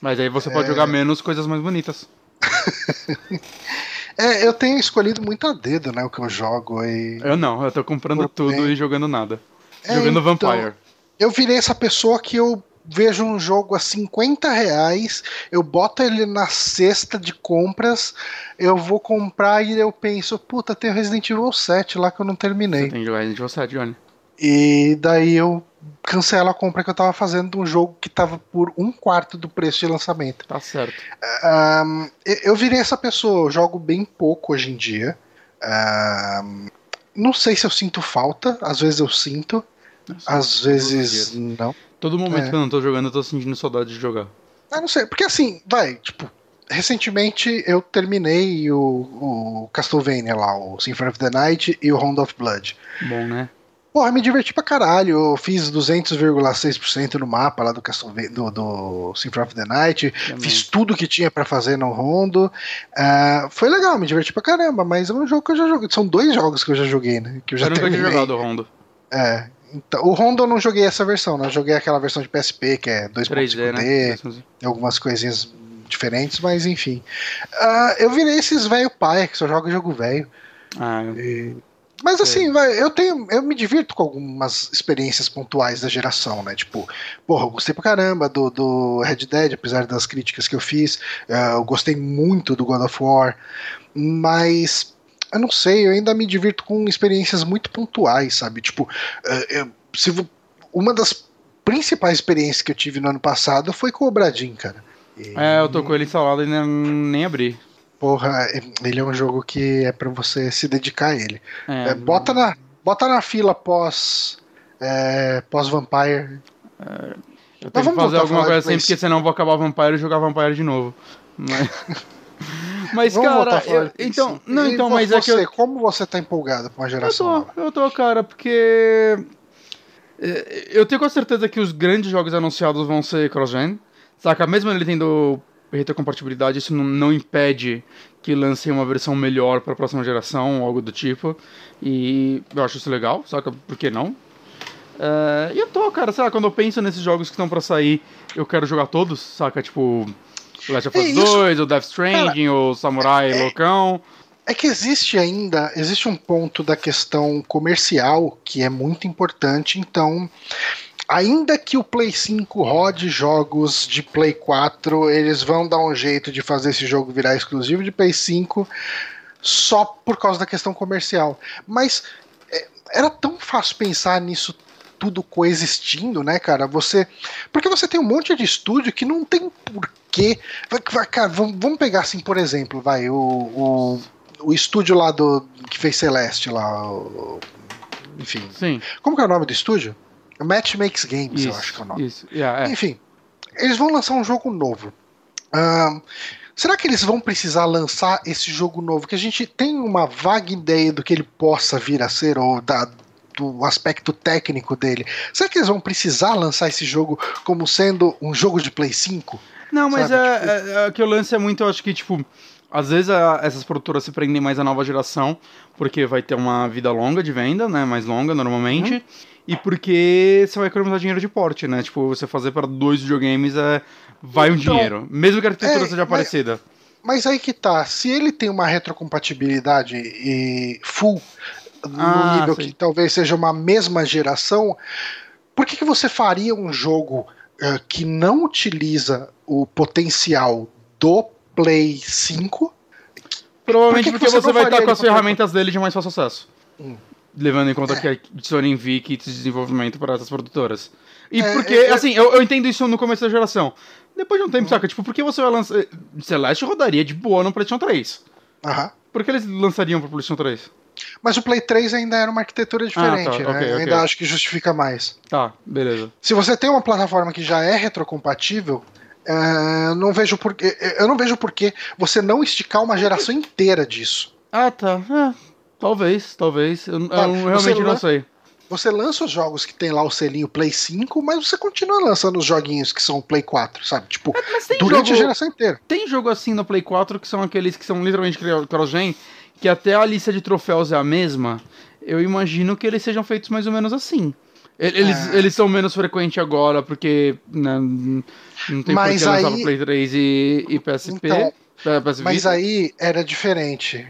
S2: Mas aí você pode é... jogar menos coisas mais bonitas.
S1: é, eu tenho escolhido muito a dedo, né, o que eu jogo. E...
S2: Eu não, eu tô comprando tudo e jogando nada. É, jogando então, Vampire.
S1: Eu virei essa pessoa que eu vejo um jogo a 50 reais, eu boto ele na cesta de compras, eu vou comprar e eu penso, puta, tem o Resident Evil 7 lá que eu não terminei. Você
S2: tem Resident Evil 7, Johnny.
S1: E daí eu cancelo a compra que eu tava fazendo de um jogo que tava por um quarto do preço de lançamento.
S2: Tá certo.
S1: Um, eu virei essa pessoa, eu jogo bem pouco hoje em dia. Um, não sei se eu sinto falta, às vezes eu sinto, às vezes não.
S2: Todo momento é. que eu não tô jogando, eu tô sentindo saudade de jogar.
S1: Ah, não sei, porque assim, vai, tipo, recentemente eu terminei o, o Castlevania lá, o Symphony of the Night e o Round of Blood.
S2: Bom, né?
S1: Porra, me diverti pra caralho. Eu fiz 200,6% no mapa lá do, Castlevania, do, do Symphony of the Night. Também. Fiz tudo que tinha para fazer no Rondo. Uh, foi legal, me diverti pra caramba, mas é um jogo que eu já joguei. São dois jogos que eu já joguei, né? Que eu já eu
S2: nunca tinha jogado o Rondo.
S1: É, então, o Honda eu não joguei essa versão, né? Eu joguei aquela versão de PSP, que é 2.5D, né? tem algumas coisinhas diferentes, mas enfim. Uh, eu virei esses velho pai que só joga jogo velho. Ah, eu... Mas assim, vai, eu tenho. Eu me divirto com algumas experiências pontuais da geração, né? Tipo, porra, eu gostei pra caramba do, do Red Dead, apesar das críticas que eu fiz. Uh, eu gostei muito do God of War. Mas eu não sei, eu ainda me divirto com experiências muito pontuais, sabe? Tipo, eh, eu, se, uma das principais experiências que eu tive no ano passado foi com o Bradin, cara.
S2: E... É, eu tô com ele instalado e nem, nem abri.
S1: Porra, ele é um jogo que é para você se dedicar a ele. É, é, bota, na, bota na fila pós, é, pós Vampire.
S2: É, eu tenho que fazer alguma coisa assim, porque senão eu vou acabar Vampire e jogar Vampire de novo. Mas... Mas, Vamos cara, eu, então. Não, então, mas
S1: você,
S2: é que. Eu,
S1: como você tá empolgado com a geração?
S2: Eu tô, eu tô, cara, porque. É, eu tenho com certeza que os grandes jogos anunciados vão ser cross-gen. Saca? Mesmo ele tendo retrocompatibilidade, isso não, não impede que lancem uma versão melhor para a próxima geração, algo do tipo. E eu acho isso legal, saca? Por que não? Uh, e eu tô, cara, sabe, quando eu penso nesses jogos que estão para sair, eu quero jogar todos, saca? Tipo, Last of Us é 2, o Death Stranding, Cara, o Samurai é, Loucão.
S1: É que existe ainda, existe um ponto da questão comercial que é muito importante, então ainda que o Play 5 rode jogos de Play 4, eles vão dar um jeito de fazer esse jogo virar exclusivo de Play 5 só por causa da questão comercial. Mas é, era tão fácil pensar nisso tudo coexistindo, né, cara? Você. Porque você tem um monte de estúdio que não tem porquê. Cara, vamos pegar assim, por exemplo, vai, o, o, o estúdio lá do. que fez Celeste lá. O, enfim.
S2: Sim.
S1: Como que é o nome do estúdio? Match Makes Games, isso, eu acho que é o nome.
S2: Isso. Yeah,
S1: é. Enfim, eles vão lançar um jogo novo. Um, será que eles vão precisar lançar esse jogo novo? Que a gente tem uma vaga ideia do que ele possa vir a ser, ou da, do aspecto técnico dele. Será que eles vão precisar lançar esse jogo como sendo um jogo de Play 5?
S2: Não, mas é, tipo... é, é, que o lance é muito, eu acho que, tipo, às vezes a, essas produtoras se prendem mais à nova geração, porque vai ter uma vida longa de venda, né? Mais longa normalmente. Uhum. E porque você vai economizar dinheiro de porte, né? Tipo, você fazer para dois videogames é, vai então, um dinheiro. Mesmo que a arquitetura é, seja mas, parecida.
S1: Mas aí que tá, se ele tem uma retrocompatibilidade e full no ah, nível que talvez seja uma mesma geração, por que, que você faria um jogo uh, que não utiliza o potencial do Play 5?
S2: Provavelmente que porque você, você vai estar com as ferramentas dele de mais fácil acesso. Hum. Levando em conta que a Sony envia kits de desenvolvimento para essas produtoras. E
S1: É,
S2: porque,
S1: é, é-
S2: assim, eu, eu entendo isso no começo da geração. Depois de um tempo, saca? Tipo, por que você vai lançar. Celeste rodaria de boa no PlayStation 3.
S1: Aham.
S2: Por que eles lançariam pro PlayStation 3?
S1: Mas o Play 3 ainda era uma arquitetura diferente,
S2: tá,
S1: né?
S2: ok,
S1: Eu
S2: ok.
S1: ainda acho que justifica mais.
S2: Tá, beleza.
S1: Se você tem uma plataforma que já é retrocompatível, é, eu não vejo por eu não vejo por que você não esticar uma geração inteira disso.
S2: Ah, tá. É, talvez, talvez. Eu, eu
S1: Tá,
S2: realmente
S1: você
S2: não sei.
S1: Você lança os jogos que tem lá o selinho Play 5, mas você continua lançando os joguinhos que são Play 4, sabe? Tipo,
S2: tem
S1: durante
S2: jogo,
S1: a geração inteira.
S2: tem jogo assim no Play 4 que são aqueles que são literalmente cro- cross-gen, que até a lista de troféus é a mesma. Eu imagino que eles sejam feitos mais ou menos assim. Eles,
S1: É.
S2: eles são menos frequentes agora, porque né, não tem
S1: Mas
S2: por que lançar
S1: aí-
S2: Play 3 e, e PSP.
S1: Então, Mas aí era diferente.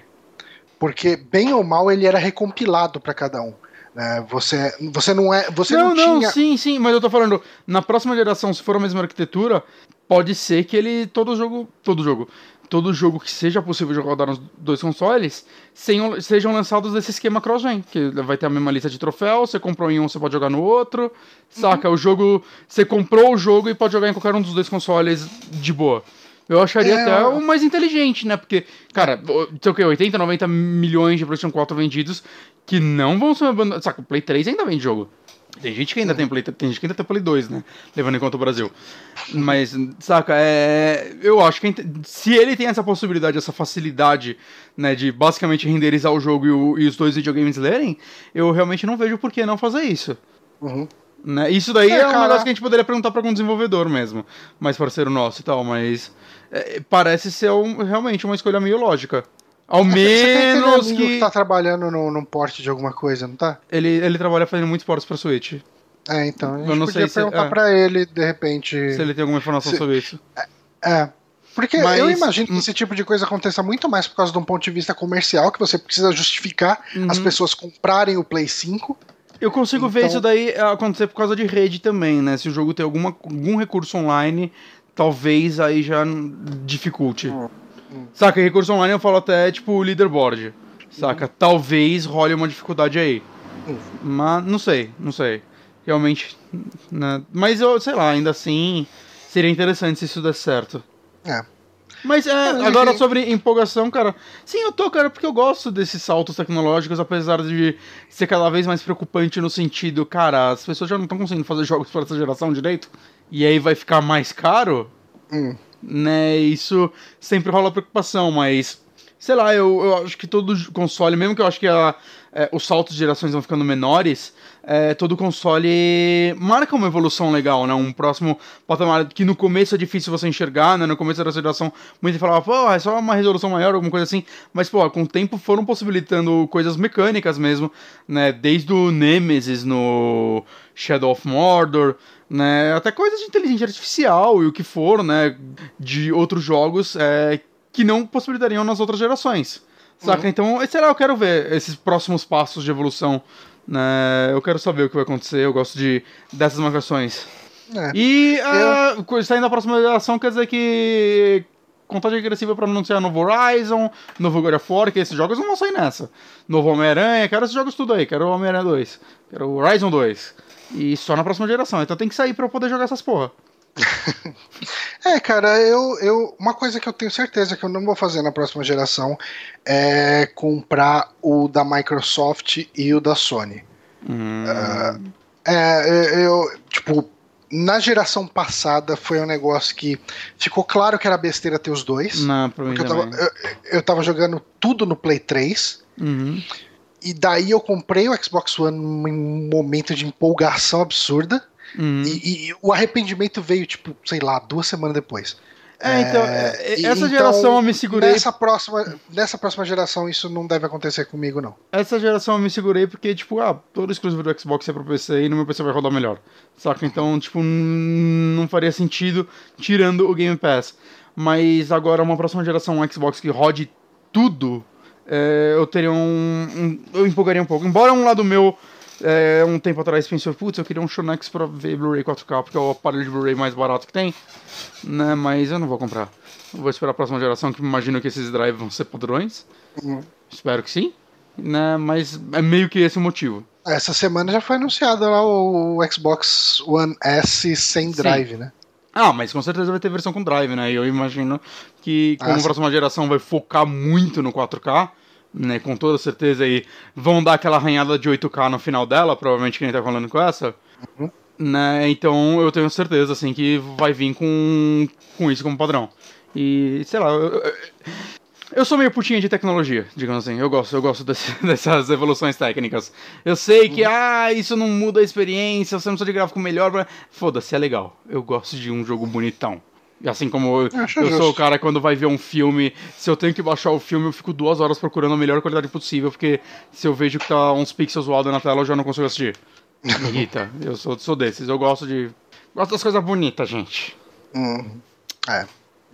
S1: Porque, bem ou mal, ele era recompilado pra cada um. né? Você, você não é. Você
S2: não,
S1: não,
S2: não,
S1: tinha.
S2: sim, sim, mas eu tô falando, na próxima geração, se for a mesma arquitetura, pode ser que ele, todo jogo, todo jogo, todo jogo que seja possível rodar nos dois consoles, sejam, sejam lançados desse esquema cross-gen, que vai ter a mesma lista de troféus, você comprou em um, você pode jogar no outro, saca? O jogo, você comprou o jogo e pode jogar em qualquer um dos dois consoles de boa. Eu acharia
S1: É,
S2: até o mais inteligente, né? Porque, cara, sei o que, 80, 90 milhões de PlayStation 4 vendidos que não vão ser abandonados. Saca, o Play 3 ainda vende jogo. Tem gente que ainda tem Play, tem gente que ainda tem Play 2, né? Levando em conta o Brasil. Mas, saca, é. Eu acho que se ele tem essa possibilidade, essa facilidade, né, de basicamente renderizar o jogo e, o- e os dois videogames lerem, eu realmente não vejo por que não fazer isso.
S1: Uhum.
S2: Né? Isso daí
S1: É,
S2: é, um
S1: cara.
S2: negócio que a gente poderia perguntar pra algum desenvolvedor mesmo, mais parceiro nosso e tal, mas é, parece ser um- realmente uma escolha meio lógica. Ao
S1: tem aquele
S2: menos
S1: que...
S2: que.
S1: tá trabalhando no, num porte de alguma coisa, não tá?
S2: Ele, ele trabalha fazendo muitos portos pra Switch.
S1: É, então. A gente
S2: Eu não
S1: podia
S2: sei se-
S1: perguntar
S2: é.
S1: pra ele, de repente.
S2: Se ele tem alguma informação
S1: Se-
S2: sobre isso.
S1: É. Porque
S2: Mas-
S1: eu imagino que esse tipo de coisa aconteça muito mais por causa de um ponto de vista comercial, que você precisa justificar as
S2: Uhum.
S1: pessoas comprarem o Play 5.
S2: Eu consigo ver
S1: Então-
S2: isso daí acontecer por causa de rede também, né? Se o jogo tem alguma, algum recurso online, talvez aí já dificulte.
S1: Hum,
S2: Saca, recurso online eu falo até tipo leaderboard. Saca? Talvez role uma dificuldade aí.
S1: Hum.
S2: Mas não sei, não sei. Realmente. Né? Mas eu, sei lá, ainda assim, seria interessante se isso desse certo.
S1: É.
S2: Mas é,
S1: Mas,
S2: agora sobre empolgação, cara. Sim, eu tô, cara, porque eu gosto desses saltos tecnológicos, apesar de ser cada vez mais preocupante no sentido, cara, as pessoas já não estão conseguindo fazer jogos para essa geração direito. E aí vai ficar mais caro,
S1: Hum.
S2: né? Isso sempre rola preocupação, mas. Sei lá, eu, eu acho que todo console, mesmo que eu acho que a- é, os saltos de gerações vão ficando menores, é, todo console marca uma evolução legal, né? Um próximo patamar que no começo é difícil você enxergar, né? No começo da geração, muita gente falava, pô, é só uma resolução maior, alguma coisa assim. Mas, pô, com o tempo foram possibilitando coisas mecânicas mesmo, né? Desde o Nemesis no Shadow of Mordor, né? Até coisas de inteligência artificial e o que for, né? De outros jogos é, que não possibilitariam nas outras gerações. Saca?
S1: Uhum.
S2: Então, sei lá, eu quero ver esses próximos passos de evolução. Né? Eu quero saber o que vai acontecer. Eu gosto de dessas marcações.
S1: É.
S2: E ah, co- saindo da próxima geração, quer dizer que contagem agressiva pra anunciar novo Horizon, novo God of War, que esses jogos não vão sair nessa. Novo Homem-Aranha, quero esses jogos tudo aí. Quero o Homem-Aranha 2, quero o Horizon 2. E só na próxima geração. Então tem que sair pra eu poder jogar essas porra.
S1: É, cara, eu, eu. Uma coisa que eu tenho certeza que eu não vou fazer na próxima geração é comprar o da Microsoft e o da Sony.
S2: Hum,
S1: É, eu, tipo, na geração passada foi um negócio que ficou claro que era besteira ter os dois.
S2: não, pra mim
S1: Porque eu tava, eu, eu tava jogando tudo no Play 3.
S2: Uhum.
S1: E daí eu comprei o Xbox One em um momento de empolgação absurda.
S2: Uhum.
S1: E, e o arrependimento veio, tipo, sei lá, duas semanas depois.
S2: É, então,
S1: É,
S2: é, essa
S1: então,
S2: geração eu me segurei.
S1: Nessa próxima, nessa próxima geração, isso não deve acontecer comigo, não.
S2: Essa geração eu me segurei porque, tipo, ah, todo exclusivo do Xbox é pro PC e no meu PC vai rodar melhor. Saca? Então, tipo, não faria sentido tirando o Game Pass. Mas agora, uma próxima geração um Xbox que rode tudo, é, eu teria um, um- Eu empolgaria um pouco. Embora um lado meu, é, um tempo atrás, pensou, putz, eu queria um Shonex pra ver Blu-ray 4K, porque é o aparelho de Blu-ray mais barato que tem. Né? Mas eu não vou comprar. Eu vou esperar a próxima geração, que imagino que esses drives vão ser padrões.
S1: Uhum.
S2: Espero que sim. né? Mas é meio que esse o motivo.
S1: Essa semana já foi anunciado lá o Xbox One S sem
S2: Sim.
S1: drive, né?
S2: Ah, mas com certeza vai ter versão com drive, né? E eu imagino que como
S1: Ah,
S2: a
S1: sim.
S2: próxima geração vai focar muito no 4K, né? Com toda certeza aí vão dar aquela arranhada de 8K no final dela, provavelmente que nem tá falando com essa.
S1: Uhum.
S2: Né? Então eu tenho certeza, assim, que vai vir com, com isso como padrão. E, sei lá, eu, eu- eu sou meio putinha de tecnologia, digamos assim. Eu gosto, eu gosto desse- dessas evoluções técnicas. Eu sei que, ah, isso não muda a experiência, você não precisa de gráfico melhor. pra- Foda-se, é legal. Eu gosto de um jogo bonitão. E Assim como eu, eu sou
S1: justo.
S2: o cara quando vai ver um filme, se eu tenho que baixar o filme, eu fico duas horas procurando a melhor qualidade possível, porque se eu vejo que tá uns pixels zoados na tela, eu já não consigo assistir. Irrita. Eu sou, sou desses. Eu gosto de. Gosto das coisas bonitas, gente.
S1: Hum, é. Eu,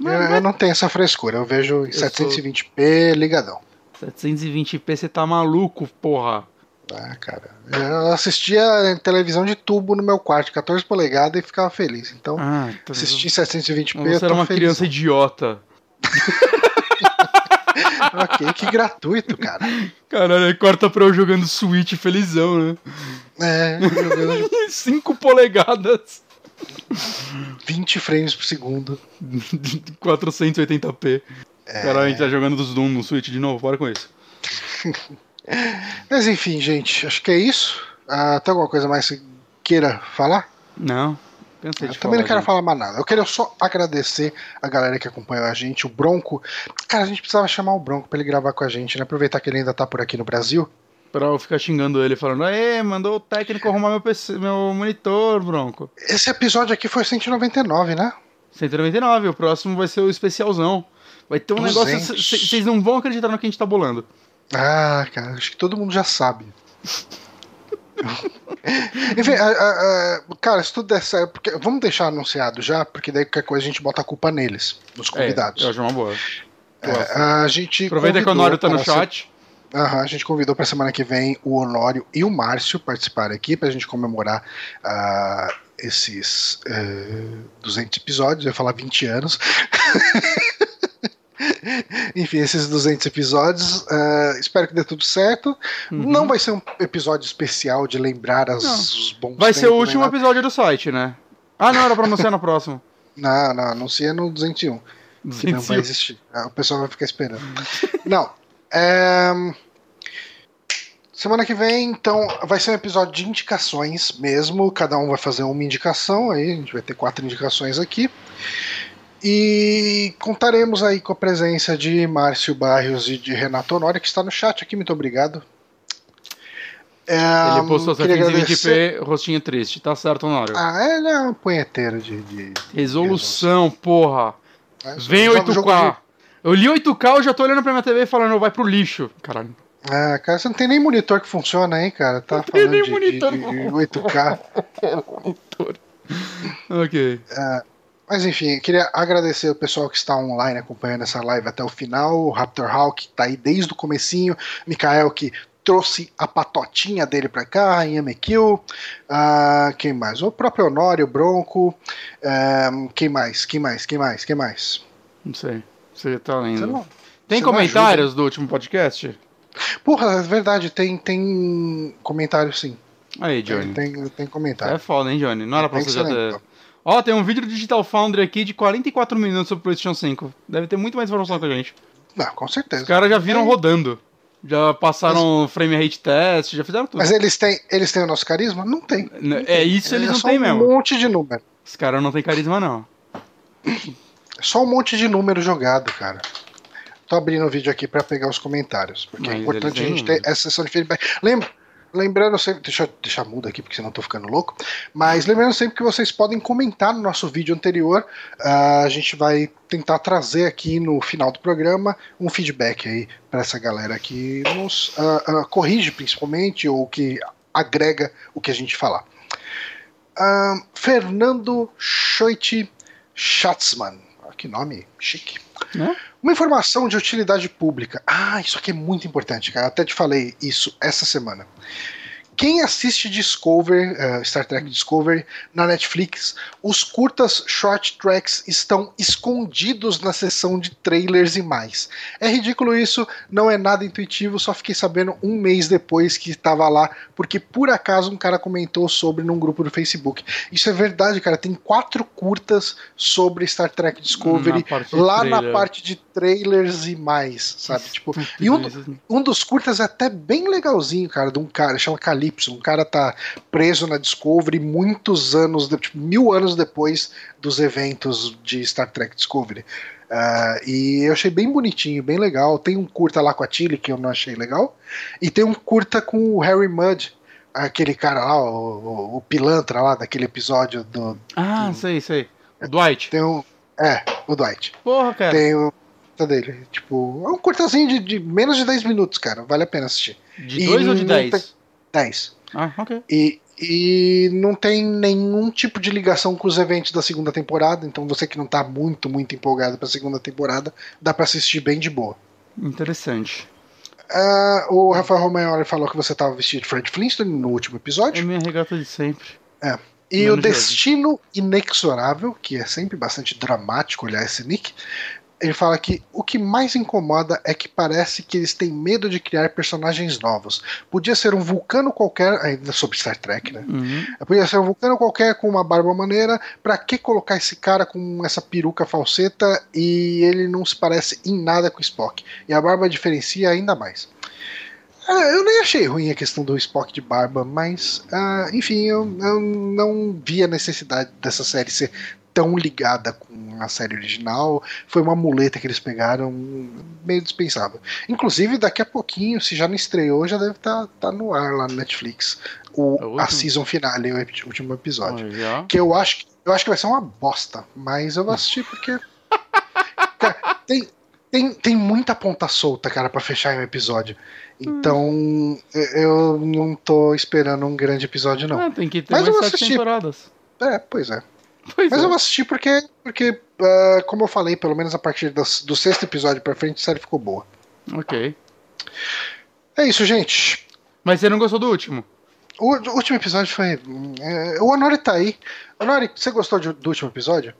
S2: Mas-
S1: eu não tenho essa frescura, eu vejo em
S2: sou-
S1: 720p ligadão.
S2: 720p, você tá maluco, porra.
S1: Ah, cara. Eu assistia televisão de tubo no meu quarto, 14 polegadas, e ficava feliz. Então,
S2: Ah, então
S1: assisti 720p. eu
S2: Você era uma
S1: feliz.
S2: criança idiota.
S1: Ok, que gratuito, cara.
S2: Caralho, corta pra eu jogando Switch felizão, né?
S1: É, jogando
S2: 5 polegadas.
S1: 20 frames por segundo.
S2: 480p.
S1: É.
S2: Caralho, a gente tá jogando dos Doom no Switch de novo, para com isso.
S1: Mas enfim, gente, acho que é isso. Ah, tem alguma coisa mais que queira falar?
S2: Não, pensei
S1: Eu também não quero
S2: gente.
S1: falar mais nada. Eu queria só agradecer a galera que acompanhou a gente, o Bronco. Cara, a gente precisava chamar o Bronco pra ele gravar com a gente, né? Aproveitar que ele ainda tá por aqui no Brasil.
S2: Pra eu ficar xingando ele, falando, aê, mandou o técnico arrumar meu, PC, meu monitor, Bronco.
S1: Esse episódio aqui foi 199, né?
S2: 199, o próximo vai ser o especialzão. Vai ter um
S1: 200.
S2: negócio, vocês não vão acreditar no que a gente tá bolando.
S1: Ah, cara, acho que todo mundo já sabe. Enfim, a- a- a- cara, se tudo der certo, porque, vamos deixar anunciado já, porque daí qualquer coisa a gente bota a culpa neles, nos convidados.
S2: É, eu acho uma boa.
S1: É, a gente
S2: Aproveita que o Honório tá no chat.
S1: A gente convidou para semana que vem o Honório e o Márcio participarem aqui para a gente comemorar ah, esses eh, 200 episódios. Eu ia falar 20 anos. Enfim, esses 200 episódios. ah, espero que dê tudo certo.
S2: Uhum.
S1: Não vai ser um episódio especial de lembrar as,
S2: Não.
S1: os bons
S2: Vai ser o
S1: tempos,
S2: último episódio do site, né? Ah, não, era pra anunciar no próximo.
S1: Não, não, anuncia no 201. que não vai existir. Ah, O pessoal vai ficar esperando. Não. é, Semana que vem, então, vai ser um episódio de indicações mesmo. Cada um vai fazer uma indicação. Aí a gente vai ter quatro indicações aqui. E contaremos aí com a presença de Márcio Barrios e de Renato Honório, que está no chat aqui. Muito obrigado. É,
S2: Ele postou
S1: agradecer-
S2: 720p, rostinho triste. Tá certo, Honório.
S1: Ah, ele é um punheteiro de. de...
S2: Resolução, porra.
S1: né?
S2: Vem
S1: Jogo- jogo
S2: 8K.
S1: de-
S2: Eu li 8K, eu já tô olhando pra minha TV falando, vai pro lixo. Caralho.
S1: Ah, cara, você não tem nem monitor que funciona aí, cara. Tá
S2: Não tem nem
S1: de,
S2: monitor,
S1: de, de 8K.
S2: Ok.
S1: Mas enfim, eu queria agradecer o pessoal que está online acompanhando essa live até o final. O Raptor Hawk que tá aí desde o comecinho. Mikael que trouxe a patotinha dele pra cá, a MQ. Ah, quem mais? O próprio Honório, o Bronco. Ah, quem mais? Quem mais? Quem mais? Quem mais?
S2: Não sei. Você tá
S1: Você
S2: lendo.
S1: não-
S2: Tem comentários do último podcast?
S1: Porra, é verdade, tem, tem comentário sim.
S2: Aí,
S1: Tem,
S2: Johnny.
S1: tem, tem comentário.
S2: É foda, hein, Johnny? Não era pra
S1: Tem
S2: você já ter. Ó, tem um vídeo do Digital Foundry aqui de 44 minutos sobre o PlayStation 5. Deve ter muito mais informação que a gente.
S1: Não, com certeza.
S2: Os caras já viram
S1: É.
S2: rodando. Já passaram frame rate test, já fizeram tudo.
S1: Mas eles têm, eles têm o nosso carisma? Não tem.
S2: N- É isso eles
S1: é
S2: não
S1: só
S2: têm
S1: um
S2: mesmo.
S1: monte de número.
S2: Os caras não têm carisma, não.
S1: É só um monte de número jogado, cara. Tô abrindo o vídeo aqui pra pegar os comentários. Porque é
S2: Mas
S1: importante a gente ter essa sessão de feedback. Lembra, lembrando sempre. Deixa eu deixar mudo aqui, porque senão eu tô ficando louco. Mas lembrando sempre que vocês podem comentar no nosso vídeo anterior. Ah, a gente vai tentar trazer aqui no final do programa um feedback aí pra essa galera que nos ah, ah, corrige, principalmente, ou que agrega o que a gente falar. Ah, Fernando Schoit Schatzmann. Que nome chique.
S2: Né?
S1: Uma informação de utilidade pública. Ah, isso aqui é muito importante, cara. Até te falei isso essa semana. Quem assiste Discovery, uh, Star Trek Discovery na Netflix, os curtas short tracks estão escondidos na seção de trailers e mais. É ridículo isso, não é nada intuitivo, só fiquei sabendo um mês depois que estava lá, porque por acaso um cara comentou sobre num grupo do Facebook. Isso é verdade, cara. Tem quatro curtas sobre Star Trek Discovery na lá na parte de trailers e mais, sabe? Tipo, e um, um dos curtas é até bem legalzinho, cara, de um cara, chama Calypso. Um cara tá preso na Discovery muitos anos, tipo, mil anos depois dos eventos de Star Trek Discovery. Uh, e eu achei bem bonitinho, bem legal. Tem um curta lá com a Tilly que eu não achei legal. E tem um curta com o Harry Mudd, aquele cara lá, o, o, pilantra lá daquele episódio do.
S2: Ah,
S1: do,
S2: sei, sei. O Dwight.
S1: Tem um. É, o Dwight.
S2: Porra, cara.
S1: Tem o dele. Tipo, é um curtazinho de, de, menos de 10 minutos, cara. Vale a pena assistir.
S2: De 2 ou de 10?
S1: 10.
S2: Ah, ok.
S1: E, e não tem nenhum tipo de ligação com os eventos da segunda temporada. Então você que não tá muito, muito empolgado pra segunda temporada, dá pra assistir bem de boa.
S2: Interessante.
S1: Uh, o Rafael Romagnoli falou que você tava vestido de Fred Flintstone no último episódio.
S2: É minha regata de sempre.
S1: É. E Menos o Destino Inexorável, que é sempre bastante dramático olhar esse nick, ele fala que o que mais incomoda é que parece que eles têm medo de criar personagens novos. Podia ser um vulcano qualquer, ainda sobre Star Trek, né?
S2: Uhum.
S1: Podia ser um vulcano qualquer com uma barba maneira. Pra que colocar esse cara com essa peruca falseta e ele não se parece em nada com o Spock? E a barba diferencia ainda mais. É, eu nem achei ruim a questão do Spock de barba, mas, uh, enfim, eu, eu, não vi a necessidade dessa série ser tão ligada com a série original. Foi uma muleta que eles pegaram meio dispensável. Inclusive, daqui a pouquinho, se já não estreou, já deve estar tá, tá no ar lá no Netflix. O, é a season finale, o último episódio.
S2: Oh,
S1: que eu acho, eu acho que vai ser uma bosta, mas eu vou assistir porque. tem, tem, tem muita ponta solta, cara, para fechar um episódio. Então, hum. eu não tô esperando um grande episódio, não.
S2: Ah, tem que ter Mas mais sete temporadas.
S1: É, pois é.
S2: Pois
S1: Mas
S2: é.
S1: eu vou assistir porque, porque uh, como eu falei, pelo menos a partir das, do sexto episódio pra frente, a série ficou boa.
S2: Ok.
S1: É isso, gente.
S2: Mas você não gostou do último?
S1: O, o último episódio foi. É, o Honori tá aí. Honori, você gostou de, do último episódio?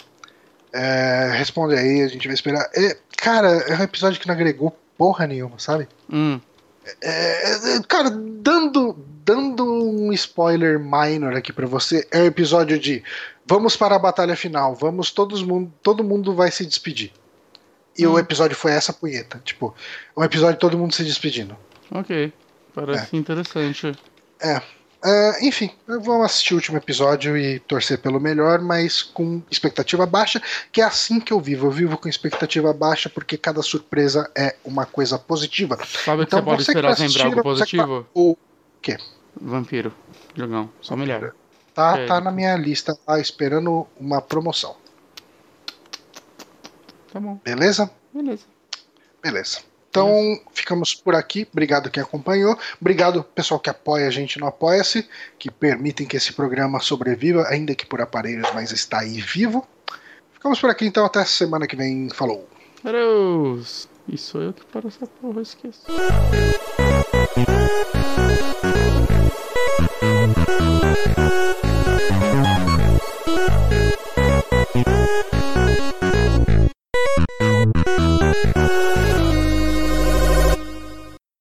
S1: É, responde aí, a gente vai esperar. É, cara, é um episódio que não agregou porra nenhuma, sabe?
S2: Hum.
S1: É, é cara, dando, dando um spoiler minor aqui para você, é o um episódio de vamos para a batalha final, vamos, todos mundo, todo mundo vai se despedir. E hum. o episódio foi essa punheta, tipo, um episódio de todo mundo se despedindo.
S2: Ok, parece é. interessante.
S1: É. Uh, enfim, vamos assistir o último episódio e torcer pelo melhor, mas com expectativa baixa, que é assim que eu vivo. Eu vivo com expectativa baixa porque cada surpresa é uma coisa positiva.
S2: Sabe então, que você pode esperar sempre algo positivo?
S1: O quê?
S2: Vampiro. Jogão. Só melhor.
S1: Tá, é, tá na minha lista lá, esperando uma promoção.
S2: Tá bom.
S1: Beleza?
S2: Beleza.
S1: Beleza. Então, ficamos por aqui. Obrigado quem acompanhou. Obrigado pessoal que apoia a gente no Apoia-se, que permitem que esse programa sobreviva, ainda que por aparelhos, mas está aí vivo. Ficamos por aqui então, até semana que vem. Falou.
S2: Adeus. E sou eu que paro essa porra, eu esqueço.